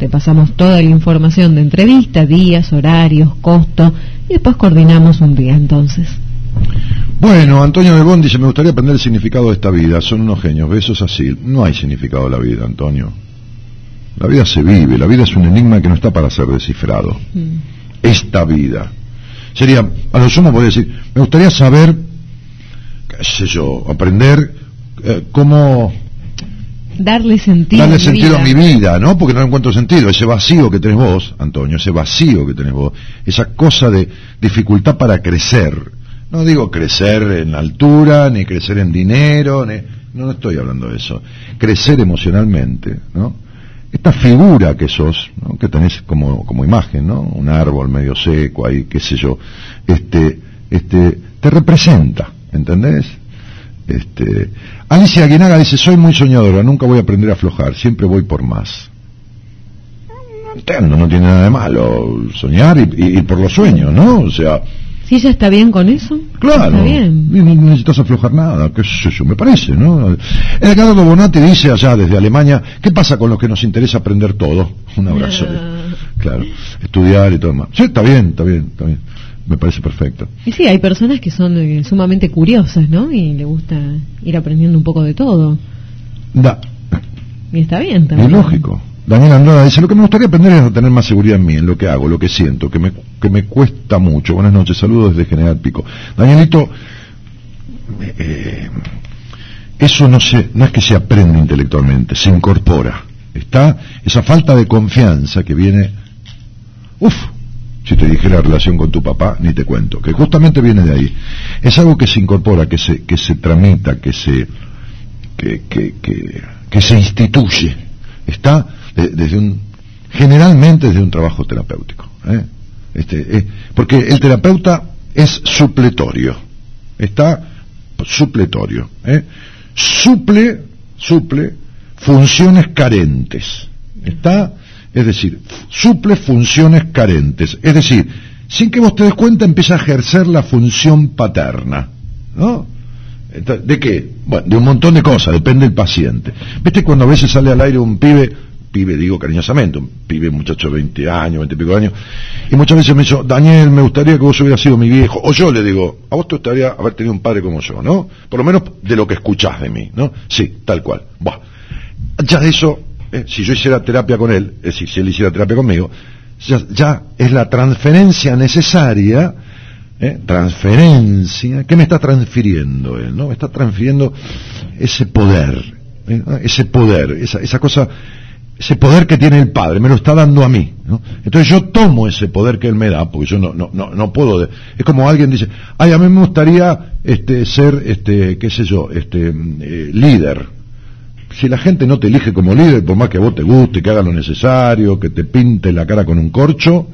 te pasamos toda la información de entrevista, días, horarios, costo, y después coordinamos un día entonces. Bueno, Antonio de dice, me gustaría aprender el significado de esta vida. Son unos genios, besos así. No hay significado de la vida, Antonio. La vida se vive, la vida es un enigma que no está para ser descifrado. Esta vida. Sería, a lo sumo podría decir, me gustaría saber, qué sé yo, aprender eh, cómo Darle sentido, darle a mi sentido vida. a mi vida, ¿no? Porque no encuentro sentido. Ese vacío que tenés vos, Antonio, ese vacío que tenés vos, esa cosa de dificultad para crecer. No digo crecer en altura, ni crecer en dinero, ni... no, no estoy hablando de eso. Crecer emocionalmente, ¿no? Esta figura que sos, ¿no? que tenés como, como imagen, ¿no? Un árbol medio seco ahí, qué sé yo, este, este, te representa, ¿entendés? Este, Alicia Aguinaga dice, soy muy soñadora, nunca voy a aprender a aflojar, siempre voy por más. No entiendo, no tiene nada de malo soñar y, y- y por los sueños, ¿no? O sea, Si ella está bien con eso, claro, está bien. y no necesitas aflojar nada, qué sé yo, me parece, ¿no? Edgardo Bonatti dice allá desde Alemania, ¿qué pasa con los que nos interesa aprender todo? Un abrazo. Claro, estudiar y todo más. Sí, está bien, está bien, está bien. Me parece perfecto. Y sí, hay personas que son eh, sumamente curiosas, ¿no? Y le gusta ir aprendiendo un poco de todo. Da, Y está bien Es también. lógico. Daniel Andrada dice, lo que me gustaría aprender es a tener más seguridad en mí, en lo que hago, lo que siento, que me, que me cuesta mucho. Buenas noches, saludos desde General Pico. Danielito, eh, eso no, se, no es que se aprende intelectualmente, se incorpora. Está esa falta de confianza que viene... Uf, si te dije la relación con tu papá, ni te cuento, que justamente viene de ahí. Es algo que se incorpora, que se, que se tramita, que se, que, que, que, que se instituye. Está de- desde un, generalmente desde un trabajo terapéutico. ¿eh? Este, eh, porque el terapeuta es supletorio. Está supletorio. ¿eh? Suple, suple funciones carentes. Está, es decir, suple funciones carentes. Es decir, sin que vos te des cuenta empieza a ejercer la función paterna. ¿No? ¿De qué? Bueno, de un montón de cosas, depende del paciente. ¿Viste cuando a veces sale al aire un pibe, pibe digo cariñosamente, un pibe, muchacho de 20 años, 20 y pico de años, y muchas veces me dice, Daniel, me gustaría que vos hubieras sido mi viejo, o yo le digo, a vos te gustaría haber tenido un padre como yo, ¿no? Por lo menos de lo que escuchás de mí, ¿no? Sí, tal cual. Buah. Ya eso, eh, si yo hiciera terapia con él, es decir, si él hiciera terapia conmigo, ya, ya es la transferencia necesaria ¿eh? transferencia, ¿qué me está transfiriendo él? ¿no? Me está transfiriendo ese poder, ¿eh? ese poder, esa, esa cosa, ese poder que tiene el padre, me lo está dando a mí. ¿no? Entonces yo tomo ese poder que él me da, porque yo no, no, no, no puedo, de- es como alguien dice, ay, a mí me gustaría este, ser, este, qué sé yo, este, eh, líder. Si la gente no te elige como líder, por más que a vos te guste, que haga lo necesario, que te pinte la cara con un corcho,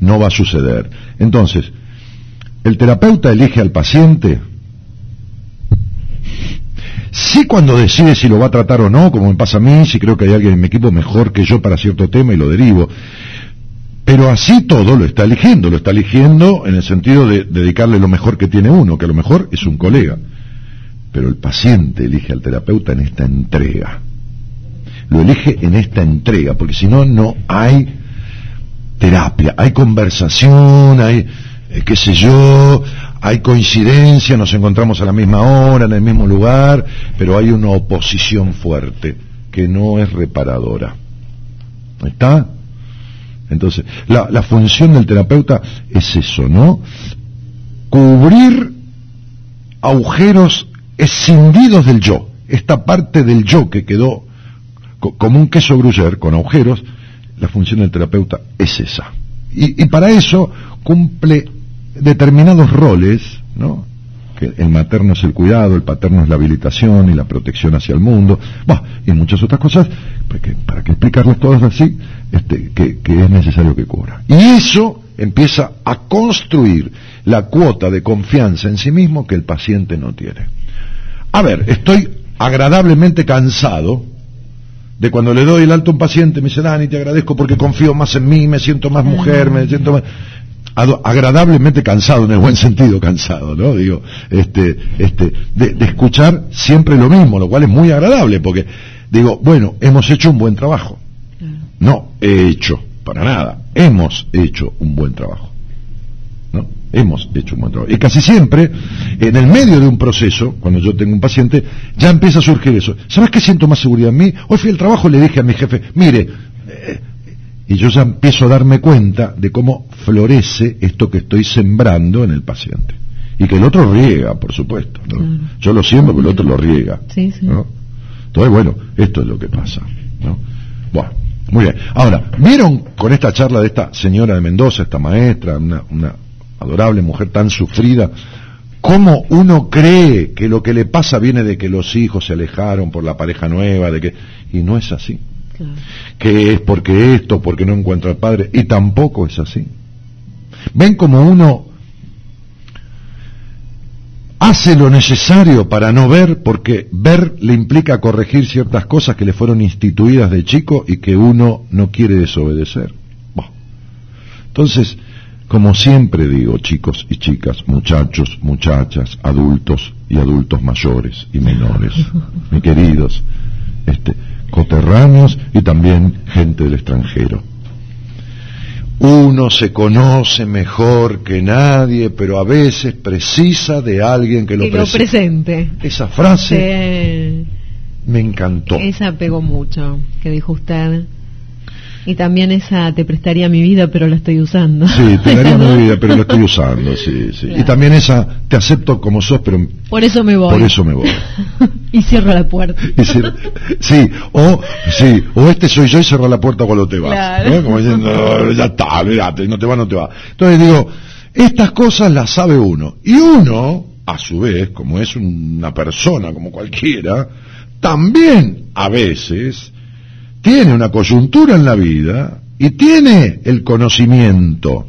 no va a suceder. Entonces, el terapeuta elige al paciente sí cuando decide si lo va a tratar o no, como me pasa a mí, si creo que hay alguien en mi equipo mejor que yo para cierto tema y lo derivo. Pero así todo lo está eligiendo, lo está eligiendo en el sentido de dedicarle lo mejor que tiene uno, que a lo mejor es un colega. Pero el paciente elige al terapeuta en esta entrega. Lo elige en esta entrega, porque si no, no hay terapia, hay conversación, hay, eh, qué sé yo, hay coincidencia, nos encontramos a la misma hora, en el mismo lugar, pero hay una oposición fuerte que no es reparadora. ¿Está? Entonces, la, la función del terapeuta es eso, ¿no? Cubrir agujeros escindidos del yo. Esta parte del yo que quedó co- como un queso gruyer con agujeros, la función del terapeuta es esa. Y, para eso cumple determinados roles, ¿no? Que el materno es el cuidado, el paterno es la habilitación y la protección hacia el mundo, y muchas otras cosas, porque, para que explicarlas todas así, este, que es necesario que cubra. Y eso empieza a construir la cuota de confianza en sí mismo que el paciente no tiene. A ver, estoy agradablemente cansado de cuando le doy el alto a un paciente, me dice, Dani, te agradezco porque confío más en mí, me siento más mujer, me siento más... Agradablemente cansado, en el buen sentido cansado, ¿no? Digo, este, este, de, de escuchar siempre lo mismo, lo cual es muy agradable, porque digo, bueno, hemos hecho un buen trabajo. No, he hecho, para nada, hemos hecho un buen trabajo. Hemos hecho un buen trabajo. Y casi siempre, en el medio de un proceso, cuando yo tengo un paciente, ya empieza a surgir eso. ¿Sabes qué siento más seguridad en mí? Hoy fui al trabajo y le dije a mi jefe, mire, eh, y yo ya empiezo a darme cuenta de cómo florece esto que estoy sembrando en el paciente. Y que el otro riega, por supuesto. ¿no? Yo lo siembro, pero el otro lo riega. Sí, sí. ¿no? Entonces, bueno, esto es lo que pasa. ¿no? Bueno, muy bien. Ahora, ¿vieron con esta charla de esta señora de Mendoza, esta maestra, una, una adorable mujer tan sufrida, cómo uno cree que lo que le pasa viene de que los hijos se alejaron por la pareja nueva, de que y no es así. Que es porque esto, porque no encuentra al padre, y tampoco es así. Ven como uno hace lo necesario para no ver, porque ver le implica corregir ciertas cosas que le fueron instituidas de chico y que uno no quiere desobedecer. Entonces, como siempre digo, chicos y chicas, muchachos, muchachas, adultos y adultos mayores y menores, mis queridos, este, coterráneos y también gente del extranjero. Uno se conoce mejor que nadie, pero a veces precisa de alguien que lo Que lo presente. presente. Esa frase me encantó. Esa pegó mucho, que dijo usted. Y también esa, te prestaría mi vida, pero la estoy usando. Sí, te daría mi vida, pero lo estoy usando, sí, sí. Y también esa, te acepto como sos, pero Por eso me voy. por eso me voy. y cierro la puerta. Sí, o, sí, o este soy yo y cerrar la puerta cuando te vas. Claro. ¿no? Como diciendo, "No, ya está, olvídate, no te va, no te va. Entonces digo, estas cosas las sabe uno. Y uno, a su vez, como es una persona como cualquiera, también a veces tiene una coyuntura en la vida y tiene el conocimiento,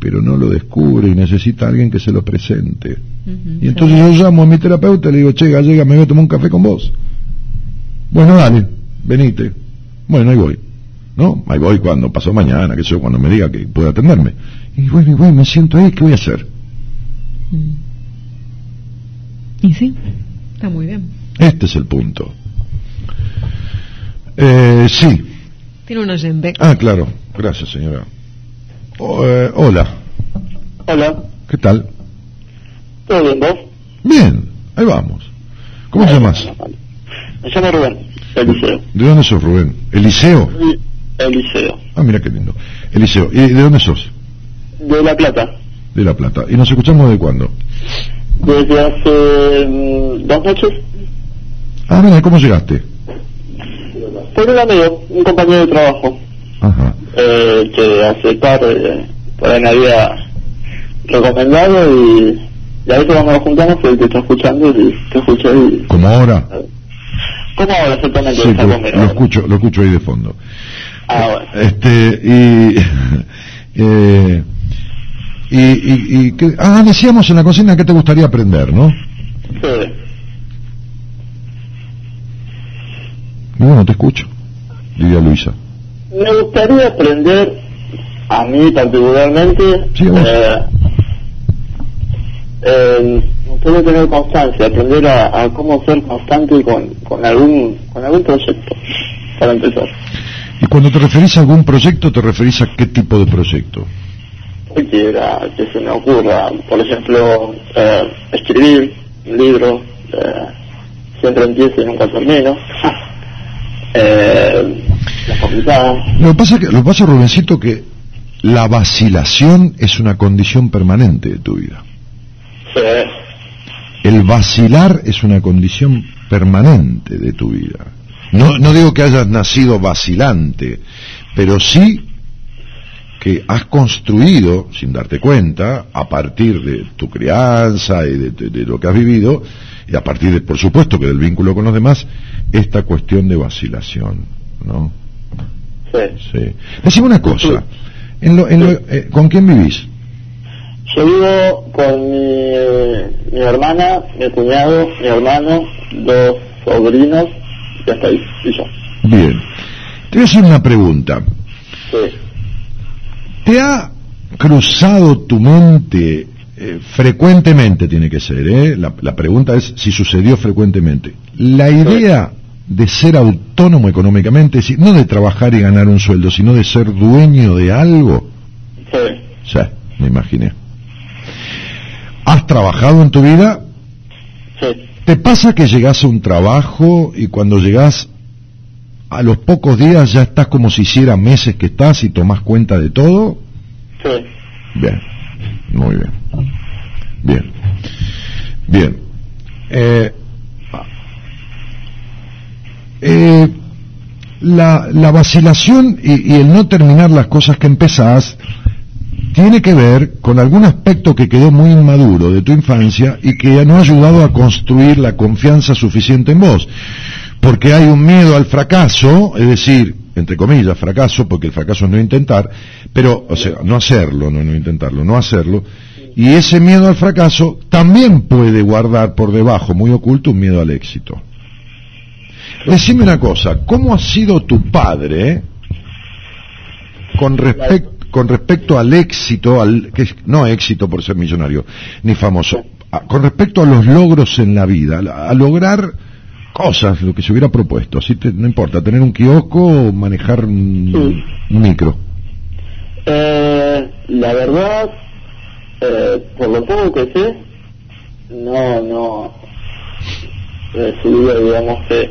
pero no lo descubre y necesita a alguien que se lo presente. Y entonces yo llamo a mi terapeuta y le digo, che, gallega, me voy a tomar un café con vos. Bueno, dale, venite. Bueno, ahí voy. ¿No? Ahí voy cuando pasó mañana, que sé yo, cuando me diga que puede atenderme. Y bueno, y bueno, me siento ahí, ¿qué voy a hacer? Y sí, está muy bien. Este es el punto. Eh, sí. Tiene un oyente. Ah, claro. Gracias, señora. O- eh, hola. Hola, ¿Qué tal? ¿todo bien vos? Bien. Ahí vamos. ¿Cómo te llamas? Me llamo Rubén, Eliseo. ¿De dónde sos, Rubén? ¿Eliseo? Eliseo, Ah, mira qué lindo. Eliseo. ¿Y de dónde sos? de La Plata. De La Plata. ¿Y nos escuchamos de cuándo? Desde hace mm, dos noches, Ah, mira, ¿cómo llegaste? Por un amigo, un compañero de trabajo, Ajá. eh, que hace por ahí me había recomendado y, y a veces cuando nos juntamos fue el que está escuchando y te escuché y... ¿Como ahora? ¿Cómo ahora exactamente? Sí, lo, lo escucho, lo escucho ahí de fondo. Ah, bueno. Este, y, eh, y, y, y que- ah, decíamos en la cocina que te gustaría aprender, ¿no? Sí. Y bueno, te escucho, diría Luisa. Me gustaría aprender, a mí particularmente, Sí, eh, eh, me gustaría tener constancia, aprender a, a cómo ser constante con, con algún con algún proyecto, para empezar. Y cuando te referís a algún proyecto, ¿te referís a qué tipo de proyecto? Cualquiera que se me ocurra, por ejemplo, eh, escribir un libro, eh, siempre empiezo y nunca termino. eh, Lo que pasa, que, lo que pasa, Rubencito, que la vacilación es una condición permanente de tu vida. sí, El vacilar es una condición permanente de tu vida. No, no digo que hayas nacido vacilante, pero sí que has construido, sin darte cuenta, a partir de tu crianza y de, de- de lo que has vivido, y a partir de, por supuesto, que del vínculo con los demás, esta cuestión de vacilación, ¿no? sí. Sí. Decime una cosa, en lo- en lo- eh, ¿con quién vivís? Yo vivo con mi, mi hermana, mi cuñado, mi hermano, dos sobrinos, y hasta ahí, y yo. Bien. Te voy a hacer una pregunta. Sí. ¿Te ha cruzado tu mente eh, frecuentemente, tiene que ser, ¿eh? La, la pregunta es si sucedió frecuentemente. La idea de ser autónomo económicamente, es decir, no de trabajar y ganar un sueldo, sino de ser dueño de algo. Sí. Sí, me imaginé. ¿Has trabajado en tu vida? Sí. ¿Te pasa que llegás a un trabajo y cuando llegás a los pocos días ya estás como si hiciera meses que estás y tomás cuenta de todo? Sí. Bien, muy bien. Bien. Bien. Eh, eh, la, la vacilación y, y el no terminar las cosas que empezás tiene que ver con algún aspecto que quedó muy inmaduro de tu infancia y que no ha ayudado a construir la confianza suficiente en vos. Porque hay un miedo al fracaso, es decir, entre comillas, fracaso, porque el fracaso es no intentar, pero, o sea, no hacerlo, no, no intentarlo, no hacerlo. Y ese miedo al fracaso también puede guardar por debajo, muy oculto, un miedo al éxito. Decime una cosa, ¿cómo ha sido tu padre con, respec- con respecto al éxito, al, que no éxito por ser millonario, ni famoso, con respecto a los logros en la vida, a lograr cosas, lo que se hubiera propuesto, así te- no importa, tener un kiosco o manejar un, un micro. Eh, la verdad, eh, por lo poco que sé, no, no, vida, digamos que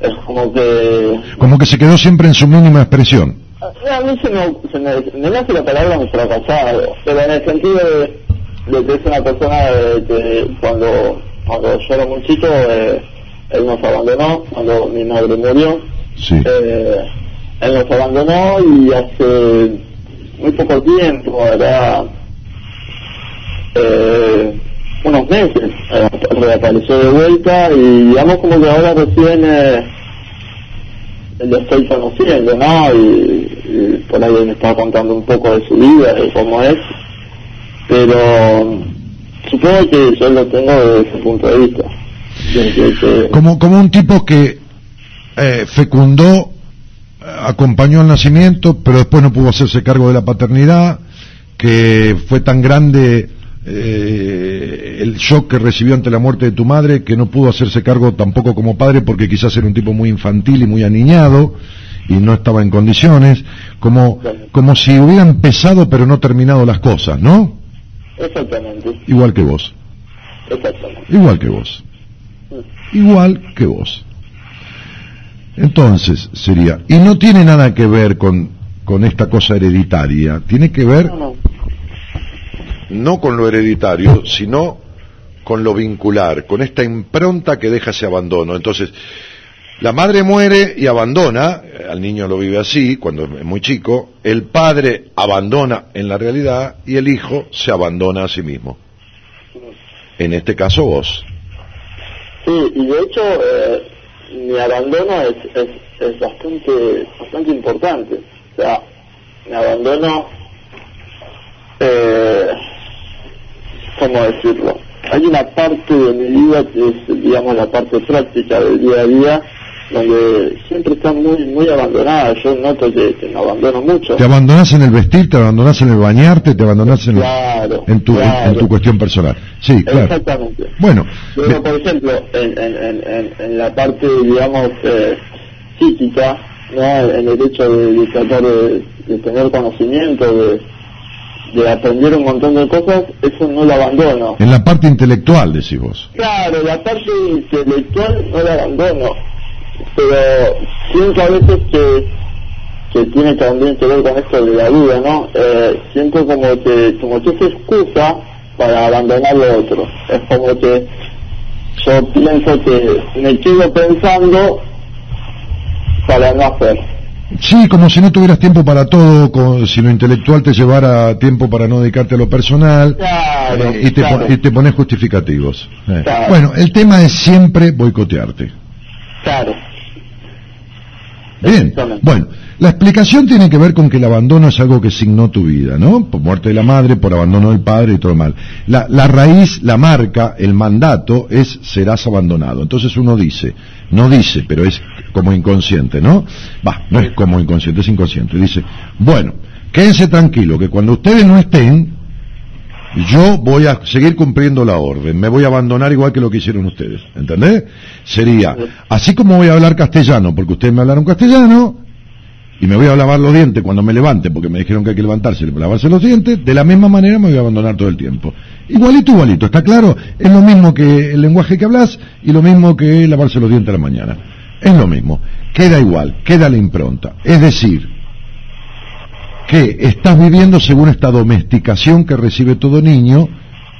es como que Como que se quedó siempre en su mínima expresión. A mí se me, se me, me nace la palabra un fracasado, pero en el sentido de, de que es una persona eh, que cuando, cuando yo era muy chico, eh, él nos abandonó, cuando mi madre murió, Sí. eh, él nos abandonó y hace muy poco tiempo, era eh, unos meses eh, reapareció de vuelta y digamos como que ahora recién eh, lo estoy conociendo, ¿no? Y, y por ahí me estaba contando un poco de su vida, de cómo es, pero supongo que yo lo tengo desde ese punto de vista. Como, como un tipo que eh, fecundó, eh, acompañó al nacimiento, pero después no pudo hacerse cargo de la paternidad, que fue tan grande eh, el shock que recibió ante la muerte de tu madre que no pudo hacerse cargo tampoco como padre porque quizás era un tipo muy infantil y muy aniñado y no estaba en condiciones, como, como si hubiera empezado pero no terminado las cosas, ¿no? Exactamente, Igual que vos, exactamente. igual que vos, igual que vos. Entonces sería, y no tiene nada que ver con, con esta cosa hereditaria, tiene que ver no con lo hereditario, sino con lo vincular, con esta impronta que deja ese abandono. Entonces, la madre muere y abandona, eh, al niño lo vive así, cuando es muy chico, el padre abandona en la realidad y el hijo se abandona a sí mismo. En este caso vos. Sí, y de hecho eh, mi abandono es, es, es bastante, bastante importante. O sea, mi abandono, eh, ¿cómo decirlo? Hay una parte de mi vida que es, digamos, la parte práctica del día a día, donde siempre está muy, muy abandonada. Yo noto que, que me abandono mucho. Te abandonás en el vestir, te abandonás en el bañarte, te abandonás en, Claro, en, tu, en- en claro. tu cuestión personal. Sí, claro. Exactamente. Bueno, Pero, por ejemplo, en, en, en, en, en la parte, digamos, eh, psíquica, ¿no? en el hecho de, de tratar de, de tener conocimiento, de, de aprender un montón de cosas, eso no lo abandono. en la parte intelectual, decís vos. Claro, la parte intelectual no la abandono, pero siento a veces que, que tiene también que ver con esto de la vida, ¿no? Eh, siento como que, como que es excusa para abandonar lo otro. Es como que yo pienso que me quedo pensando para no hacer. Sí, como si no tuvieras tiempo para todo, como si lo intelectual te llevara tiempo para no dedicarte a lo personal Claro, eh, y, te, claro. y te pones justificativos. Eh. Claro. Bueno, el tema es siempre boicotearte. Claro. Bien, bueno, la explicación tiene que ver con que el abandono es algo que signó tu vida, ¿no? Por muerte de la madre, por abandono del padre y todo mal. La, la raíz, la marca, el mandato es serás abandonado. Entonces uno dice, no dice, pero es como inconsciente, ¿no? Va, no es como inconsciente, es inconsciente. Dice, bueno, quédense tranquilo, que cuando ustedes no estén, yo voy a seguir cumpliendo la orden, me voy a abandonar igual que lo que hicieron ustedes, ¿entendés? Sería, así como voy a hablar castellano, porque ustedes me hablaron castellano, y me voy a lavar los dientes cuando me levante, porque me dijeron que hay que levantarse y lavarse los dientes, de la misma manera me voy a abandonar todo el tiempo. Igualito, igualito, ¿está claro? Es lo mismo que el lenguaje que hablas y lo mismo que lavarse los dientes a la mañana. Es lo mismo, queda igual, queda la impronta. Es decir, que estás viviendo según esta domesticación que recibe todo niño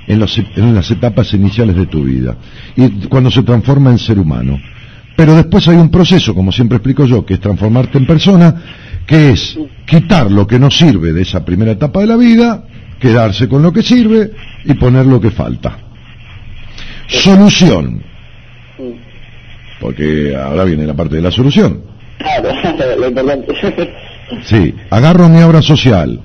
en, los- en las etapas iniciales de tu vida y cuando se transforma en ser humano. Pero después hay un proceso, como siempre explico yo, que es transformarte en persona, que es quitar lo que no sirve de esa primera etapa de la vida, quedarse con lo que sirve y poner lo que falta. Solución. Porque ahora viene la parte de la solución. Claro. Sí, agarro mi obra social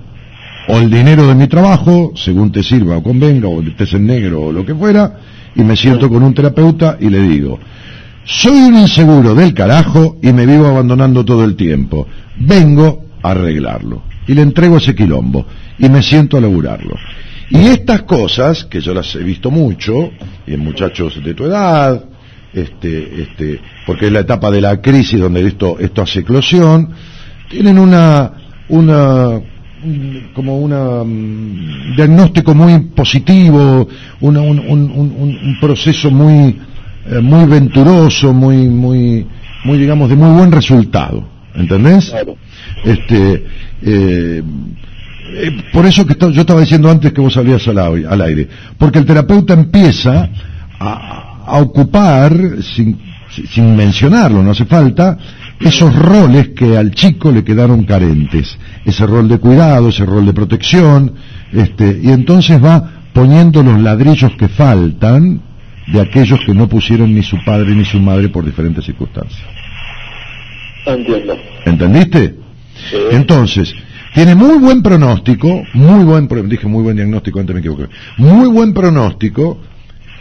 o el dinero de mi trabajo, según te sirva o convenga, o estés en negro o lo que fuera, y me siento con un terapeuta y le digo, soy un inseguro del carajo y me vivo abandonando todo el tiempo. Vengo a arreglarlo. Y le entrego ese quilombo y me siento a laburarlo. Y estas cosas, que yo las he visto mucho, y en muchachos de tu edad, este, este, porque es la etapa de la crisis donde esto, esto hace eclosión, tienen una, una, un- como una mm, diagnóstico muy positivo, una- un, un- un- un- un proceso muy, eh, muy venturoso, muy, muy, muy, digamos, de muy buen resultado, ¿entendés? Este, eh, eh, por eso que yo estaba diciendo antes que vos salías al aire, porque el terapeuta empieza a, a ocupar, sin, sin mencionarlo, no hace falta, esos roles que al chico le quedaron carentes, ese rol de cuidado, ese rol de protección, este, y entonces va poniendo los ladrillos que faltan de aquellos que no pusieron ni su padre ni su madre por diferentes circunstancias. Entiendo. ¿Entendiste? Entonces, tiene muy buen pronóstico, muy buen, dije muy buen diagnóstico, antes me equivoqué, muy buen pronóstico,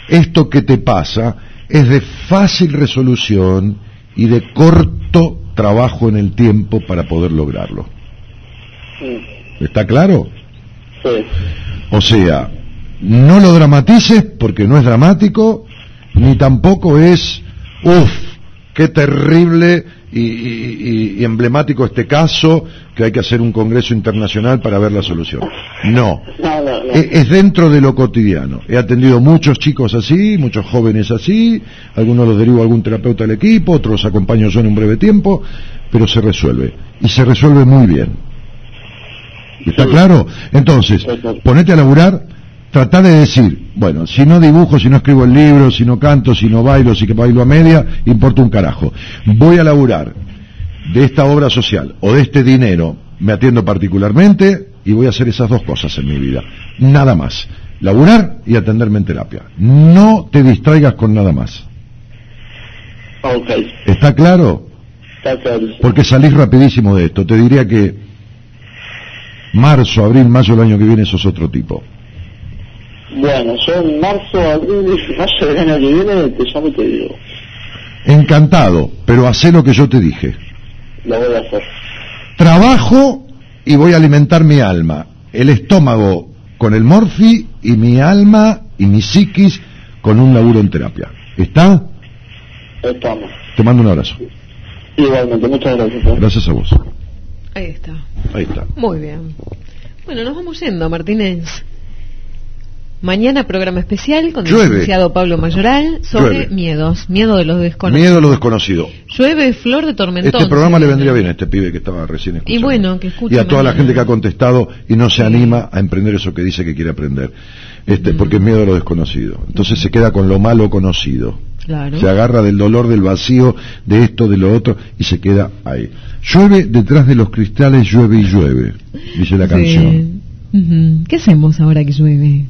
esto que te pasa es de fácil resolución y de corto trabajo en el tiempo para poder lograrlo. ¿Está claro? Sí. O sea, no lo dramatices porque no es dramático, ni tampoco es, uff, qué terrible y, y- emblemático este caso, que hay que hacer un congreso internacional para ver la solución. No, No, no, no. e- es dentro de lo cotidiano. He atendido muchos chicos así, muchos jóvenes así, algunos los derivo a algún terapeuta del equipo, otros los acompaño yo en un breve tiempo, pero se resuelve. Y se resuelve muy bien. ¿Está claro? Entonces, ponete a laburar, tratá de decir, bueno, si no dibujo, si no escribo el libro, si no canto, si no bailo, si que bailo a media, importa un carajo. Voy a laburar de esta obra social o de este dinero, me atiendo particularmente y voy a hacer esas dos cosas en mi vida. Nada más. Laburar y atenderme en terapia. No te distraigas con nada más. Ok, ¿Está claro? está claro. Porque salís rapidísimo de esto. Te diría que marzo, abril, mayo del año que viene sos otro tipo. Bueno, yo en marzo, abril, mayo del año que viene te llamo y te digo. Encantado, pero hacé lo que yo te dije. Lo voy a hacer. Trabajo y voy a alimentar mi alma. El estómago con el morfi y mi alma y mi psiquis con un laburo en terapia. ¿Está? Estamos. Te mando un abrazo. Igualmente, muchas gracias. ¿eh? Gracias a vos. Ahí está. Ahí está. Muy bien. Bueno, nos vamos yendo, Martínez. Mañana programa especial con el Llueve. licenciado Pablo Mayoral sobre Llueve. miedos, miedo de los desconocidos. Miedo a lo desconocido. Llueve flor de tormentón. Este programa le vendría bien a este pibe que estaba recién Y escuchando. bueno, que escuche. y a toda la gente que ha contestado y no se anima a emprender eso que dice que quiere aprender. Este, porque es miedo a lo desconocido. Entonces se queda con lo malo conocido. Claro. Se agarra del dolor, del vacío, de esto, de lo otro, y se queda ahí. Llueve detrás de los cristales, llueve y llueve, dice la Sí. canción. ¿Qué hacemos ahora que llueve?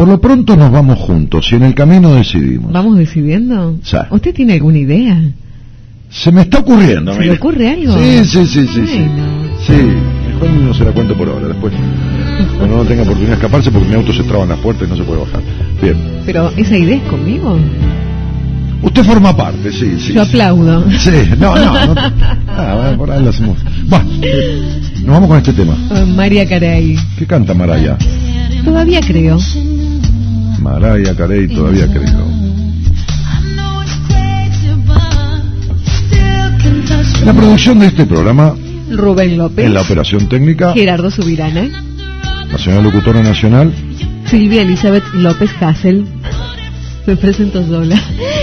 Por lo pronto nos vamos juntos y en el camino decidimos. ¿Vamos decidiendo? Sí. ¿Usted tiene alguna idea? Se me está ocurriendo, ¿Se le ocurre algo? Sí, sí, sí, sí, sí. Bueno. Sí, mejor no se la cuento por ahora, después. Cuando no tenga oportunidad de escaparse porque mi auto se traba en las puertas y no se puede bajar. Bien. Pero, ¿esa idea es conmigo? Usted forma parte, sí, sí. Yo sí. aplaudo. Sí, no, no. no. Ah, bueno, por ahí lo hacemos. Eh, nos vamos con este tema. María Carey. ¿Qué canta Maraya? Todavía creo. Maraya Carey, todavía creo. La producción de este programa, Rubén López. en la operación técnica, Gerardo Subirana. la señora locutora nacional, Silvia Elizabeth López Hassel. Me presento sola.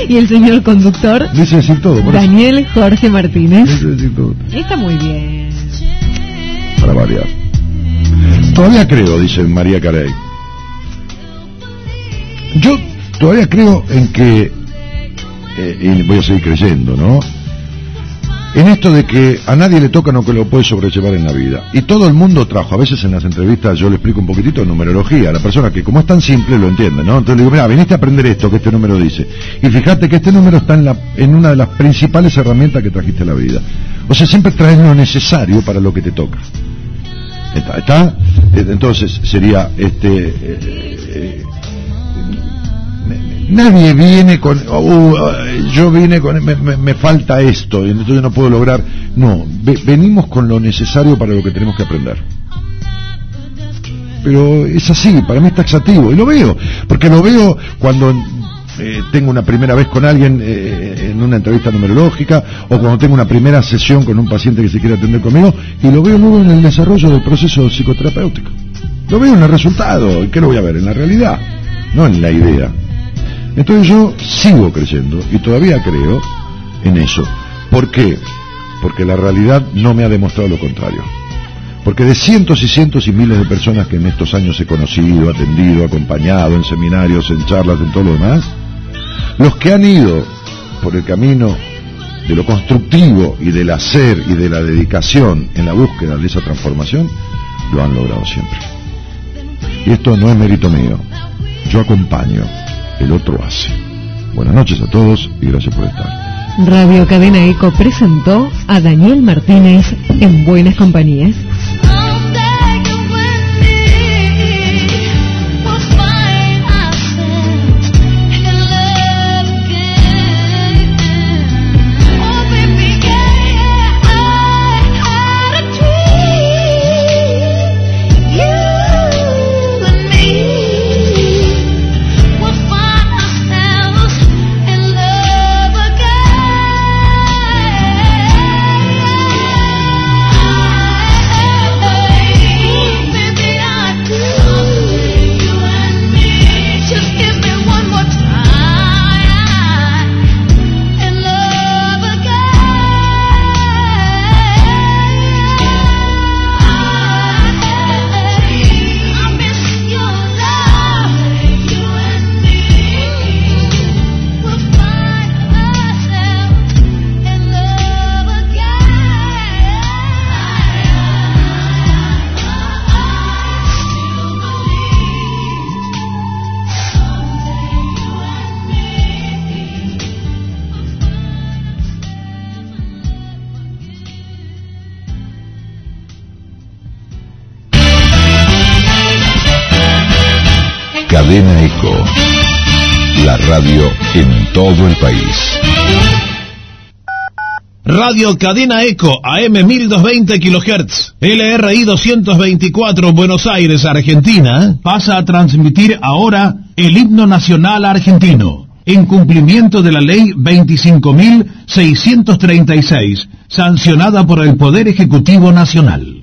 Y el señor conductor, dice decir todo, por eso. Daniel Jorge Martínez. Dice decir todo, Está muy bien. para variar. Todavía creo, dice María Carey. Yo todavía creo en que, eh, y voy a seguir creyendo, ¿no? En esto de que a nadie le toca lo que lo puede sobrellevar en la vida. Y todo el mundo trajo, a veces en las entrevistas yo le explico un poquitito numerología, a la persona que como es tan simple lo entiende, ¿no? Entonces le digo, mira, viniste a aprender esto que este número dice. Y fíjate que este número está en, la, en una de las principales herramientas que trajiste a la vida. O sea, siempre traes lo necesario para lo que te toca. ¿Está? Entonces sería este... eh, eh, Nadie viene con, "Uh, yo vine con, me, me- falta esto, y entonces no puedo lograr. No, ve- venimos con lo necesario para lo que tenemos que aprender. Pero es así, para mí es taxativo, y lo veo, porque lo veo cuando eh, tengo una primera vez con alguien eh, en una entrevista numerológica, o cuando tengo una primera sesión con un paciente que se quiere atender conmigo, y lo veo luego en el desarrollo del proceso psicoterapéutico. Lo veo en el resultado, ¿y qué lo voy a ver? En la realidad, no en la idea. Entonces yo sigo creyendo y todavía creo en eso. ¿Por qué? Porque la realidad no me ha demostrado lo contrario. Porque de cientos y cientos y miles de personas que en estos años he conocido, atendido, acompañado en seminarios, en charlas, en todo lo demás, los que han ido por el camino de lo constructivo y del hacer y de la dedicación en la búsqueda de esa transformación, lo han logrado siempre. Y esto no es mérito mío. Yo acompaño, el otro hace. Buenas noches a todos y gracias por estar. Radio Cadena Eco presentó a Daniel Martínez en Buenas Compañías. Radio en todo el país. Radio Cadena Eco, AM 1220 kHz, LRI 224, Buenos Aires, Argentina, pasa a transmitir ahora el himno nacional argentino, en cumplimiento de la ley 25.636, sancionada por el Poder Ejecutivo Nacional.